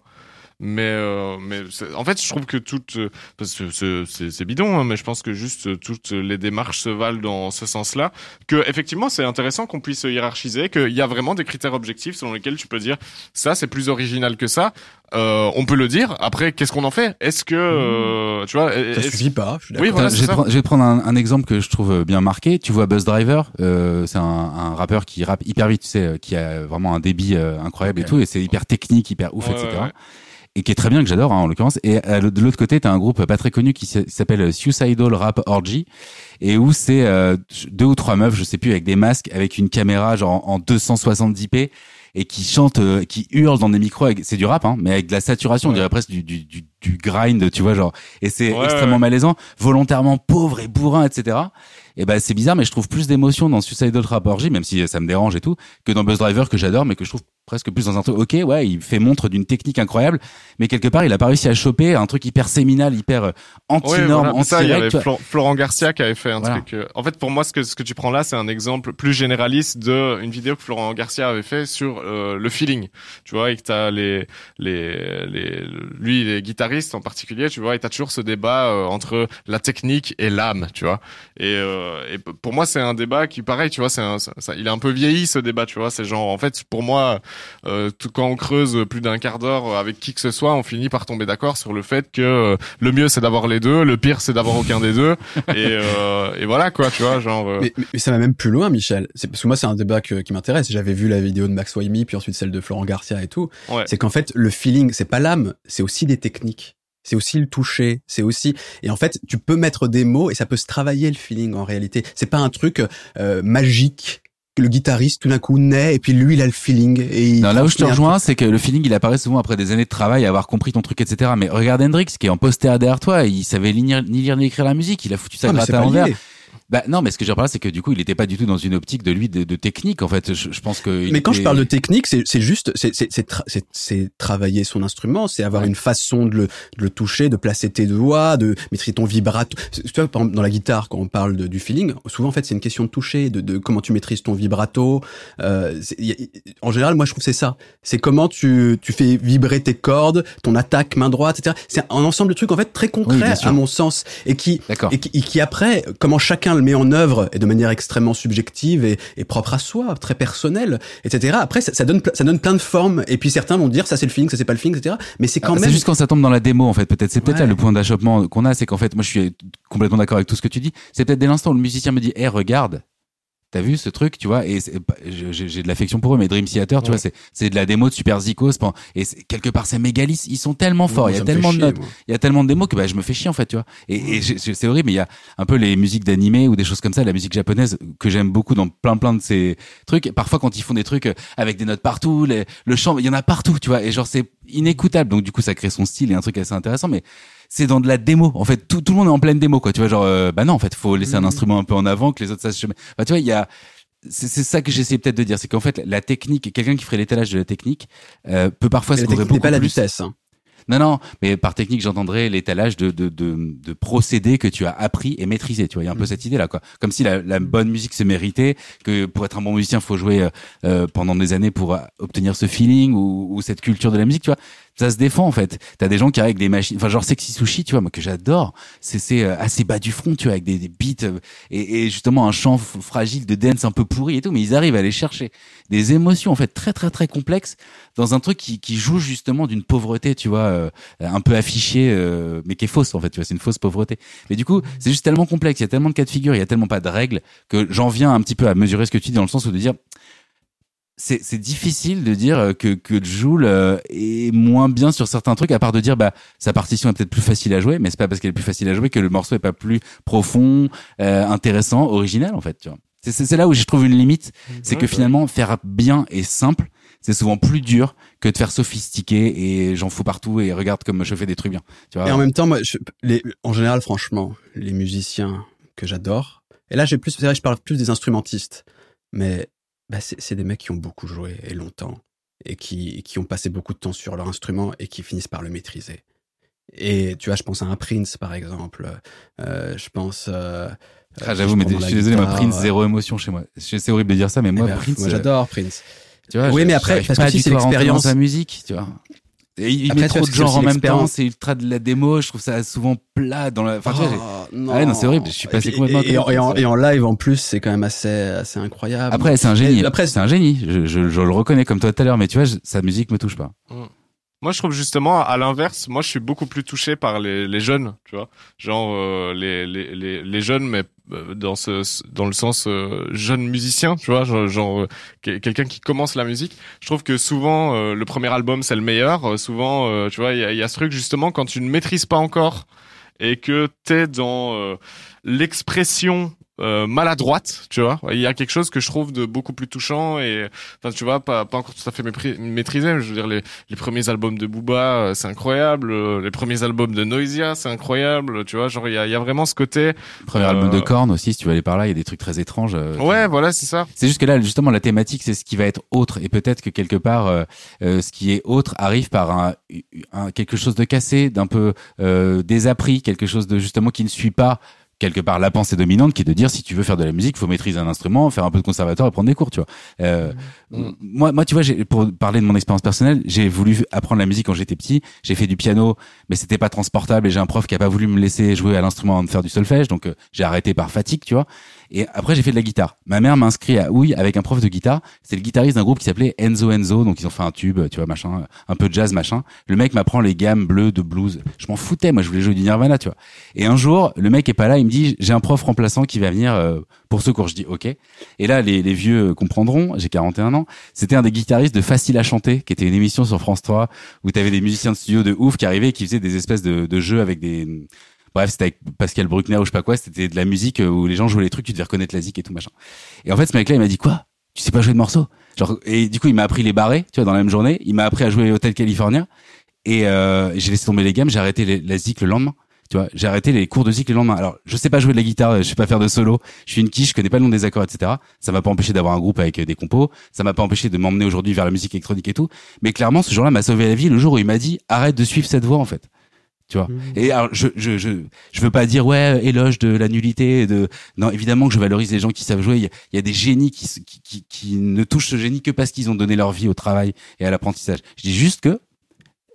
Mais euh, mais en fait, je trouve que toutes euh, parce que c'est- c'est c'est bidon, hein, mais je pense que juste euh, toutes les démarches se valent dans ce sens-là. Que effectivement, c'est intéressant qu'on puisse hiérarchiser, qu'il y a vraiment des critères objectifs selon lesquels tu peux dire ça c'est plus original que ça. Euh, on peut le dire. Après, qu'est-ce qu'on en fait? Est-ce que euh, tu vois Ça suffit pas. Je suis Oui, d'accord. voilà, je, vais prendre- je vais prendre un, un exemple que je trouve bien marqué. Tu vois Buzz Driver, euh, c'est un, un rappeur qui rappe hyper vite, tu sais, euh, qui a vraiment un débit euh, incroyable et tout, et c'est hyper technique, hyper ouf, Ouais, etc. ouais, ouais. Et qui est très bien, que j'adore hein, en l'occurrence. Et euh, de l'autre côté, t'as un groupe pas très connu qui s'appelle Suicidal Rap Orgy, et où c'est euh, deux ou trois meufs, je sais plus, avec des masques, avec une caméra genre en, en 270p et qui chantent, euh, qui hurlent dans des micros. C'est du rap, hein, mais avec de la saturation, on dirait presque du, du, du, du grind, tu vois, genre. Et c'est Ouais, extrêmement ouais. malaisant, volontairement pauvre et bourrin, etc. Et ben c'est bizarre, mais je trouve plus d'émotion dans Suicidal Rap Orgy, même si ça me dérange et tout, que dans Buzz Driver que j'adore, mais que je trouve presque plus dans un truc. Ok, ouais, il fait montre d'une technique incroyable, mais quelque part, il a pas réussi à choper un truc hyper séminal, hyper euh, voilà. Y anti-règle. avait tu vois. Flo- Florent Garcia qui avait fait un Voilà. truc. euh, En fait, pour moi, ce que ce que tu prends là, c'est un exemple plus généraliste de une vidéo que Florent Garcia avait fait sur euh, le feeling. Tu vois, et que t'as les les les lui les guitaristes en particulier, tu vois, et t'as toujours ce débat euh, entre la technique et l'âme, tu vois. Et, euh, et pour moi, c'est un débat qui, pareil, tu vois, c'est ça- il est un peu vieilli ce débat, tu vois. C'est genre, en fait, pour moi, euh, tout, quand on creuse plus d'un quart d'heure avec qui que ce soit, on finit par tomber d'accord sur le fait que euh, le mieux c'est d'avoir les deux, le pire c'est d'avoir aucun des deux, et, euh, et voilà quoi, tu vois, genre. euh, Mais, mais ça va même plus loin, Michel. C'est parce que moi, c'est un débat que- qui m'intéresse. J'avais vu la vidéo de Max Waimi, puis ensuite celle de Florent Garcia et tout. ouais. C'est qu'en fait, le feeling, c'est pas l'âme, c'est aussi des techniques. C'est aussi le toucher, c'est aussi et en fait, tu peux mettre des mots et ça peut se travailler le feeling en réalité. C'est pas un truc euh, magique que le guitariste tout d'un coup naît et puis lui il a le feeling et il Non, là où je te rejoins, c'est que le feeling, il apparaît souvent après des années de travail, avoir compris ton truc, etc. Mais regarde Hendrix, qui est en poster derrière toi, il savait ni lire ni, lire, ni écrire la musique, il a foutu ça Ah, gratte à l'envers. Bah non, mais ce que je veux c'est que du coup, il était pas du tout dans une optique de lui de, de technique. En fait, je, je pense que. Mais quand je parle de technique, c'est juste, c'est tra- travailler son instrument, c'est avoir Ouais. une façon de le, de le toucher, de placer tes doigts, de maîtriser ton vibrato. Tu vois, par exemple, dans la guitare, quand on parle de, du feeling, souvent en fait c'est une question de toucher, de, de comment tu maîtrises ton vibrato. Euh, a- en général, moi je trouve que c'est ça. C'est comment tu tu fais vibrer tes cordes, ton attaque main droite, etc. C'est un ensemble de trucs en fait très concrets à mon sens et qui et qui, et qui après, comment chacun le met en œuvre et de manière extrêmement subjective et, et propre à soi, très personnelle, etc. Après, ça, ça donne ça donne plein de formes. Et puis certains vont dire ça c'est le feeling, ça c'est pas le feeling, etc. Mais c'est quand Ah, même C'est juste quand ça tombe dans la démo, en fait. Peut-être, c'est peut-être Ouais. là le point d'achoppement qu'on a, c'est qu'en fait, moi, je suis complètement d'accord avec tout ce que tu dis. C'est peut-être dès l'instant où le musicien me dit, eh, regarde. T'as vu ce truc, tu vois, et j'ai de l'affection pour eux, mais Dream Theater, tu Ouais. vois, c'est c'est de la démo de Super pen- et quelque part c'est méga lisse, ils sont tellement forts, il y a tellement de notes, il y a tellement de démos que bah, je me fais chier en fait, tu vois. Et, et c'est horrible, mais il y a un peu les musiques d'animé ou des choses comme ça, la musique japonaise que j'aime beaucoup dans plein plein de ces trucs. Parfois quand ils font des trucs avec des notes partout, les- le chant, il y en a partout, tu vois, et genre c'est inécoutable. Donc du coup ça crée son style et un truc assez intéressant, mais c'est dans de la démo. En fait, tout, tout le monde est en pleine démo, quoi. Tu vois, genre, euh, bah non, en fait, faut laisser un Mhm. instrument un peu en avant, que les autres sachent. chemin. Bah, tu vois, il y a, c'est c'est ça que j'essaie peut-être de dire, c'est qu'en fait, la technique, quelqu'un qui ferait l'étalage de la technique, euh, peut parfois se la beaucoup pas la plus. vitesse. hein. Non, non, mais par technique, j'entendrais l'étalage de, de, de, de procédés que tu as appris et maîtrisé. Tu vois, il y a un peu Mhm. cette idée-là, quoi. Comme si la, la bonne musique se méritait, que pour être un bon musicien, faut jouer euh, euh, pendant des années pour euh, obtenir ce feeling ou, ou cette culture de la musique, tu vois. Ça se défend, en fait. T'as des gens qui arrivent avec des machines, enfin, genre Sexy Sushi, tu vois, moi, que j'adore. C'est, c'est euh, assez bas du front, tu vois, avec des, des beats euh, et, et justement un chant fragile de dance un peu pourri et tout, mais ils arrivent à aller chercher des émotions, en fait, très, très, très complexes dans un truc qui, qui joue justement d'une pauvreté, tu vois, euh, un peu affichée, euh, mais qui est fausse en fait. Tu vois, c'est une fausse pauvreté. Mais du coup, c'est juste tellement complexe, il y a tellement de cas de figure, il y a tellement pas de règles que j'en viens un petit peu à mesurer ce que tu dis dans le sens où de dire. C'est, c'est difficile de dire que, que Joule euh, est moins bien sur certains trucs, à part de dire bah sa partition est peut-être plus facile à jouer, mais c'est pas parce qu'elle est plus facile à jouer que le morceau est pas plus profond, euh, intéressant, original en fait. Tu vois. C'est, c'est, c'est là où je trouve une limite, c'est que Ouais, finalement faire bien et simple, c'est souvent plus dur que de faire sophistiqué et j'en fous partout et regarde comme je fais des trucs bien. Tu vois. Et en même temps, moi, je- les, en général, franchement, les musiciens que j'adore. Et là, j'ai plus, c'est vrai, je parle plus des instrumentistes, mais bah, c'est des mecs qui ont beaucoup joué et longtemps et qui, qui ont passé beaucoup de temps sur leur instrument et qui finissent par le maîtriser. Et tu vois, je pense à un Prince, par exemple. Euh, je pense. Euh, Ah, j'avoue, mais je suis désolé, guitare, Prince, euh, zéro émotion chez moi. C'est horrible de dire ça, mais eh moi, ben, Prince, moi euh, j'adore Prince. Tu vois, Oui, je- mais après, parce pas que c'est l'expérience- sa musique, tu vois. Et il Après, met trop de genres aussi en même temps, c'est ultra de la démo, je trouve ça souvent plat dans la, enfin, tu vois, j'ai- Oh, Ah ouais, non, c'est horrible, je suis passé Et complètement à et, et, en, et en- ça. et en live, en plus, c'est quand même assez, assez incroyable. Après, c'est un génie. Après, c'est un génie. Je, je, je le reconnais comme toi tout à l'heure, mais tu vois, je- sa musique me touche pas. Moi, je trouve justement, à l'inverse, moi, je suis beaucoup plus touché par les, les jeunes, tu vois. Genre, euh, les, les, les, jeunes, mais euh, dans ce, dans le sens euh, jeune musicien, tu vois, genre, genre, euh, quel- quelqu'un qui commence la musique. Je trouve que souvent, euh, le premier album, c'est le meilleur. Euh, souvent, tu vois, il y a, y a ce truc, justement, quand tu ne maîtrises pas encore et que t'es dans l'expression euh, maladroite, tu vois. Il y a quelque chose que je trouve de beaucoup plus touchant et, enfin, tu vois, pas, pas encore tout à fait maîtrisé. Je veux dire, les, les premiers albums de Booba, euh, c'est incroyable. Euh, Les premiers albums de Noisia, c'est incroyable. Tu vois, genre, il y a, il y a vraiment ce côté. Premier Euh, album de Korn aussi, si tu veux aller par là, il y a des trucs très étranges. euh, Ouais, voilà, c'est ça. C'est juste que là, justement, la thématique, c'est ce qui va être autre. Et peut-être que quelque part, euh, euh, ce qui est autre arrive par un, un- quelque chose de cassé, d'un peu euh, désappris, quelque chose de justement qui ne suit pas quelque part la pensée dominante, qui est de dire si tu veux faire de la musique, faut maîtriser un instrument, faire un peu de conservatoire et prendre des cours, tu vois. Euh, Mm. Moi, moi, tu vois, pour parler de mon expérience personnelle, j'ai voulu apprendre la musique quand j'étais petit. J'ai fait du piano, mais c'était pas transportable et j'ai un prof qui a pas voulu me laisser jouer à l'instrument avant de faire du solfège, donc euh, j'ai arrêté par fatigue, tu vois. Et après, j'ai fait de la guitare. Ma mère m'a inscrit à oui avec un prof de guitare. C'est le guitariste d'un groupe qui s'appelait Enzo Enzo. Donc, ils ont fait un tube, tu vois, machin, un peu de jazz, machin. Le mec m'apprend les gammes bleues de blues. Je m'en foutais. Moi, je voulais jouer du Nirvana, tu vois. Et un jour, le mec est pas là. Il me dit, j'ai un prof remplaçant qui va venir euh, pour ce cours. Je dis, ok. Et là, les, les vieux comprendront. J'ai 41 ans. C'était un des guitaristes de Facile à chanter, qui était une émission sur France 3 où t'avais des musiciens de studio de ouf qui arrivaient, qui faisaient des espèces de, de jeux avec des Bref, c'était avec Pascal Bruckner ou je sais pas quoi, c'était de la musique euh, où les gens jouaient les trucs, tu devais reconnaître la zik et tout machin. Et en fait, ce mec-là, il m'a dit quoi? Tu sais pas jouer de morceaux? Genre et du coup, il m'a appris les barrés, tu vois, dans la même journée, il m'a appris à jouer Hotel California et euh, j'ai laissé tomber les gammes, j'ai arrêté les, la zik le lendemain. Tu vois, j'ai arrêté les cours de zik le lendemain. Alors, je sais pas jouer de la guitare, je sais pas faire de solo, je suis une quiche, je connais pas le nom des accords, etc. Ça m'a pas empêché d'avoir un groupe avec euh, des compos, ça m'a pas empêché de m'emmener aujourd'hui vers la musique électronique et tout. Mais clairement, ce jour-là m'a sauvé la vie le jour où il m'a dit arrête de suivre cette voie en fait tu vois. Mmh. Et alors, je, je, je, je veux pas dire ouais éloge de la nullité, de non évidemment que je valorise les gens qui savent jouer. Il y a, il y a des génies qui, qui, qui, qui ne touchent ce génie que parce qu'ils ont donné leur vie au travail et à l'apprentissage. Je dis juste que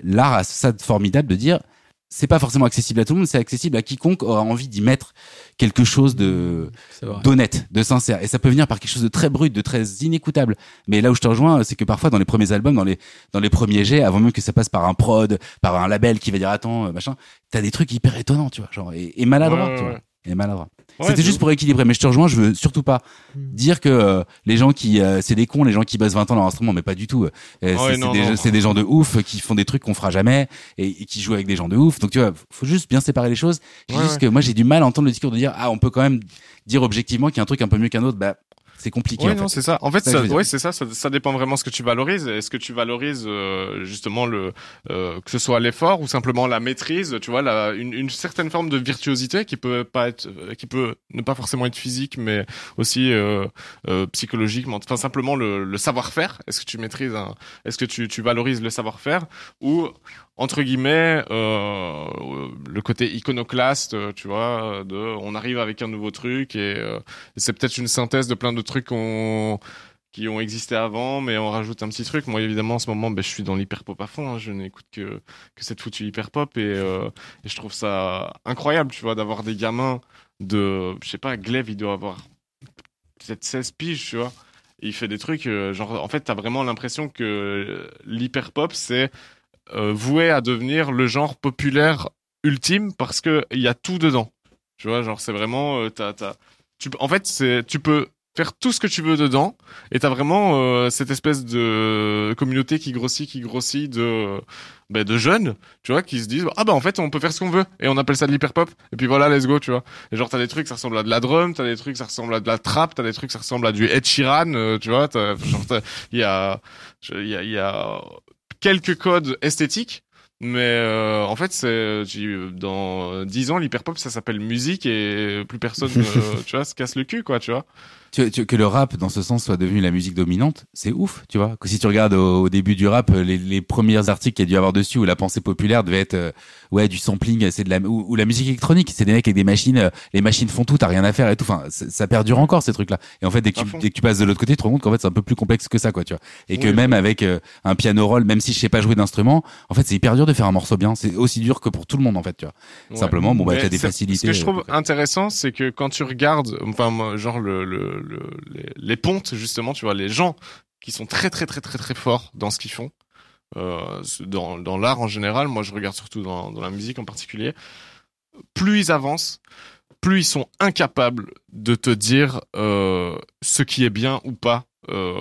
l'art a ça de formidable de dire c'est pas forcément accessible à tout le monde, c'est accessible à quiconque aura envie d'y mettre quelque chose de d'honnête, de sincère. Et ça peut venir par quelque chose de très brut, de très inécoutable. Mais là où je te rejoins, c'est que parfois dans les premiers albums, dans les dans les premiers jets, avant même que ça passe par un prod, par un label qui va dire attends euh, machin, t'as des trucs hyper étonnants, tu vois, genre et, et maladroits, Ouais, tu ouais, vois. Et maladroits. Ouais, C'était juste pour équilibrer, mais je te rejoins, je veux surtout pas Mm. dire que euh, les gens qui euh, c'est des cons, les gens qui bossent 20 ans dans l'instrument, mais pas du tout. Euh, c'est Ouais, c'est non, des, gens de ouf qui font des trucs qu'on fera jamais et, et qui jouent avec des gens de ouf. Donc tu vois, faut juste bien séparer les choses. Ouais, juste ouais. que moi j'ai du mal à entendre le discours de dire ah on peut quand même dire objectivement qu'il y a un truc un peu mieux qu'un autre. Bah c'est compliqué. Fait. non, c'est ça. En fait, ça ouais, c'est ça, ça. Ça dépend vraiment ce que tu valorises. Est-ce que tu valorises euh, justement le euh, que ce soit l'effort ou simplement la maîtrise, tu vois, la, une, une certaine forme de virtuosité qui peut pas être, euh, qui peut ne pas forcément être physique, mais aussi euh, euh, psychologique, enfin simplement le, le savoir-faire. Est-ce que tu maîtrises un, est-ce que tu, tu valorises le savoir-faire ou entre guillemets euh, le côté iconoclaste, euh, tu vois, de on arrive avec un nouveau truc et euh, c'est peut-être une synthèse de plein de trucs qu'on qui ont existé avant, mais on rajoute un petit truc. Moi, évidemment, en ce moment, ben, je suis dans l'hyper pop à fond. hein. Je n'écoute que que cette foutue hyper pop et, euh, et je trouve ça incroyable, tu vois, d'avoir des gamins de, je sais pas, Glaive, il doit avoir peut-être 16 piges, tu vois. Et il fait des trucs, euh, genre, en fait, t'as vraiment l'impression que l'hyper pop, c'est euh, voué à devenir le genre populaire ultime parce que il y a tout dedans. Tu vois, genre, c'est vraiment, euh, t'as, t'as, tu, en fait, c'est, tu peux faire tout ce que tu veux dedans et t'as vraiment euh, cette espèce de communauté qui grossit, qui grossit de, ben, de jeunes, tu vois, qui se disent ah bah en fait on peut faire ce qu'on veut et on appelle ça de l'hyper pop et puis voilà let's go, tu vois. Et genre t'as des trucs ça ressemble à de la drum, t'as des trucs ça ressemble à de la trap, t'as des trucs ça ressemble à du Ed euh, tu vois. t'as- Genre il y a, il y a, y a quelques codes esthétiques. Mais euh, en fait, c'est dans 10 ans, l'hyperpop, ça s'appelle musique et plus personne, euh, tu vois, se casse le cul, quoi, tu vois. Tu- tu- que le rap, dans ce sens, soit devenu la musique dominante, c'est ouf, tu vois. Que si tu regardes au, au début du rap, les, les premiers articles qu'il y a dû avoir dessus où la pensée populaire devait être, euh, ouais, du sampling, c'est de la, ou, ou la musique électronique, c'est des mecs avec des machines, euh, les machines font tout, t'as rien à faire et tout. Enfin, ça perdure encore ces trucs-là. Et en fait, dès que, tu, dès que tu passes de l'autre côté, tu te rends compte qu'en fait, c'est un peu plus complexe que ça, quoi, tu vois. Et que même oui. avec euh, un piano roll, même si je sais pas jouer d'instrument, en fait, c'est hyper dur de faire un morceau bien. C'est aussi dur que pour tout le monde, en fait, tu vois. Ouais. Simplement, bon, bah, t'as des facilités. Ce que je trouve euh, intéressant, c'est que quand tu regardes, enfin, genre le, le, le- les, pontes justement, tu vois, les gens qui sont très très très très très forts dans ce qu'ils font, euh, dans, l'art en général. Moi, je regarde surtout dans, dans la musique en particulier. Plus ils avancent, plus ils sont incapables de te dire euh, ce qui est bien ou pas. Euh,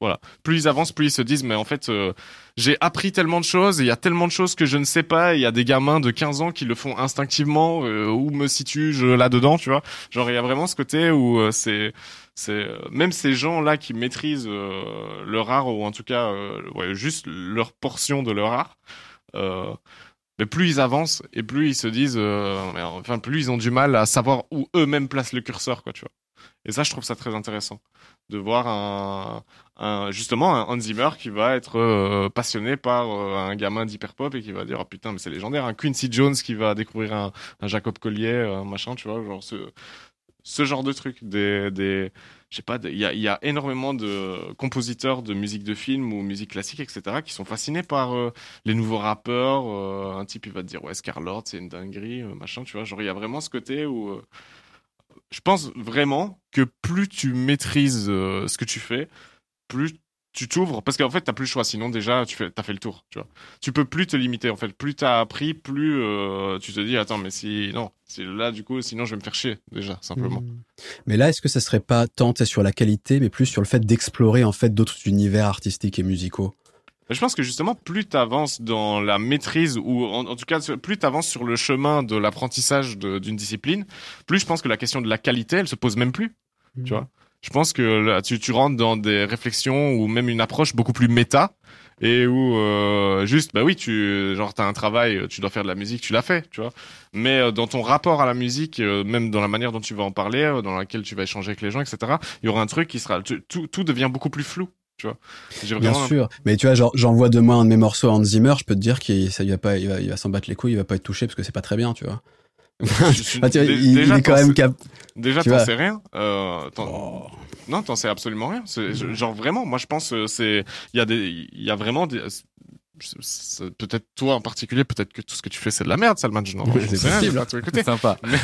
voilà. Plus ils avancent, plus ils se disent, mais en fait, euh, j'ai appris tellement de choses, il y a tellement de choses que je ne sais pas, il y a des gamins de 15 ans qui le font instinctivement, euh, où me situe-je là-dedans, tu vois. Genre, il y a vraiment ce côté où c'est, c'est, même ces gens-là qui maîtrisent leur art, ou en tout cas, juste leur portion de leur art, mais plus ils avancent, et plus ils se disent, enfin, plus ils ont du mal à savoir où eux-mêmes placent le curseur, quoi, tu vois. Et ça, je trouve ça très intéressant de voir un, justement un Hans Zimmer qui va être euh, passionné par euh, un gamin d'hyper pop et qui va dire oh putain mais c'est légendaire. Un Quincy Jones qui va découvrir un, Jacob Collier euh, un machin tu vois genre ce ce genre de truc. Des des je sais pas il y a y a énormément de compositeurs de musique de film ou musique classique etc qui sont fascinés par euh, les nouveaux rappeurs euh, un type il va te dire ouais Scarlett c'est une dinguerie euh, machin tu vois. Genre il y a vraiment ce côté où euh, je pense vraiment que plus tu maîtrises euh, ce que tu fais, plus tu t'ouvres parce qu'en fait t'as plus le choix. Sinon déjà tu fais t'as fait le tour tu vois. Peux plus te limiter en fait. Plus t'as appris plus euh, tu te dis attends mais si non là du coup sinon je vais me faire chier déjà simplement. Mmh. Mais là, est-ce que ça serait pas tant sur la qualité, mais plus sur le fait d'explorer en fait d'autres univers artistiques et musicaux? Je pense que justement plus t'avances dans la maîtrise ou en, en tout cas plus t'avances sur le chemin de l'apprentissage d'une discipline plus je pense que la question de la qualité elle se pose même plus Tu vois. Je pense que là, tu, tu rentres dans des réflexions ou même une approche beaucoup plus méta et où euh, juste bah oui tu genre t'as un travail tu dois faire de la musique tu l'as fait tu vois. Mais euh, dans ton rapport à la musique euh, même dans la manière dont tu vas en parler euh, dans laquelle tu vas échanger avec les gens etc il y aura un truc qui sera tu- tout tout devient beaucoup plus flou tu vois J'ai Bien sûr, mais tu vois, genre, j'envoie demain un de mes morceaux à Hans Zimmer, je peux te dire qu'il ça, il va pas, il va, il va s'en battre les couilles, il va pas être touché parce que c'est pas très bien, tu vois. Suis- Ah, tu vois, dé- il, il déjà, est quand même cap. Déjà, t'en sais rien. Euh, t'en- Oh. Non, t'en sais absolument rien. C'est- Genre vraiment, moi je pense euh, c'est il y a des il y a vraiment des peut-être toi en particulier, peut-être que tout ce que tu fais c'est de la merde, Salman. Je n'en Oui, c'est sais rien, possible. C'est sympa. Mais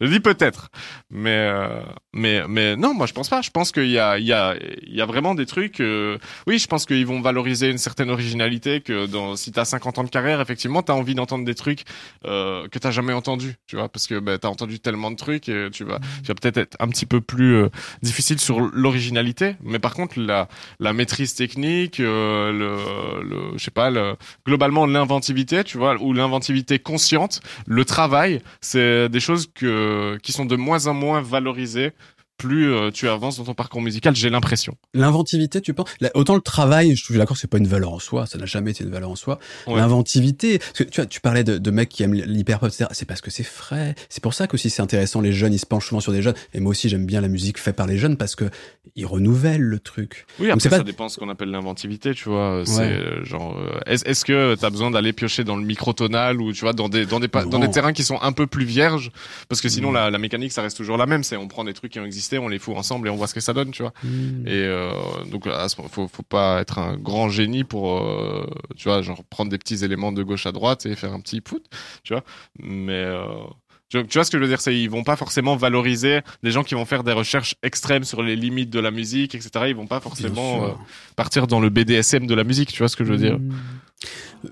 je dis peut-être, mais euh, mais mais non, moi je pense pas. Je pense qu'il y a il y a il y a vraiment des trucs. euh, oui, je pense qu'ils vont valoriser une certaine originalité. Que dans si t'as 50 ans de carrière, effectivement, t'as envie d'entendre des trucs euh, que t'as jamais entendu, tu vois, parce que bah, t'as entendu tellement de trucs et tu vas tu vas peut-être être un petit peu plus euh, difficile sur l'originalité. Mais par contre, la la maîtrise technique, euh, le le je sais pas, le, globalement l'inventivité, tu vois, ou l'inventivité consciente le travail, c'est des choses que, qui sont de moins en moins valorisées plus euh, tu avances dans ton parcours musical, j'ai l'impression. L'inventivité, tu penses? Là, Autant le travail, je suis d'accord, c'est pas une valeur en soi, ça n'a jamais été une valeur en soi. Ouais. L'inventivité, parce que tu vois, tu parlais de, de mecs qui aiment l'hyperpop, etc. C'est parce que c'est frais. C'est pour ça qu'aussi c'est intéressant. Les jeunes, ils se penchent souvent sur des jeunes. Et moi aussi, j'aime bien la musique faite par les jeunes parce que ils renouvellent le truc. Oui, Donc, après ça dépend de ce qu'on appelle l'inventivité, tu vois. C'est Ouais. euh, genre, euh, est-ce est-ce que t'as besoin d'aller piocher dans le microtonal ou tu vois dans des dans des dans des terrains qui sont un peu plus vierges, parce que sinon Mm. la, la mécanique ça reste toujours la même. C'est on prend des trucs qui ont existé, on les fout ensemble et on voit ce que ça donne, tu vois. Et euh, donc, à ce- faut, faut pas être un grand génie pour, euh, tu vois, genre prendre des petits éléments de gauche à droite et faire un petit put, tu vois. Mais euh, tu, tu vois ce que je veux dire, c'est ils vont pas forcément valoriser les gens qui vont faire des recherches extrêmes sur les limites de la musique, etc. Ils vont pas forcément partir dans le BDSM de la musique, tu vois ce que je veux dire.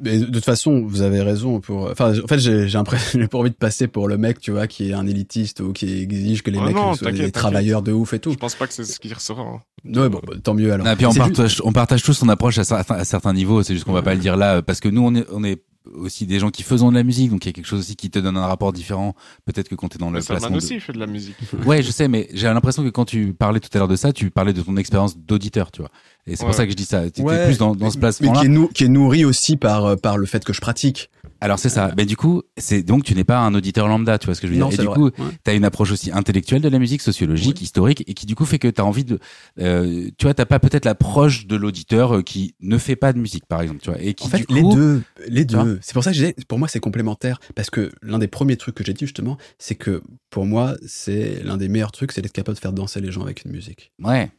Mais de toute façon, vous avez raison pour. Enfin, en fait, j'ai j'ai j'ai pas envie de passer pour le mec, tu vois, qui est un élitiste ou qui exige que les Ah mecs non, soient t'inquiète, des travailleurs de ouf et tout. Je pense pas que c'est ce qui ressort. hein. Ouais, bon, bah, tant mieux alors. Ah, puis on juste- partage, on partage tous son approche à, certains- à certains niveaux. C'est juste qu'on va pas le dire là, parce que nous, on est, on est aussi des gens qui faisons de la musique, donc il y a quelque chose aussi qui te donne un rapport différent. Peut-être que quand t'es dans le Mais Salman placement. de- aussi il fait de la musique. Ouais, je sais, mais j'ai l'impression que quand tu parlais tout à l'heure de ça, tu parlais de ton expérience d'auditeur, tu vois. Et c'est Ouais. pour ça que je dis ça. Tu Ouais, plus dans, dans ce mais placement-là. qui est, nou- qui est nourri aussi par euh, par le fait que je pratique. Alors c'est ça. Mais du coup, c'est donc tu n'es pas un auditeur lambda, tu vois ce que je veux Non, dire. Et c'est du vrai. coup, Ouais. tu as une approche aussi intellectuelle de la musique, sociologique, historique, et qui du coup fait que tu as envie de, euh, tu vois, t'as pas peut-être l'approche de l'auditeur euh, qui ne fait pas de musique, par exemple, tu vois, et qui En fait, du les coup, deux, les vois deux. C'est pour ça que j'ai, pour moi, c'est complémentaire. Parce que l'un des premiers trucs que j'ai dit justement, c'est que pour moi, c'est l'un des meilleurs trucs, c'est d'être capable de faire danser les gens avec une musique. ouais,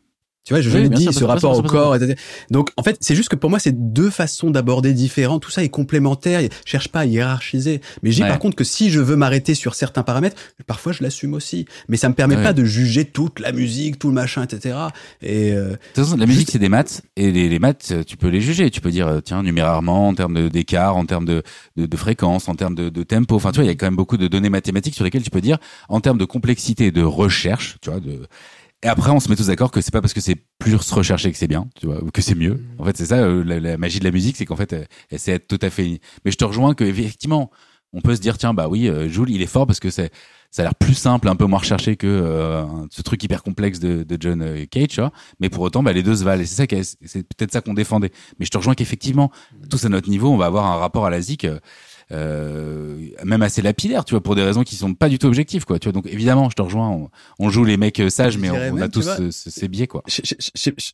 Tu vois, je Oui, sûr, ce rapport au corps. etc. Donc, en fait, c'est juste que pour moi, c'est deux façons d'aborder différentes. Tout ça est complémentaire. Je cherche pas à hiérarchiser. Mais j'ai Ouais. par contre que si je veux m'arrêter sur certains paramètres, parfois je l'assume aussi. Mais ça me permet Ouais. pas de juger toute la musique, tout le machin, etc. Et euh, De toute façon, la musique, c'est des maths, et les, les maths, euh, tu peux les juger. Tu peux dire, euh, tiens, numérairement, en termes d'écart, en termes de, de, de fréquence, en termes de, de tempo. Enfin, tu vois, il y a quand même beaucoup de données mathématiques sur lesquelles tu peux dire, en termes de complexité de recherche, tu vois, de... Et après, on se met tous d'accord que c'est pas parce que c'est plus recherché que c'est bien, tu vois, ou que c'est mieux. En fait, c'est ça, euh, la, la magie de la musique, c'est qu'en fait, elle, elle sait être tout à fait. Mais je te rejoins que effectivement, on peut se dire, tiens, bah oui, euh, Jules, il est fort parce que c'est, ça a l'air plus simple, un peu moins recherché que euh, ce truc hyper complexe de, de John euh, Cage, tu vois. Mais pour autant, bah, les deux se valent. Et c'est ça, c'est peut-être ça qu'on défendait. Mais je te rejoins qu'effectivement, tous à notre niveau, on va avoir un rapport à la zik, euh, euh, même assez lapidaire, tu vois, pour des raisons qui sont pas du tout objectives, quoi. Tu vois, donc évidemment, je te rejoins. On, on joue les mecs euh, sages, Je mais on, a tous vois, ce- ce- ces biais, quoi. je, je, je, je-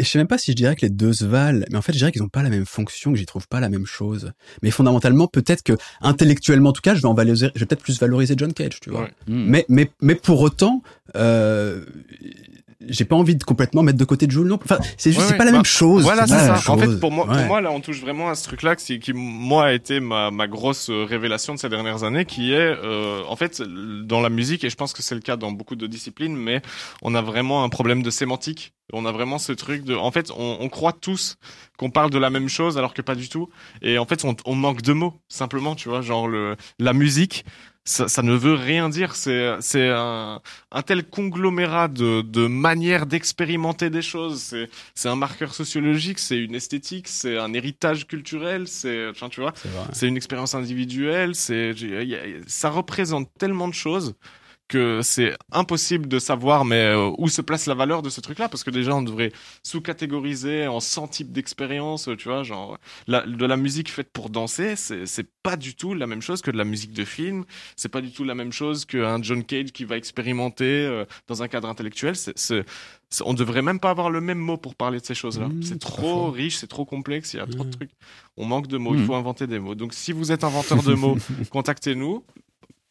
et je sais même pas si je dirais que les deux se valent, mais en fait, je dirais qu'ils ont pas la même fonction, que j'y trouve pas la même chose. Mais fondamentalement, peut-être que intellectuellement, en tout cas, je vais en valoriser, je vais peut-être plus valoriser John Cage, tu vois. Ouais. Hmm. Mais, mais, mais pour autant, euh, j'ai pas envie de complètement mettre de côté Jules non. Enfin, c'est juste Ouais, c'est ouais, pas la bah, même chose. Voilà, c'est ça. En fait, pour moi, pour moi, là, on touche vraiment à ce truc-là qui, qui, moi, a été ma, ma grosse euh, révélation de ces dernières années, qui est, euh, en fait, dans la musique, et je pense que c'est le cas dans beaucoup de disciplines, mais on a vraiment un problème de sémantique. On a vraiment ce truc de, en fait, on, on croit tous qu'on parle de la même chose, alors que pas du tout. Et en fait, on, on manque de mots, simplement, tu vois, genre le, la musique. Ça, ça ne veut rien dire. C'est, c'est un, un tel conglomérat de, de manières d'expérimenter des choses. C'est, c'est un marqueur sociologique, c'est une esthétique, c'est un héritage culturel, c'est, tu vois, C'est une expérience individuelle, c'est, ça représente tellement de choses que c'est impossible de savoir mais euh, où se place la valeur de ce truc-là parce que déjà on devrait sous-catégoriser en 100 types d'expériences, tu vois, genre la, de la musique faite pour danser, c'est c'est pas du tout la même chose que de la musique de film, c'est pas du tout la même chose qu'un John Cage qui va expérimenter euh, dans un cadre intellectuel, c'est c'est- c'est- on devrait même pas avoir le même mot pour parler de ces choses-là. Mmh, c'est trop riche, c'est trop complexe, il y a trop de Mmh. trucs. On manque de mots, il Mmh. faut inventer des mots. Donc si vous êtes inventeur de mots, contactez-nous.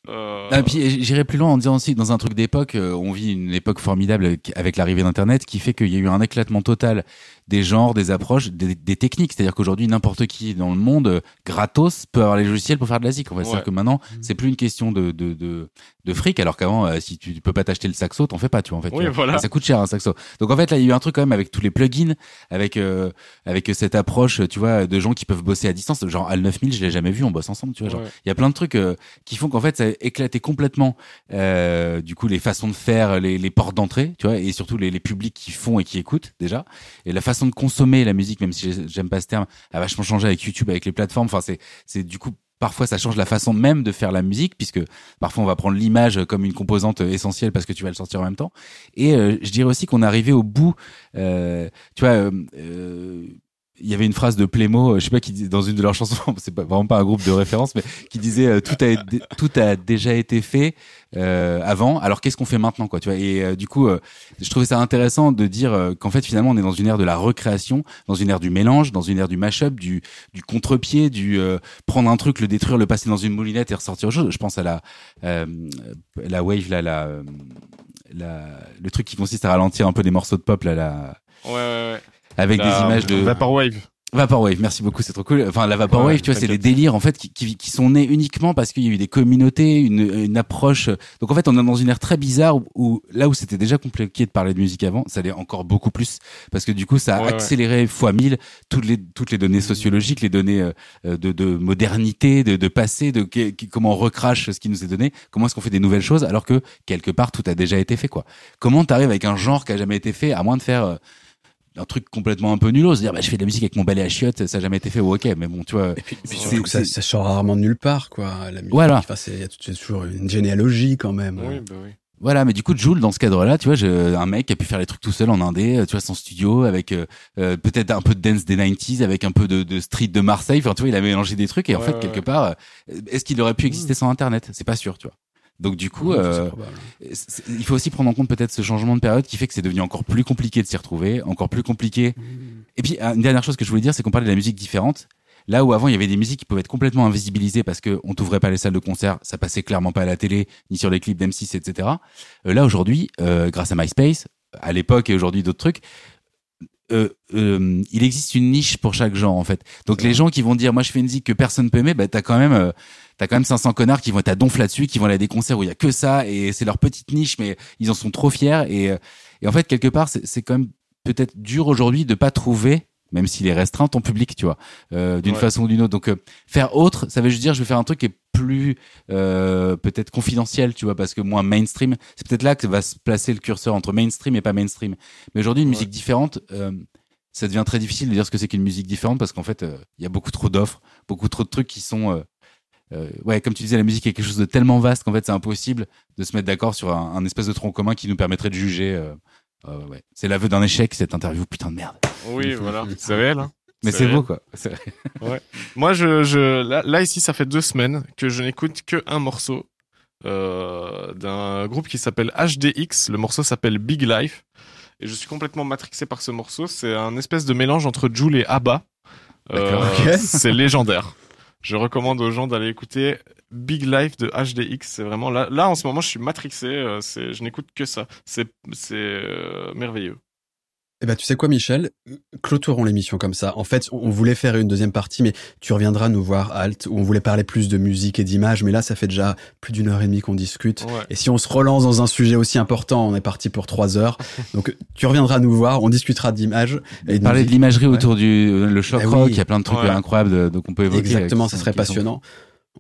Euh, j'irai plus loin en disant aussi dans un truc d'époque, euh, on vit une époque formidable avec l'arrivée d'Internet qui fait qu'il y a eu un éclatement total des genres, des approches, des, des techniques. C'est-à-dire qu'aujourd'hui, n'importe qui dans le monde, euh, gratos, peut avoir les logiciels pour faire de la zik. En fait. C'est-à-dire Ouais. que maintenant, c'est plus une question de, de, de, de fric, alors qu'avant, euh, si tu peux pas t'acheter le saxo, t'en fais pas, tu vois, en fait. Oui, tu vois. voilà. Ça coûte cher, un saxo. Donc en fait, là, il y a eu un truc quand même avec tous les plugins, avec, euh, avec cette approche, tu vois, de gens qui peuvent bosser à distance. Genre, Al 9000, je l'ai jamais vu, on bosse ensemble, tu vois. Genre, Ouais. il y a plein de trucs euh, qui font qu'en fait ça a éclaté complètement euh, du coup les façons de faire les, les portes d'entrée tu vois et surtout les, les publics qui font et qui écoutent déjà et la façon de consommer la musique même si j'ai- j'aime pas ce terme a vachement changé avec YouTube avec les plateformes enfin c'est c'est du coup Parfois, ça change la façon même de faire la musique, puisque parfois on va prendre l'image comme une composante essentielle parce que tu vas le sortir en même temps. Et euh, je dirais aussi qu'on est arrivé au bout. Euh, tu vois, euh, euh, il y avait une phrase de Plémo, euh, je sais pas qui dans une de leurs chansons, c'est vraiment pas un groupe de référence, mais qui disait euh, tout a tout a déjà été fait euh, avant. Alors qu'est-ce qu'on fait maintenant, quoi Tu vois? Et euh, du coup, euh, je trouvais ça intéressant de dire euh, qu'en fait finalement on est dans une ère de la recréation, dans une ère du mélange, dans une ère du mashup, du du contre-pied, du prendre un truc, le détruire, le passer dans une moulinette et ressortir autre chose. Je pense à la la wave la, la le truc qui consiste à ralentir un peu des morceaux de pop là, la Ouais, ouais, ouais. Avec La- des images de Vaporwave. Vaporwave, merci beaucoup, c'est trop cool. Enfin, la Vaporwave, Ouais, tu vois, c'est des délires en fait qui, qui, qui sont nés uniquement parce qu'il y a eu des communautés, une, une approche. Donc en fait, on est dans une ère très bizarre où, où- là où c'était déjà compliqué de parler de musique avant, ça l'est encore beaucoup plus parce que du coup, ça a Ouais, ouais. accéléré fois mille toutes les toutes les données sociologiques, les données euh, de, de modernité, de, de passé, de comment on recrache ce qui nous est donné, comment est-ce qu'on fait des nouvelles choses alors que quelque part tout a déjà été fait quoi. Comment t'arrives avec un genre qui a jamais été fait à moins de faire un truc complètement un peu nulot, se dire bah je fais de la musique avec mon balai à chiottes, ça a jamais été fait ou ok, mais bon tu vois. Et puis, et puis C'est- surtout que ça, c'est- ça sort rarement de nulle part, quoi. La musique. Voilà. Enfin, c'est, il y a toujours une généalogie quand même. Oui, bah oui. Voilà, mais du coup, Joule, dans ce cadre-là, tu vois, je, un mec qui a pu faire les trucs tout seul en indé, tu vois, son studio, avec euh, euh, peut-être un peu de dance des 90s, avec un peu de, de street de Marseille. Enfin, tu vois, il a mélangé des trucs et en Ouais, fait, ouais, quelque ouais. part, euh, est-ce qu'il aurait pu exister sans Internet? C'est pas sûr, tu vois. Donc du coup, Ouais, euh, il faut aussi prendre en compte peut-être ce changement de période qui fait que c'est devenu encore plus compliqué de s'y retrouver, encore plus compliqué. Et puis une dernière chose que je voulais dire, c'est qu'on parlait de la musique différente. Là où avant il y avait des musiques qui pouvaient être complètement invisibilisées parce que on t'ouvrait pas les salles de concert, ça passait clairement pas à la télé ni sur les clips d'M6, etc. Euh, là aujourd'hui, euh, grâce à MySpace, à l'époque et aujourd'hui d'autres trucs, euh, euh, il existe une niche pour chaque genre en fait. Donc les gens qui vont dire moi je fais une musique que personne peut aimer, bah t'as quand même euh, t'as quand même 500 connards qui vont être à donf là-dessus, qui vont aller à des concerts où il y a que ça et c'est leur petite niche mais ils en sont trop fiers et euh, et en fait quelque part c'est quand même peut-être dur aujourd'hui de pas trouver même s'il est restreint ton public tu vois euh, d'une Ouais. façon ou d'une autre donc euh, faire autre ça veut juste dire je vais faire un truc qui est plus euh, peut-être confidentiel tu vois parce que moins mainstream c'est peut-être là que va se placer le curseur entre mainstream et pas mainstream mais aujourd'hui une Ouais. musique différente ça devient très difficile de dire ce que c'est qu'une musique différente parce qu'en fait il y a beaucoup trop d'offres beaucoup trop de trucs qui sont euh, ouais comme tu disais la musique est quelque chose de tellement vaste qu'en fait c'est impossible de se mettre d'accord sur un, un espèce de tronc commun qui nous permettrait de juger euh, euh, ouais. c'est l'aveu d'un échec cette interview putain de merde Oui, voilà. C'est réel, hein. mais c'est beau quoi C'est- Moi, je, je, là, là, ici, ça fait deux semaines que je n'écoute que un morceau euh, d'un groupe qui s'appelle HDX. Le morceau s'appelle Big Life. Et je suis complètement matrixé par ce morceau. C'est un espèce de mélange entre Joule et ABBA. Euh, D'accord, ok. C'est légendaire. Je recommande aux gens d'aller écouter Big Life de HDX. C'est vraiment là, là en ce moment, je suis matrixé. euh, je n'écoute que ça. C'est, c'est euh, merveilleux. Eh ben, tu sais quoi, Michel? Clôturons l'émission comme ça. En fait, on voulait faire une deuxième partie, mais tu reviendras nous voir, Alt, où on voulait parler plus de musique et d'images, mais là, ça fait déjà plus d'une heure et demie qu'on discute. Ouais. Et si on se relance dans un sujet aussi important, on est parti pour trois heures. Donc, tu reviendras nous voir, on discutera d'images. Et de Parler de l'imagerie Ouais. autour du euh, le choc Eh rock, il y a plein de trucs Ouais. incroyables de, de- qu'on peut évoquer. Exactement, qui ça serait sont- passionnant.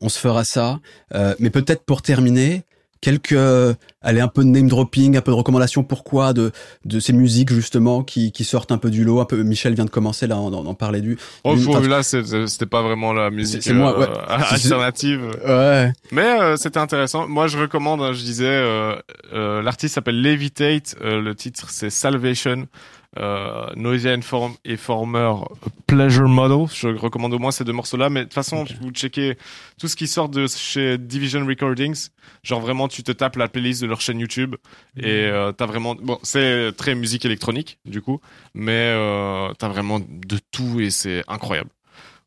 On se fera ça. Euh, mais peut-être pour terminer, quelques, euh, allez, un peu de name dropping, un peu de recommandations. Pourquoi de, de ces musiques, justement, qui, qui sortent un peu du lot. Un peu, Michel vient de commencer, là, d'en d'en parler du. Oh, d'une- faut- là, c'était pas vraiment la musique c'est moi, ouais. euh, alternative. Ouais. Mais euh, c'était intéressant. Moi, je recommande. hein, je disais, euh, euh, l'artiste s'appelle Levitate. le titre, c'est Salvation. Euh, Noisia Inform et Former Pleasure Model. Je recommande au moins ces deux morceaux-là. Mais de toute façon, vous checkez tout ce qui sort de chez Division Recordings. Genre vraiment, tu te tapes la playlist de leur chaîne YouTube et euh, t'as vraiment. Bon, c'est très musique électronique du coup, mais euh, t'as vraiment de tout et c'est incroyable.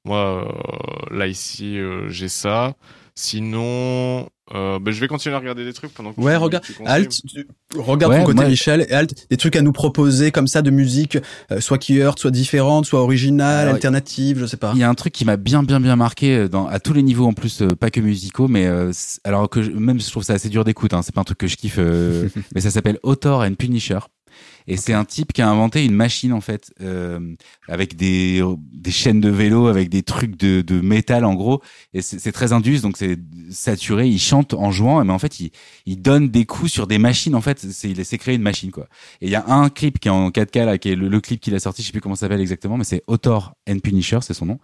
Moi, euh, là ici, euh, j'ai ça. Sinon, euh, ben, je vais continuer à regarder des trucs pendant que Ouais, tu- regarde, tu. Alt, tu- regarde Ouais, ton côté moi- Michel, et Alt, des trucs à nous proposer comme ça de musique, euh, soit qui heurte, soit différente, soit originale, Alors, alternative, je sais pas. Il y a un truc qui m'a bien bien bien marqué euh, dans, à tous les niveaux en plus, euh, pas que musicaux, mais euh, alors que je- même je trouve ça assez dur d'écoute. Hein, c'est pas un truc que je kiffe, euh, mais ça s'appelle Author and Punisher. Et c'est un type qui a inventé une machine en fait euh, avec des des chaînes de vélo, avec des trucs de, de métal en gros. Et c'est très indus, donc c'est saturé. Il chante en jouant, mais en fait il il donne des coups sur des machines. En fait, il s'est créé une machine quoi. Et il y a un clip qui est en 4K là, qui est le, le clip qu'il a sorti, je sais plus comment ça s'appelle exactement, mais c'est Author and Punisher, c'est son nom.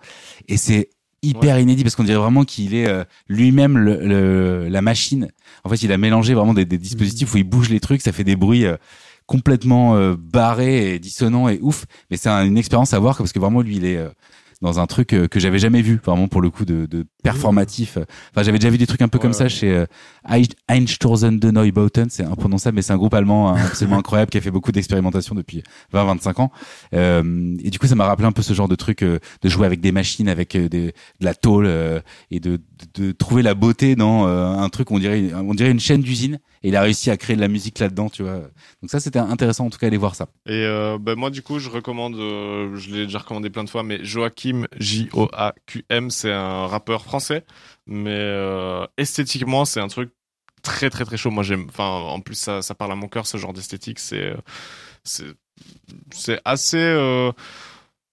Et c'est hyper inédit parce qu'on dirait vraiment qu'il est euh, lui-même le, le- la machine. En fait, il a mélangé vraiment des, des dispositifs où il bouge les trucs, ça fait des bruits euh, complètement euh, barrés et dissonants et ouf. Mais c'est un- une expérience à voir parce que vraiment lui, il est euh, dans un truc euh, que j'avais jamais vu, vraiment pour le coup de, de performatif. Enfin, j'avais déjà vu des trucs un peu Ouais, comme ça chez Ein- Einstürzen de Neubauten, c'est imprononçable, mais c'est un groupe allemand hein, absolument incroyable qui a fait beaucoup d'expérimentation depuis 20-25 ans. Euh, et du coup, ça m'a rappelé un peu ce genre de truc euh, de jouer avec des machines, avec euh, des, de la tôle euh, et de, de, de trouver la beauté dans euh, un truc, on dirait, on dirait une chaîne d'usine. Et il a réussi à créer de la musique là-dedans, tu vois. Donc ça, c'était intéressant en tout cas d'aller voir ça. Et euh, ben moi du coup je recommande, je l'ai déjà recommandé plein de fois, mais Joachim J O A Q M, c'est un rappeur français, mais euh, esthétiquement c'est un truc très très très chaud. Moi j'aime, enfin en plus ça, ça parle à mon cœur ce genre d'esthétique, c'est euh, c'est c'est assez. Euh,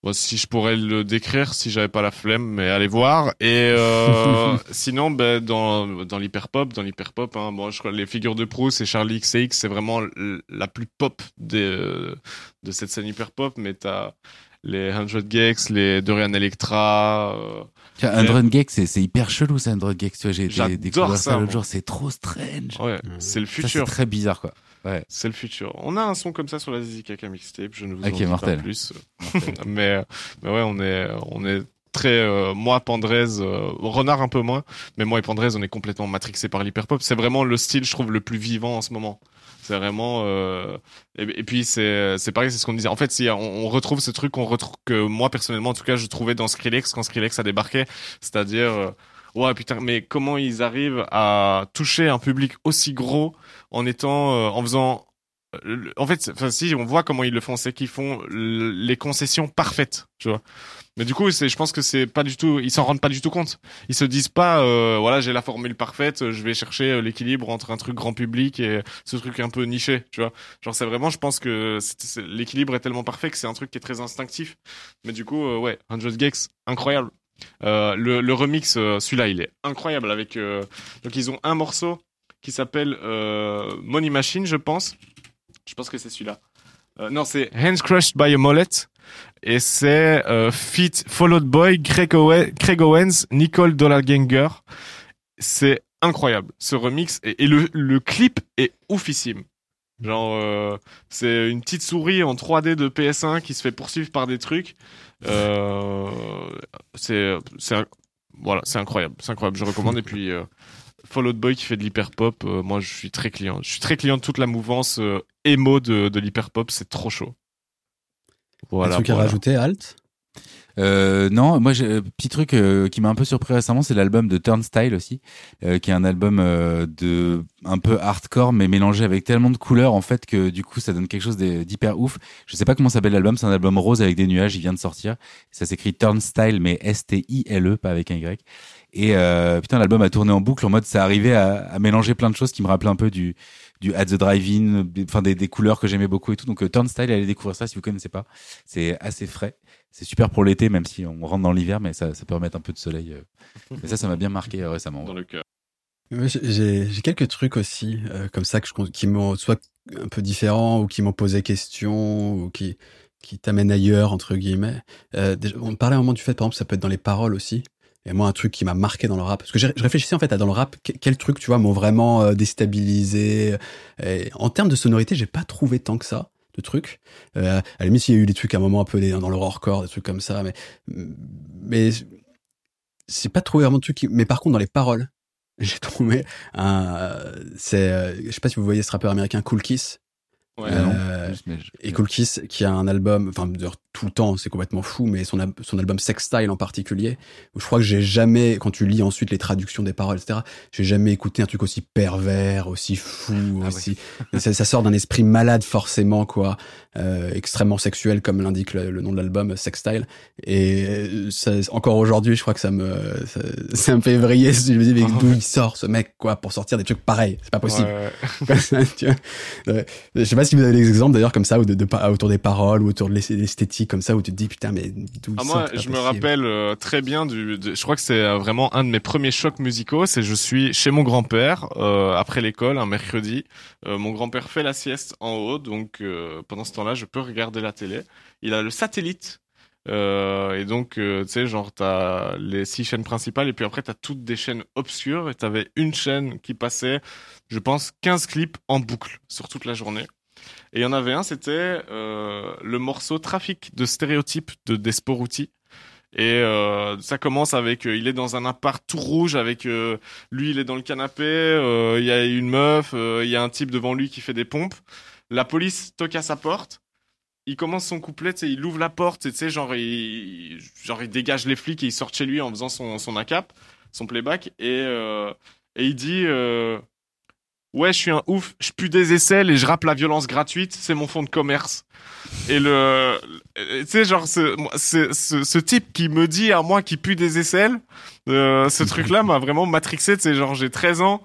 bon, si je pourrais le décrire, si j'avais pas la flemme, mais allez voir. Et euh, sinon, ben, dans dans l'hyper pop, dans l'hyper pop, hein, bon, je crois les figures de proue, c'est Charlie XCX, c'est vraiment la plus pop des, de cette scène hyper pop. Mais t'as les 100 Gex, les Dorian Electra. euh, Tu vois, Undrun Gex, c'est, c'est hyper chelou ça, Undrun Gex. Tu vois, j'ai découvert ça, ça l'autre jour, c'est trop strange. ouais, Mhm. c'est le Ça, c'est futur. très bizarre quoi. Ouais. C'est le futur. On a un son comme ça sur la Zizi Kaka mixtape. Je ne vous en dis mortel. pas plus. mais, mais ouais, on est, on est très, euh, moi, Pandrez, euh, Renard un peu moins, mais moi et Pandrez, on est complètement matrixé par l'hyperpop. C'est vraiment le style, je trouve, le plus vivant en ce moment. C'est vraiment, euh, et, puis c'est, c'est pareil, c'est ce qu'on disait. En fait, si on, retrouve ce truc qu'on retrouve, que moi, personnellement, en tout cas, je trouvais dans Skrillex quand Skrillex a débarqué. C'est-à-dire, euh, ouais, putain, mais comment ils arrivent à toucher un public aussi gros en étant, euh, en faisant, en fait, enfin, si on voit comment ils le font, c'est qu'ils font les concessions parfaites, tu vois. Mais du coup, c'est, je pense que c'est pas du tout, ils s'en rendent pas du tout compte. Ils se disent pas, euh, voilà, j'ai la formule parfaite, je vais chercher euh, l'équilibre entre un truc grand public et ce truc un peu niché, tu vois. Genre, c'est vraiment, je pense que l'équilibre est tellement parfait que c'est un truc qui est très instinctif. Mais du coup, euh, ouais, 100 Gex, incroyable. Euh, le, le remix, euh, celui-là, il est incroyable avec. euh, donc ils ont un morceau qui s'appelle Money Machine, je pense. Je pense que c'est celui-là. Euh, non, c'est Hands Crushed by a Mollet. Et c'est euh, Followed Boy, Craig, Owe- Craig Owens, Nicole Dollarganger. C'est incroyable, ce remix. Et, le, clip est oufissime. Genre, euh, c'est une petite souris en 3D de PS1 qui se fait poursuivre par des trucs. Euh, c'est, voilà, incroyable, c'est incroyable. Je recommande. Et puis, Fall Out Boy qui fait de l'hyper pop, euh, moi je suis très client. Je suis très client de toute la mouvance euh, emo de, de l'hyper pop, c'est trop chaud. un truc à voilà. rajouter, Alt Euh, non, moi, j'ai, petit truc euh, qui m'a un peu surpris récemment, c'est l'album de Turnstile aussi, euh, qui est un album euh, de un peu hardcore, mais mélangé avec tellement de couleurs en fait que du coup, ça donne quelque chose d'hyper ouf. Je sais pas comment s'appelle l'album, c'est un album rose avec des nuages, il vient de sortir. Ça s'écrit Turnstile, mais S-T-I-L-E, pas avec un Y. Et euh, putain, l'album a tourné en boucle en mode ça arrivait à, à mélanger plein de choses qui me rappelaient un peu du du At the Drive-In, enfin des, des couleurs que j'aimais beaucoup et tout. Donc Turnstile, allez découvrir ça si vous connaissez pas. C'est assez frais c'est super pour l'été, même si on rentre dans l'hiver, mais ça, ça peut remettre un peu de soleil. euh. Mais ça, ça m'a bien marqué euh, récemment. Dans le cœur. J'ai- quelques trucs aussi euh, comme ça que je, qui m'ont soit un peu différents ou qui m'ont posé question ou qui qui t'amènent ailleurs entre guillemets. Euh, déjà, on parlait un moment du fait par exemple ça peut être dans les paroles aussi. Et moi un truc qui m'a marqué dans le rap parce que j'ai- je réfléchissais en fait à dans le rap que- quel truc tu vois m'ont vraiment euh, déstabilisé. Et en termes de sonorité j'ai pas trouvé tant que ça de trucs. Euh, à la limite il y a eu des trucs à un moment un peu dans le horrorcore des trucs comme ça mais mais c'est pas trouvé vraiment de trucs qui... mais par contre dans les paroles j'ai trouvé un euh, c'est euh, je sais pas si vous voyez ce rappeur américain Cool Kiss Ouais. Euh, non, mais je- et Cool Kiss qui a un album enfin tout le temps c'est complètement fou mais son son album Sex Style en particulier où je crois que j'ai jamais quand tu lis ensuite les traductions des paroles etc j'ai jamais écouté un truc aussi pervers aussi fou Ah aussi ça, ça sort d'un esprit malade forcément quoi euh, extrêmement sexuel comme l'indique le, le nom de l'album Sex Style et euh, ça, encore aujourd'hui je crois que ça me ça, ça me fait vriller je me dis mais d'où il sort ce mec quoi pour sortir des trucs pareils c'est pas possible. Je sais pas si vous avez des exemples d'ailleurs comme ça ou de, autour des paroles ou autour de l'es- l'esthétique comme ça où tu te dis putain mais d'où Ah, moi, je me rappelle euh, très bien du. de- je crois que c'est euh, vraiment un de mes premiers chocs musicaux. C'est je suis chez mon grand-père euh, après l'école un mercredi. Euh, mon grand-père fait la sieste en haut, donc pendant ce temps-là, je peux regarder la télé. Il a le satellite. Euh, et donc, euh, tu sais, genre, t'as les six chaînes principales, et puis après, t'as toutes des chaînes obscures, et t'avais une chaîne qui passait, je pense, 15 clips en boucle sur toute la journée. Et il y en avait un, c'était euh, le morceau Trafic de stéréotypes de Desporuti. Et euh, ça commence avec, euh, il est dans un appart tout rouge avec lui, il est dans le canapé, il y a une meuf, il y a un type devant lui qui fait des pompes. La police toque à sa porte. Il commence son couplet, sais, il ouvre la porte, et tu sais, genre il, genre il dégage les flics et il sort chez lui en faisant son son ACAP, son playback, et et il dit. Ouais, je suis un ouf, je pue des aisselles et je rappe la violence gratuite, c'est mon fond de commerce. Et le, tu sais, genre, ce, ce, ce type qui me dit à moi qui pue des aisselles, euh, ce truc-là m'a vraiment matrixé, tu sais, genre, j'ai 13 ans,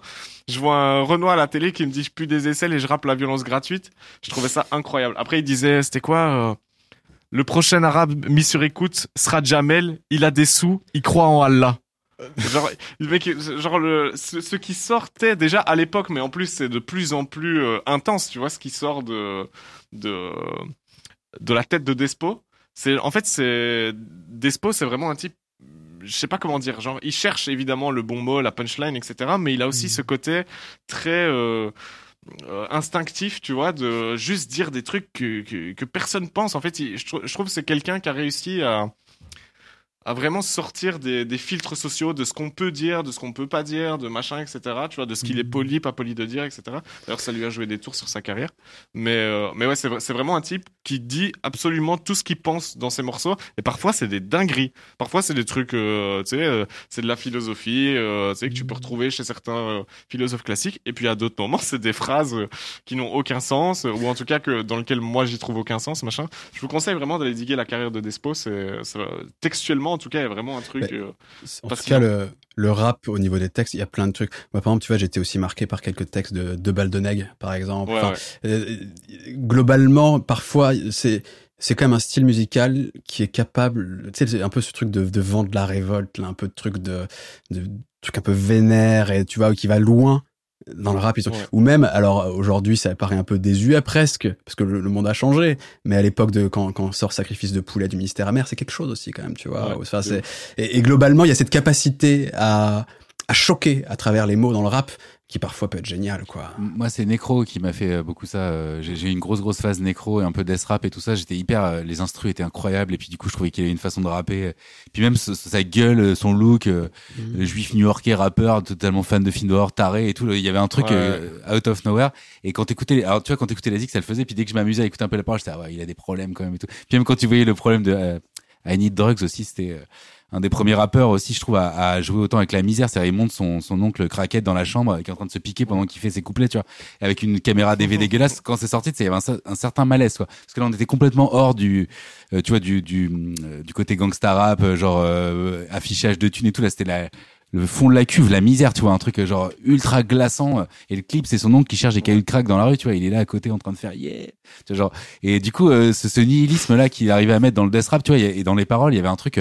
je vois un Renoir à la télé qui me dit je pue des aisselles et je rappe la violence gratuite. Je trouvais ça incroyable. Après, il disait, c'était quoi, euh, le prochain arabe mis sur écoute sera Jamel, il a des sous, il croit en Allah. Genre, le mec, genre le, ce, ce qui sortait déjà à l'époque, mais en plus c'est de plus en plus euh, intense, tu vois, ce qui sort de de de la tête de Despo. C'est en fait c'est Despo, c'est vraiment un type, je sais pas comment dire, genre il cherche évidemment le bon mot, la punchline, etc. Mais il a aussi Mhm. ce côté très euh, euh, instinctif, tu vois, de juste dire des trucs que, que, que personne pense. En fait, il- je, je trouve que c'est quelqu'un qui a réussi à, à vraiment sortir des, des filtres sociaux de ce qu'on peut dire, de ce qu'on peut pas dire, de machin, etc. Tu vois, de ce qu'il est poli, pas poli de dire, etc. D'ailleurs, ça lui a joué des tours sur sa carrière. Mais, euh, mais ouais, c'est vrai- c'est vraiment un type qui dit absolument tout ce qu'il pense dans ses morceaux. Et parfois, c'est des dingueries. Parfois, c'est des trucs, euh, tu sais, euh, c'est de la philosophie, euh, tu sais, que tu peux retrouver chez certains philosophes classiques. Et puis, à d'autres moments, c'est des phrases qui n'ont aucun sens, ou en tout cas que dans lequel moi, j'y trouve aucun sens, machin. Je vous conseille vraiment d'aller diguer la carrière de Despo. C'est, c'est- textuellement, en tout cas, il y a vraiment un truc. Euh, En tout cas, le, le rap, au niveau des textes, il y a plein de trucs. Moi, par exemple, tu vois, j'étais aussi marqué par quelques textes de, de Baldoneg, par exemple. ouais, Enfin, ouais. euh, globalement, parfois, c'est c'est quand même un style musical qui est capable, tu sais, c'est un peu ce truc de, de vent de la révolte, là, un peu de truc de, de truc un peu vénère et tu vois qui va loin dans le rap. Ouais. ou même alors aujourd'hui ça paraît un peu désuet presque parce que le, le monde a changé mais à l'époque de quand quand sort sacrifice de poulet du ministère amer c'est quelque chose aussi quand même tu vois Ouais, enfin, et, et globalement il y a cette capacité à à choquer à travers les mots dans le rap qui parfois peut être génial quoi Moi, c'est Necro qui m'a fait euh, beaucoup ça. Euh, J'ai eu une grosse, grosse phase Necro et un peu death rap et tout ça. J'étais hyper. euh, Les instrus étaient incroyables et puis du coup, je trouvais qu'il avait une façon de rapper. Puis même sa gueule, son look, le juif new-yorkais rappeur, totalement fan de films d'horreur, taré et tout. Il y avait un truc Ouais. out of nowhere. Et quand t'écoutais, alors tu vois, quand t'écoutais la zik, ça le faisait. Puis dès que je m'amusais à écouter un peu la parole, j'étais ah ouais, il a des problèmes quand même et tout. Puis même quand tu voyais le problème de euh, I Need Drugs aussi, c'était un des premiers rappeurs aussi, je trouve, à, à jouer autant avec la misère. C'est-à-dire, il monte son, son oncle craquette dans la chambre, qui est en train de se piquer pendant qu'il fait ses couplets, tu vois, avec une caméra DV dégueulasse. Quand c'est sorti, il y avait un, un, certain malaise, quoi. Parce que là, on était complètement hors du, euh, tu vois, du, du, euh, du côté gangsta rap, euh, genre affichage de thunes et tout. Là, c'était la, le fond de la cuve, la misère, tu vois, un truc genre ultra glaçant. Et le clip, c'est son oncle qui cherche des cailloux de crack dans la rue, tu vois, il est là à côté en train de faire yeah, tu vois, genre. Et du coup, ce, ce nihilisme là qu'il arrivait à mettre dans le death rap, tu vois, et dans les paroles, il y avait un truc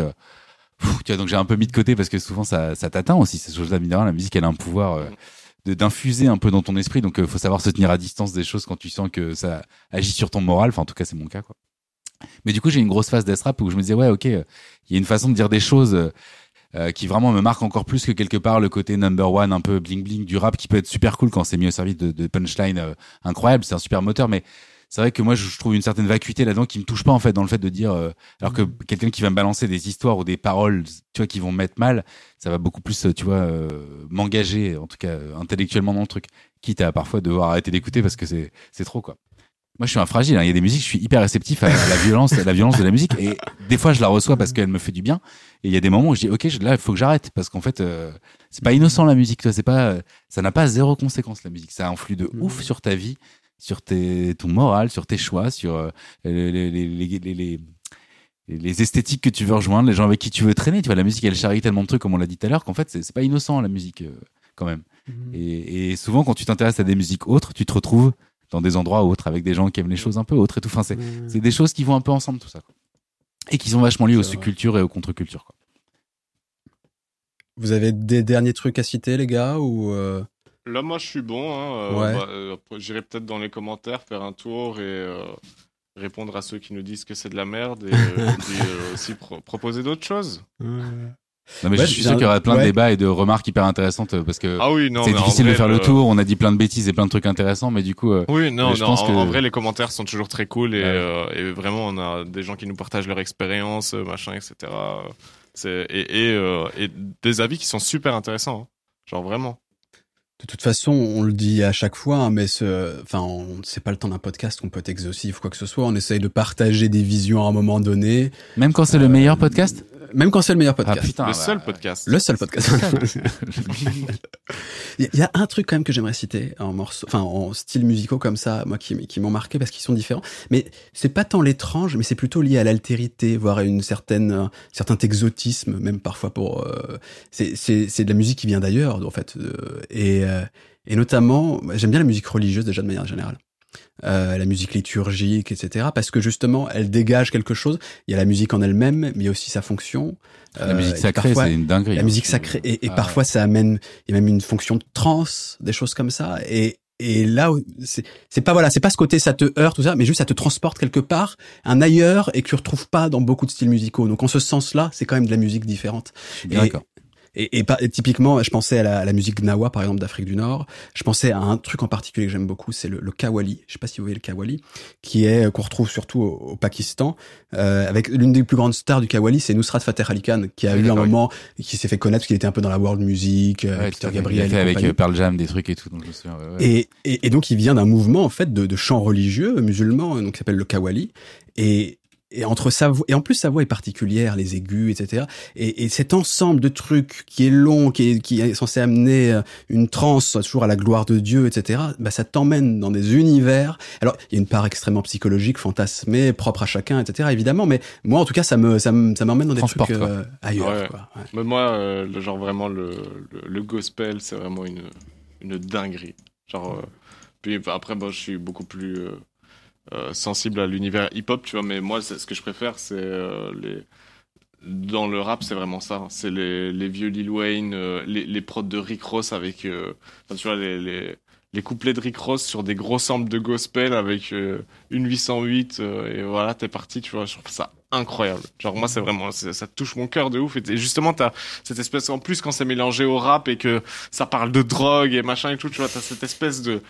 tu vois, donc j'ai un peu mis de côté parce que souvent ça, ça t'atteint aussi ces choses-là. La musique, elle a un pouvoir euh, d'infuser un peu dans ton esprit. Donc, euh, faut savoir se tenir à distance des choses quand tu sens que ça agit sur ton moral. Enfin, en tout cas, c'est mon cas, quoi. Mais du coup, j'ai une grosse phase death rap où je me disais, ouais, ok, il y a une façon de dire des choses euh, qui vraiment me marque encore plus que quelque part le côté number one, un peu bling bling du rap qui peut être super cool quand c'est mis au service de, de punchline incroyable. C'est un super moteur, mais c'est vrai que moi je trouve une certaine vacuité là-dedans qui me touche pas en fait dans le fait de dire euh, alors que mm. quelqu'un qui va me balancer des histoires ou des paroles tu vois qui vont me mettre mal ça va beaucoup plus tu vois euh, m'engager en tout cas intellectuellement dans le truc. Quitte à parfois devoir arrêter d'écouter parce que c'est c'est trop quoi. Moi je suis un fragile hein. il y a des musiques je suis hyper réceptif à la violence à la violence de la musique. Et des fois je la reçois parce qu'elle me fait du bien. Et il y a des moments où je dis ok là il faut que j'arrête parce qu'en fait euh, c'est pas innocent la musique toi c'est pas ça n'a pas zéro conséquence la musique. Ça influe de ouf sur ta vie sur tes, ton moral, sur tes choix, sur euh, les, les, les, les, les esthétiques que tu veux rejoindre, les gens avec qui tu veux traîner. Tu vois, la musique, elle charrie tellement de trucs, comme on l'a dit tout à l'heure, qu'en fait, c'est pas innocent, la musique, euh, quand même. Mhm. Et, et, souvent, quand tu t'intéresses à des musiques autres, tu te retrouves dans des endroits autres, avec des gens qui aiment les choses un peu autres et tout. Enfin, c'est des choses qui vont un peu ensemble, tout ça. Quoi. Et qui sont vachement liées aux subcultures et aux contre-cultures. Quoi. Vous avez des derniers trucs à citer, les gars, ou euh, Là, moi, je suis bon. Hein. Euh, bah, euh, j'irai peut-être dans les commentaires faire un tour et euh, répondre à ceux qui nous disent que c'est de la merde et, aussi proposer d'autres choses. Non mais je suis sûr qu'il y aura plein de débats et de remarques hyper intéressantes parce que ah oui, c'est difficile de faire le tour. On a dit plein de bêtises et plein de trucs intéressants, mais du coup, oui, non, je pense en, que... en, vrai les commentaires sont toujours très cool et, et, vraiment on a des gens qui nous partagent leur expérience, machin, etc. Et, et, des avis qui sont super intéressants, hein. genre vraiment. De toute façon, on le dit à chaque fois, hein, mais ce, enfin, c'est pas le temps d'un podcast qu'on peut être exhaustif ou quoi que ce soit. On essaye de partager des visions à un moment donné. Même quand c'est le meilleur podcast? même quand c'est le meilleur podcast. Ah, putain, le seul podcast. Le seul podcast. Il y a un truc quand même que j'aimerais citer en morceaux, enfin en style musicaux comme ça, moi qui, qui m'ont marqué parce qu'ils sont différents. Mais c'est pas tant l'étrange, mais c'est plutôt lié à l'altérité, voire à une certaine, un certain exotisme, même parfois pour. Euh, c'est c'est de la musique qui vient d'ailleurs en fait, euh, et euh, et notamment j'aime bien la musique religieuse déjà de manière générale. Euh, la musique liturgique, etc. Parce que justement, elle dégage quelque chose. Il y a la musique en elle-même, mais il y a aussi sa fonction. La musique euh, sacrée, c'est une dinguerie. La hein. musique sacrée, et, et ah parfois ça amène, il y a même une fonction de trance, des choses comme ça. Et, et là, c'est pas voilà, c'est pas ce côté ça te heurte tout ça, mais juste ça te transporte quelque part, un ailleurs, et que tu retrouves pas dans beaucoup de styles musicaux. Donc en ce sens-là, c'est quand même de la musique différente. D'accord. Et, et, typiquement, je pensais à la, la musique Gnawa, par exemple, d'Afrique du Nord. Je pensais à un truc en particulier que j'aime beaucoup, c'est le, le, kawali. Je sais pas si vous voyez le kawali, qui est qu'on retrouve surtout au, Pakistan, euh, avec l'une des plus grandes stars du kawali, c'est Nusrat Fateh Ali Khan, qui a eu un moment, qui s'est fait connaître parce qu'il était un peu dans la world music, euh, Peter Gabriel. Il a fait avec euh, Pearl Jam des trucs et tout. Donc je et, et, et, donc il vient d'un mouvement en fait de, de chants religieux musulmans, donc qui s'appelle le kawali. Et et entre sa voix, et en plus sa voix est particulière, les aigus, etc. Et, et cet ensemble de trucs qui est long, qui est, qui est censé amener euh, une transe toujours à la gloire de Dieu, etc. Bah ça t'emmène dans des univers. Alors il y a une part extrêmement psychologique, fantasmée, propre à chacun, etc. Évidemment, mais moi en tout cas ça me ça m'emmène dans des trucs euh, ailleurs. Quoi, Mais moi, euh, le genre vraiment le, le, gospel, c'est vraiment une une dinguerie. Genre puis après, bon, je suis beaucoup plus euh, sensible à l'univers hip-hop, tu vois, mais moi, ce que je préfère, c'est euh, les. Dans le rap, c'est vraiment ça. Hein. C'est les, vieux Lil Wayne, euh, les, prods de Rick Ross avec, tu vois, les, les, les, couplets de Rick Ross sur des gros samples de gospel avec une 808 et voilà, t'es parti, tu vois. Je trouve ça incroyable. Genre moi, c'est vraiment, ça touche mon cœur de ouf. Et, justement, t'as cette espèce, en plus quand c'est mélangé au rap et que ça parle de drogue et machin et tout, tu vois, t'as cette espèce de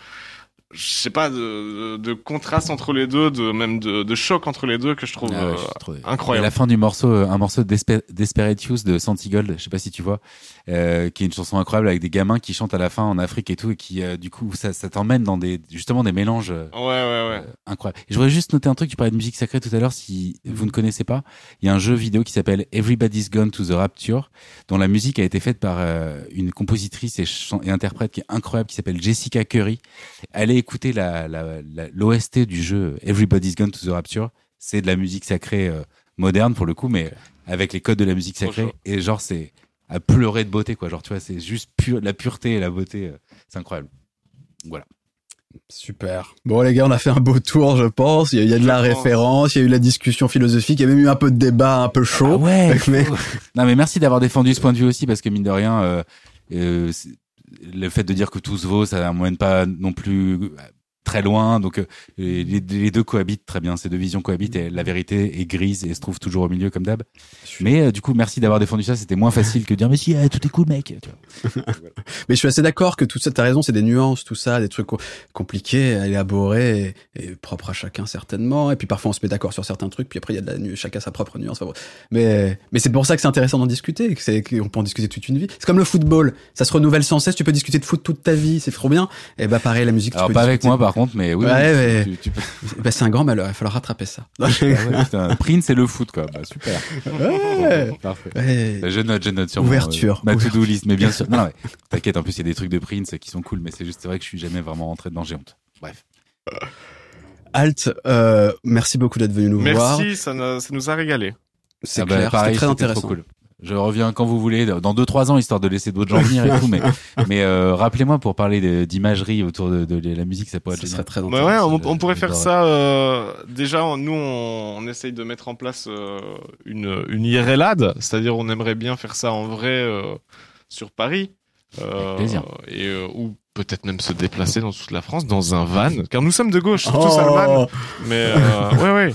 je sais pas, de, de, contraste entre les deux, de même de, de choc entre les deux que je trouve Ah ouais, euh, je incroyable. Et la fin du morceau, euh, un morceau d'Esper- Desperate Youth de Santigold, je sais pas si tu vois, euh, qui est une chanson incroyable avec des gamins qui chantent à la fin en Afrique et tout, et qui, euh, du coup, ça, ça t'emmène dans des, justement, des mélanges euh, Ouais, ouais, ouais. incroyables. Et je voudrais juste noter un truc, tu parlais de musique sacrée tout à l'heure, si vous ne connaissez pas, il y a un jeu vidéo qui s'appelle Everybody's Gone to the Rapture, dont la musique a été faite par euh, une compositrice et, et interprète qui est incroyable, qui s'appelle Jessica Curry. Allez écouter la, la, la- l'OST du jeu Everybody's Gone to the Rapture. C'est de la musique sacrée euh, moderne pour le coup, mais avec les codes de la musique sacrée. Et genre, c'est à pleurer de beauté, quoi. Genre, tu vois, c'est juste pure, la pureté et la beauté. euh, c'est incroyable. Voilà. Super. Bon les gars, on a fait un beau tour, je pense. Il y a, il y a de la référence, il y a eu la discussion philosophique, il y a même eu un peu de débat un peu chaud. Ah ouais. Mais- non, mais merci d'avoir défendu ce point de vue aussi, parce que mine de rien, euh, euh, le fait de dire que tout se vaut, ça n'emmène pas non plus très loin. Donc, euh, les, les deux cohabitent très bien. Ces deux visions cohabitent et la vérité est grise et se trouve toujours au milieu comme d'hab. Mais euh, du coup, merci d'avoir défendu ça. C'était moins facile que de dire mais si, eh, tout est cool, mec. Tu vois. Mais je suis assez d'accord que tout ça, t'as raison, c'est des nuances, tout ça, des trucs co- compliqués à élaborer et, et propres à chacun certainement. Et puis parfois on se met d'accord sur certains trucs, puis après il y a de la nu chacun sa propre nuance. Enfin, bon. Mais mais c'est pour ça que c'est intéressant d'en discuter, que c'est qu'on peut en discuter toute une vie. C'est comme le football, ça se renouvelle sans cesse. Tu peux discuter de foot toute ta vie, c'est trop bien. Et bah pareil, la musique. tu Alors peux pas avec moi par mais oui. Ouais, oui, mais- tu- tu peux- Bah, c'est un grand malheur. Il va falloir rattraper ça. Ah ouais, Prince et le foot quoi. Bah, super. Ouais. Parfait. Ouais. Je note, je note sur mon, Ouverture. euh, ma to-do list, mais bien sûr. Non, t'inquiète, en plus, il y a des trucs de Prince qui sont cool, mais c'est juste c'est vrai que je suis jamais vraiment rentré dedans, j'ai honte. Bref. Alt, euh, merci beaucoup d'être venu nous voir. Merci, ça, nous- ça nous a régalé. C'est Ah bah, clair, c'était très intéressant. trop cool. Je reviens quand vous voulez, dans deux trois ans, histoire de laisser d'autres gens venir et tout, mais, mais euh, rappelez-moi pour parler de- d'imagerie autour de, de la musique, ça pourrait être Ce serait très Bah intéressant. ouais, on, on pourrait faire ça. euh, déjà, nous, on, on essaye de mettre en place euh, une, une IRLAD, c'est-à-dire on aimerait bien faire ça en vrai euh, sur Paris. Euh, plaisir. Et, euh, ou peut-être même se déplacer dans toute la France dans un van, car nous sommes de gauche, tous Allemands. Oh, Mais euh, ouais, ouais,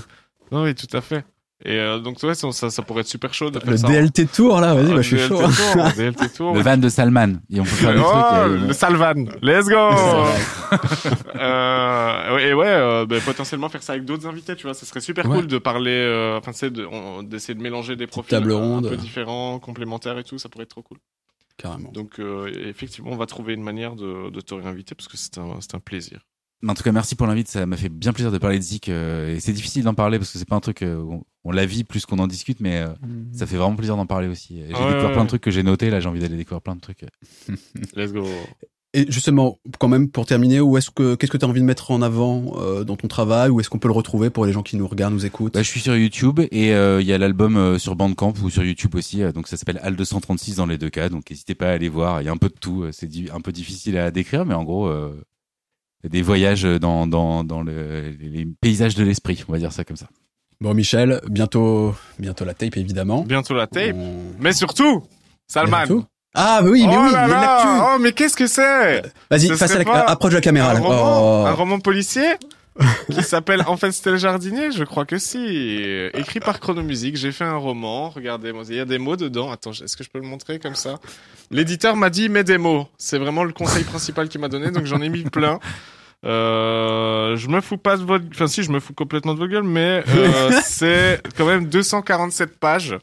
non, oui, tout à fait. Et euh, donc ouais, ça, ça, pourrait être super chaud de faire le ça. DLT Tour là, vas-y, Ah, bah, je suis DLT chaud. Tour, DLT Tour, Le van de Salman, et on peut faire des Oh, trucs. euh, le Salvan, let's go. Euh, et ouais, euh, bah, potentiellement faire ça avec d'autres invités, tu vois, ça serait super Ouais. cool de parler, euh, enfin, c'est de, d'essayer de mélanger des profils table un- ronde. un peu différents, complémentaires et tout, ça pourrait être trop cool. Carrément. Donc, euh, effectivement, on va trouver une manière de, de te réinviter parce que c'est un, c'est un plaisir. Mais En tout cas, merci pour l'invite. Ça m'a fait bien plaisir de parler de Zik. euh, et c'est difficile d'en parler parce que c'est pas un truc. euh, on, on la vit plus qu'on en discute, mais euh, ça fait vraiment plaisir d'en parler aussi. J'ai Ouais, découvert ouais, plein de trucs que j'ai notés. Là, j'ai envie d'aller découvrir plein de trucs. Let's go. Et justement, quand même, pour terminer, où est-ce que qu'est-ce que tu as envie de mettre en avant euh, dans ton travail Où est-ce qu'on peut le retrouver pour les gens qui nous regardent, nous écoutent? Bah, je suis sur YouTube et euh, il y a l'album euh, sur Bandcamp ou sur YouTube aussi. euh, donc ça s'appelle Al 236 dans les deux cas. Donc n'hésitez pas à aller voir. Il y a un peu de tout. euh, C'est un peu difficile à décrire, mais en gros, euh, des voyages dans dans dans le, les paysages de l'esprit. On va dire ça comme ça. Bon, Michel, bientôt, bientôt la tape évidemment. Bientôt la tape. On- Mais surtout, Salman. Ah bah oui, mais oh oui, il y là l'actu. oh mais qu'est-ce que c'est? Vas-y, face à la, approche de la caméra. un là. roman, Oh. un roman policier? Qui s'appelle En fait c'était le jardinier, je crois que si. Écrit par Chronomusique, j'ai fait un roman, regardez, il y a des mots dedans. Attends, est-ce que je peux le montrer comme ça? L'éditeur m'a dit mets des mots. C'est vraiment le conseil principal qu'il m'a donné, donc j'en ai mis plein. Euh, je me fous pas de votre, enfin si, je me fous complètement de votre gueule, mais euh, c'est quand même 247 pages.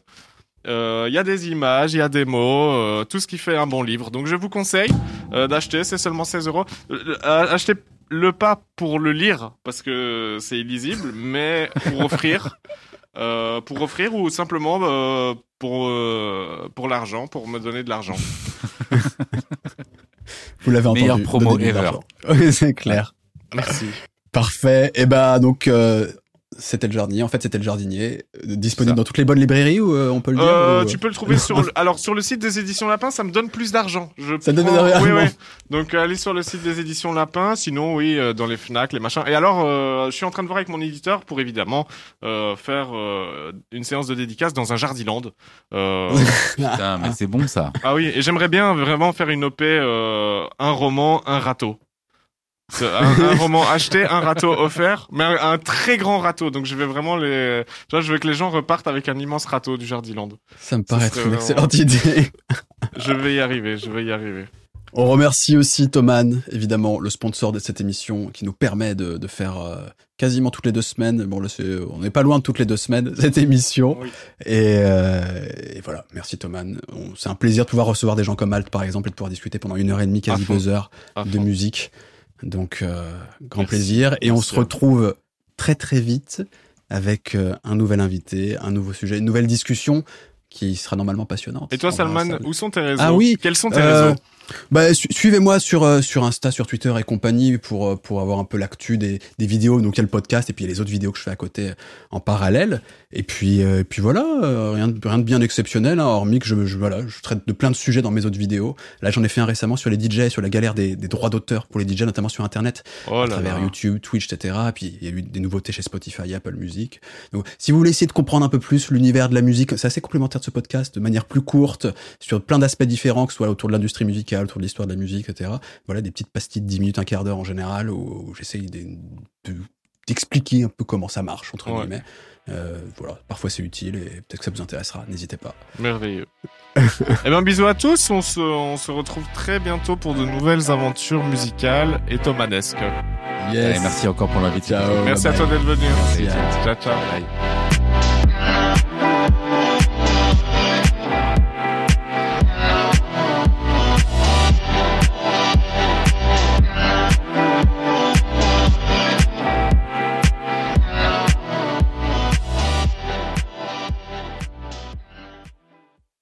Euh, Il y a des images, il y a des mots, euh, tout ce qui fait un bon livre. Donc je vous conseille euh, d'acheter, c'est seulement 16 euros. Achetez le pas pour le lire parce que c'est illisible, mais pour offrir, euh, pour offrir ou simplement euh, pour euh, pour l'argent, pour me donner de l'argent. Vous l'avez entendu. Meilleure promo ever. c'est clair. Merci. Parfait. Et bah donc euh, c'était le jardinier. En fait, c'était le jardinier euh, disponible dans toutes les bonnes librairies ou euh, on peut le dire Euh, ou, tu peux le trouver sur le... alors sur le site des éditions Lapin, ça me donne plus d'argent. Je Ça donne prends- énormément. Oui, oui. Donc euh, allez sur le site des éditions Lapin, sinon oui euh, dans les Fnac, les machins. Et alors euh, je suis en train de voir avec mon éditeur pour évidemment euh, faire euh, une séance de dédicace dans un jardiland. Euh, Putain, mais c'est bon ça. ah oui, et j'aimerais bien vraiment faire une OP euh, un roman, un râteau. Un, un roman acheté, un râteau offert, mais un, un très grand râteau. Donc je vais vraiment les, tu vois, je veux que les gens repartent avec un immense râteau du Jardiland. Ça me paraît être une vraiment- excellente idée. Je vais y arriver, je vais y arriver. On remercie aussi Thoman, évidemment, le sponsor de cette émission, qui nous permet de, de faire euh, quasiment toutes les deux semaines. Bon, là, on n'est pas loin de toutes les deux semaines cette émission. Oui. Et, euh, et voilà, merci Thoman. C'est un plaisir de pouvoir recevoir des gens comme Alt, par exemple, et de pouvoir discuter pendant une heure et demie, quasi deux heures de musique. Donc, euh, grand Merci. plaisir. Et on se retrouve très très vite avec euh, un nouvel invité, un nouveau sujet, une nouvelle discussion qui sera normalement passionnante. Et toi, Salman, où sont tes réseaux? Ah oui, Quels sont tes Euh, réseaux? Bah, su- suivez-moi sur euh, sur Insta, sur Twitter et compagnie pour euh, pour avoir un peu l'actu des, des vidéos. Donc il y a le podcast et puis il y a les autres vidéos que je fais à côté euh, en parallèle. Et puis euh, et puis voilà, euh, rien de rien de bien exceptionnel. Hein, hormis que je, je voilà, je traite de plein de sujets dans mes autres vidéos. Là j'en ai fait un récemment sur les DJ, sur la galère des, des droits d'auteur pour les DJ, notamment sur Internet, Oh à là travers là. YouTube, Twitch, etc. Et puis il y a eu des nouveautés chez Spotify, Apple Music. Donc si vous voulez essayer de comprendre un peu plus l'univers de la musique, c'est assez complémentaire de ce podcast, de manière plus courte, sur plein d'aspects différents, que ce soit autour de l'industrie musicale, autour de l'histoire de la musique, etc. Voilà, des petites pastilles de 10 minutes, un quart d'heure en général, où, où j'essaye de- de- d'expliquer un peu comment ça marche, entre Ouais. guillemets. Euh, voilà, parfois c'est utile et peut-être que ça vous intéressera, n'hésitez pas. Merveilleux. eh ben, bisous à tous. On se, on se retrouve très bientôt pour de nouvelles aventures musicales et thomanesques. Allez, merci encore pour l'invitation. Ciao. Merci bye à toi d'être venu. Merci. Ciao, ciao. Bye.